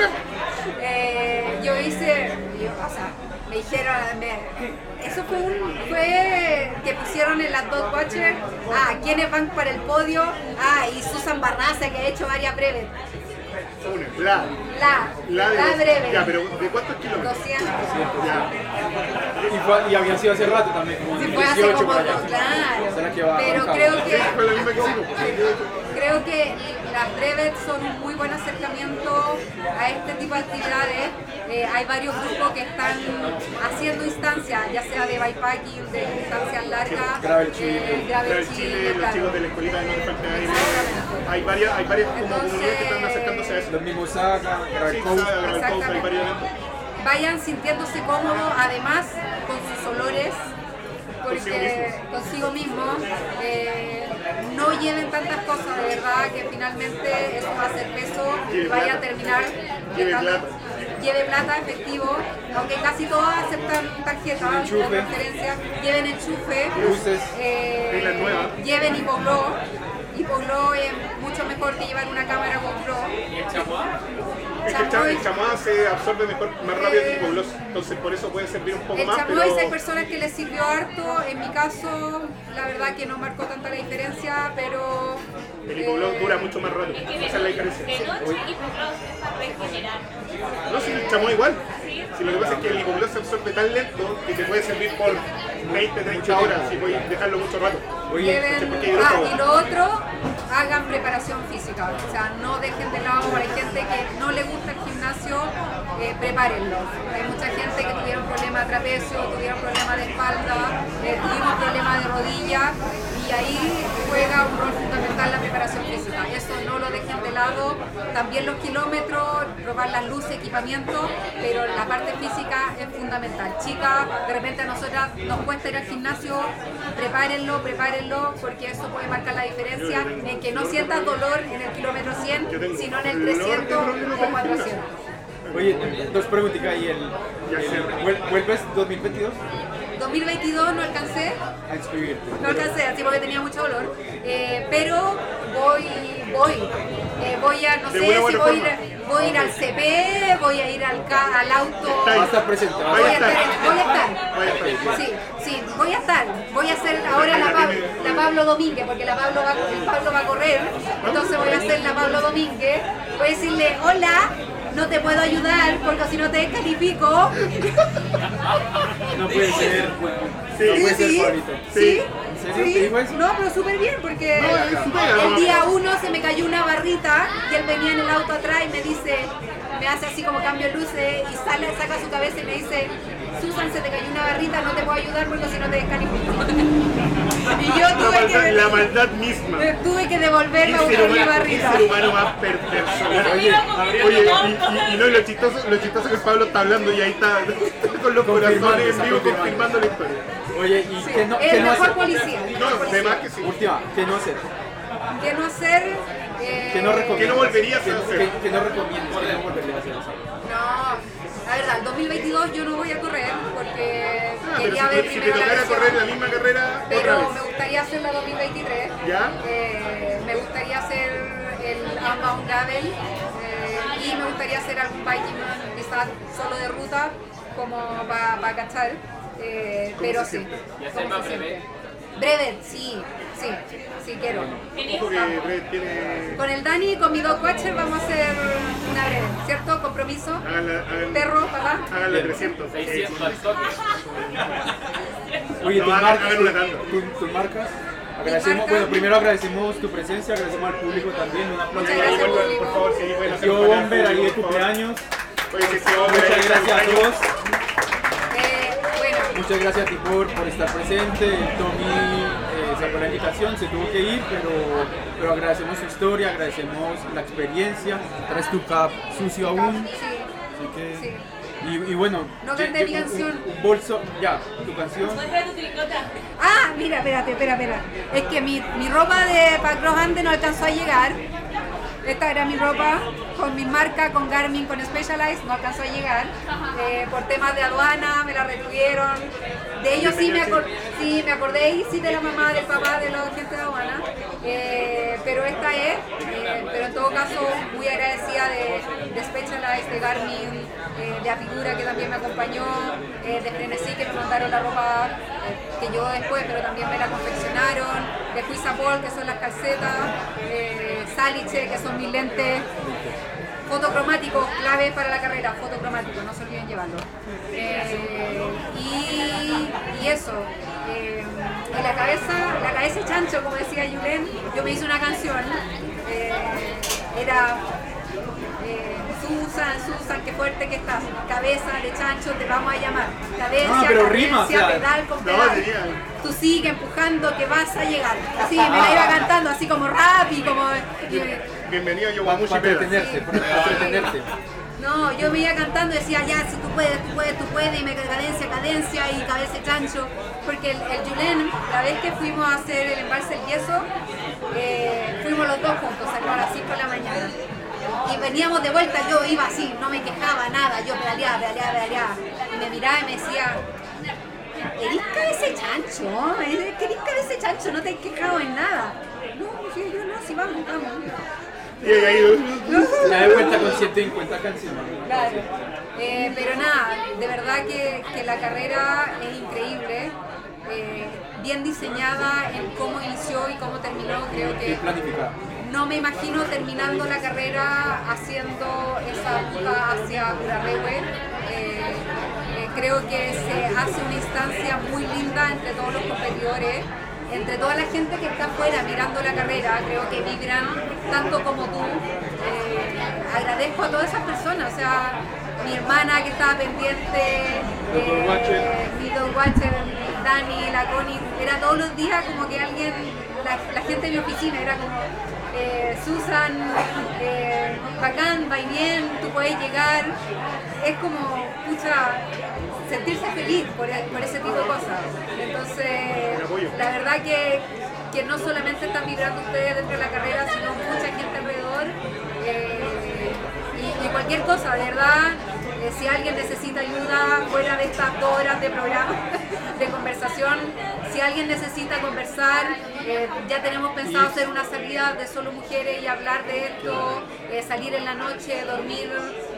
eh, yo hice, yo, o sea, me dijeron, me- eso fue un, fue que pusieron en las dos watchers, ah, ¿quiénes van para el podio? Ah, y Susan Barraza que ha hecho varias breves. La. La, La de la los- breve. Ya, pero ¿de cuántos kilómetros? 200. Ya. Y, fue- y había sido hace rato también, como Sí, fue hace 18 como por allá. dos, claro. Que va Pero creo que. Creo que las brevets son un muy buen acercamiento a este tipo de actividades. Eh, hay varios grupos que están haciendo instancias, ya sea de bikepacking, de distancias largas, Gravel Chile. eh, Gravel los claro. chicos de la escuelita de No. Hay varias, hay varias como Entonces- comunidades que están acercándose a eso. Los mismos Saga, Gran Coast, hay Exactamente. varios eventos. Vayan sintiéndose cómodos, además con sus olores, porque consigo mismo, eh, no lleven tantas cosas de verdad que finalmente eso va a ser peso y vaya a terminar Lleve plata. lleve plata efectivo, aunque casi todas aceptan tarjeta transferencia, lleven enchufe, Luces. eh, lleven hipoglow, hipoglow es mucho mejor que llevar una cámara GoPro. ¿Y el? Es que el cha- el chamois se absorbe mejor, más rápido que el hipogloss, entonces por eso puede servir un poco El más, chamois pero hay personas que les sirvió harto, en mi caso la verdad que no marcó tanta la diferencia, pero... el hipogloss eh, dura mucho más rato. Es que Esa es la diferencia. de noche es para regenerar. No, si el chamois igual. Si lo que pasa es que el hipogloss se absorbe tan lento que te puede servir por 20, 30 horas y puedes dejarlo mucho rato. Oye, hay ah, y lo otro, hagan preparación física, o sea, no dejen de lado, hay gente que no le gusta el gimnasio, eh, prepárenlo. Hay mucha gente que tuvieron problemas de trapecio, tuvieron problemas de espalda, eh, tuvimos problemas de rodilla y ahí juega un rol fundamental la preparación física. Eso no También los kilómetros, probar las luces, equipamiento, pero la parte física es fundamental. Chicas, de repente a nosotras nos cuesta ir al gimnasio, prepárenlo, prepárenlo, porque eso puede marcar la diferencia en que no sientas dolor en el kilómetro 100, Yo tengo sino en el dolor de 300 problema o con el 400. Oye, dos preguntitas ahí. El, Ya el- sé. ¿vuel- ¿Vuelves 2022 2022 no alcancé, a inscribirte? no alcancé, así porque tenía mucho dolor, eh, pero voy, voy, eh, voy a, no De sé si voy a, ir, voy a ir al CP, voy a ir al, ca- al auto, Está Va a estar presente. voy a estar, estar. voy a estar. Sí, sí, voy a estar. Voy a hacer ahora la, Pab- la Pablo Domínguez, porque la Pablo va, el Pablo va a correr. Entonces voy a hacer la Pablo Domínguez. Voy a decirle, hola, no te puedo ayudar porque si no te descalifico. No puede ser. Sí, no puede ser sí, sí, ¿En serio? sí. ¿Te dijo eso? No, pero súper bien porque No, es el día uno se me cayó una barrita y él venía en el auto atrás y me dice, me hace así como cambio de luces y sale, saca su cabeza y me dice, Susan, se te cayó una barrita, no te puedo ayudar porque si no te descalifico. y yo La tuve maldad, que, la maldad misma. tuve que devolverme a buscar mi humano, qué barrita. ser humano más perverso. Oye, Oye, y, y- y no, lo chistoso, lo chistoso que el Pablo está hablando y ahí está con los corazones en vivo confirmando. la historia. Oye, ¿y Sí, qué no, el no mejor hacer? policía. No, además que sí. Última, ¿qué no hacer? ¿Qué no hacer? Eh, ¿Qué no recomiendas? ¿Qué no volverías a ¿Qué- hacer? qué- qué no recomiendas? ¿Qué no volverías a hacer? No, la verdad, el 2022 yo no voy a correr porque Ah, pero quería si, ver te- si te primero la tocara lesión. correr la misma carrera otra Pero vez. me gustaría hacer la 2023. ¿Ya? Eh, me gustaría hacer el Unbound Gravel eh, y me gustaría hacer algún biking quizás solo de ruta como para cachar. eh, ¿Cómo pero sí. siente? ¿Y hacer ¿Cómo más se siente? Brevet, sí, sí, sí quiero. Con el Dani y con mi dog watcher vamos a hacer una breve, ¿cierto? Compromiso. Háganla, Perro, papá. háganla 300. 600 al toque. Oye, No, una tanda. tu- tus marcas. Agradecemos, marca. bueno, primero agradecemos tu presencia, agradecemos al público también, un aplauso. Muchas gracias, público. por favor, hacer Tío un Bomber ahí de cumpleaños. Oye, Muchas gracias a todos. Eh, bueno, Muchas gracias a ti por, por estar presente. Tommy sacó la invitación, se tuvo que ir, pero, pero agradecemos su historia, agradecemos la experiencia, traes tu cap sucio aún, Sí, así que... Y, y bueno, No canté mi un- canción. Un, un bolso, ya, tu canción. Ah, mira, espérate, espera, espera. Es que mi, mi ropa de Pac no alcanzó a llegar. Esta era mi ropa con mi marca, con Garmin, con Specialized, no alcanzó a llegar. Eh, por temas de aduana me la retuvieron. De ellos sí me, acor- sí, me acordé y sí de la mamá, del papá, de la gente de aduana. Eh, pero esta es, eh, pero en todo caso muy agradecida de, de Specialized, de Garmin, eh, de Apigura que también me acompañó, eh, de Frenesí que me mandaron la ropa eh, que yo después, pero también me la confeccionaron, de Juizapol que son las calcetas, eh, Saliche que son mis lentes fotocromáticos, clave para la carrera, fotocromáticos, no se olviden llevarlo. Eh, y, y eso, en la cabeza, la cabeza chancho, como decía Yulen, yo me hice una canción, era Susan, Susan, qué fuerte que estás, cabeza de chancho te vamos a llamar, cadencia, Ah, pero cadencia, rima, o sea, pedal con no, pedal. Tú sigue empujando que vas a llegar. Así me la iba cantando, así como rap y como... y- Bienvenido a Para no, yo me iba cantando y decía, ya, si tú puedes, tú puedes, tú puedes, y me cadencia, cadencia y cabeza de chancho. Porque el, el Julen, la vez que fuimos a hacer el embalse del yeso, eh, fuimos los dos juntos, a las 5 de la mañana. Y veníamos de vuelta, yo iba así, no me quejaba nada, yo pedaleaba, pedaleaba, pedaleaba. Y me miraba y me decía, ¿eres de chancho? ¿Eres cabeza de chancho? No te has quejado en nada. No, yo no, sí, vamos, vamos. Y ahí, Se da cuenta con 150 canciones. Claro. Eh, pero nada, de verdad que, que la carrera es increíble, eh, bien diseñada en cómo inició y cómo terminó. Creo Bien que planificada. No me imagino terminando la carrera haciendo esa ruta hacia Curarrehue. Eh, eh, creo que se hace una instancia muy linda entre todos los competidores, entre toda la gente que está afuera mirando la carrera. Creo que vibran tanto como tú. Eh, agradezco a todas esas personas, o sea, mi hermana que estaba pendiente. Watcher. mi Dog Watcher, Dani, la Connie, era todos los días como que alguien, la, la gente de mi oficina era como, eh, Susan, eh, bacán, va bien, tú puedes llegar, es como, pucha, sentirse feliz por, ese tipo de cosas. Entonces, la verdad que, que no solamente están vibrando ustedes dentro de la carrera, sino mucha gente alrededor. eh, y, y cualquier cosa, de verdad, eh, si alguien necesita ayuda fuera de estas dos horas de programa, de conversación, si alguien necesita conversar, eh, ya tenemos pensado hacer una salida de solo mujeres y hablar de esto, eh, salir en la noche, dormir,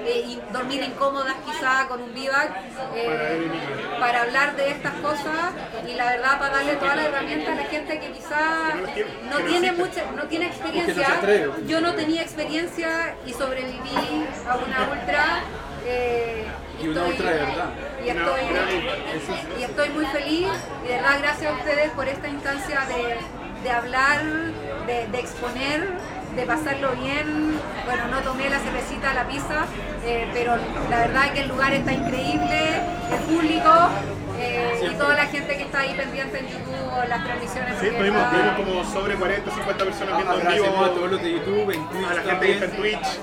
y dormir incómodas quizá con un vivac, para hablar de estas cosas y la verdad para darle toda la herramienta a la gente que quizá no tiene mucha, no tiene experiencia. Yo no tenía experiencia y sobreviví a una ultra. Eh, Y una estoy- ultra de verdad. Y estoy, y estoy muy feliz y de verdad gracias a ustedes por esta instancia de, de hablar, de, de exponer, de pasarlo bien. Bueno, no tomé la cervecita a la pizza, eh, pero la verdad es que el lugar está increíble, el público eh, y toda la gente que está ahí pendiente en YouTube o las transmisiones. Sí, tuvimos, está- tuvimos como sobre 40, 50 personas viendo en Agradecemos vivo. a todos los de YouTube, en Twitch a la gente que está en. Twitch.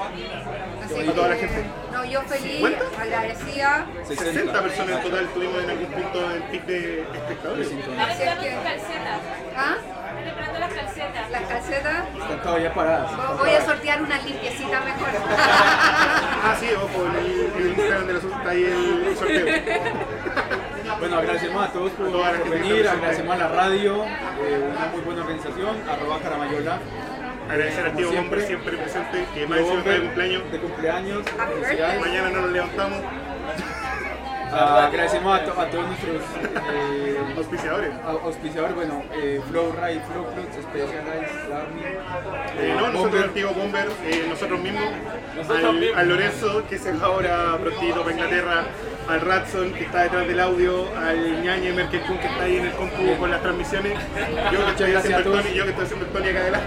Así y toda la que, gente. No, yo feliz, ¿Cuánto? agradecida. 60 personas en total tuvimos en algún punto del pic de espectadores. Están Así es que-. ¿Ah? Las calcetas. Las calcetas. Están todavía paradas. Voy a sortear una limpiecita mejor. Ah, sí, ojo, en el, Instagram de la está ahí el sorteo. Bueno, agradecemos a todos por, la por venir, agradecemos a la radio, eh, una muy buena organización, arroba caramayola. Agradecer al tío siempre. Bomber siempre presente, que más encima está de cumpleaños. De cumpleaños, felicidades. Mañana no nos levantamos. Agradecemos a, to- a todos nuestros eh, Auspiciadores. au- auspiciadores, bueno, eh, Flow Ride, Flow Clubs, Specialized, Army. Eh, no, nosotros, el tío Bomber, eh, nosotros mismos, al, al Lorenzo, que se va ahora prontito para Inglaterra, al Ratson, que está detrás del audio, al Ñañe Merkel que está ahí en el compu con las transmisiones, yo que estoy gracias haciendo el. Tony, yo que estoy haciendo el Tony acá adelante,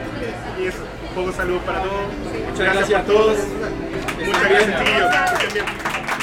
y eso, un poco saludos para todos. Muchas gracias a todos. Muchas gracias.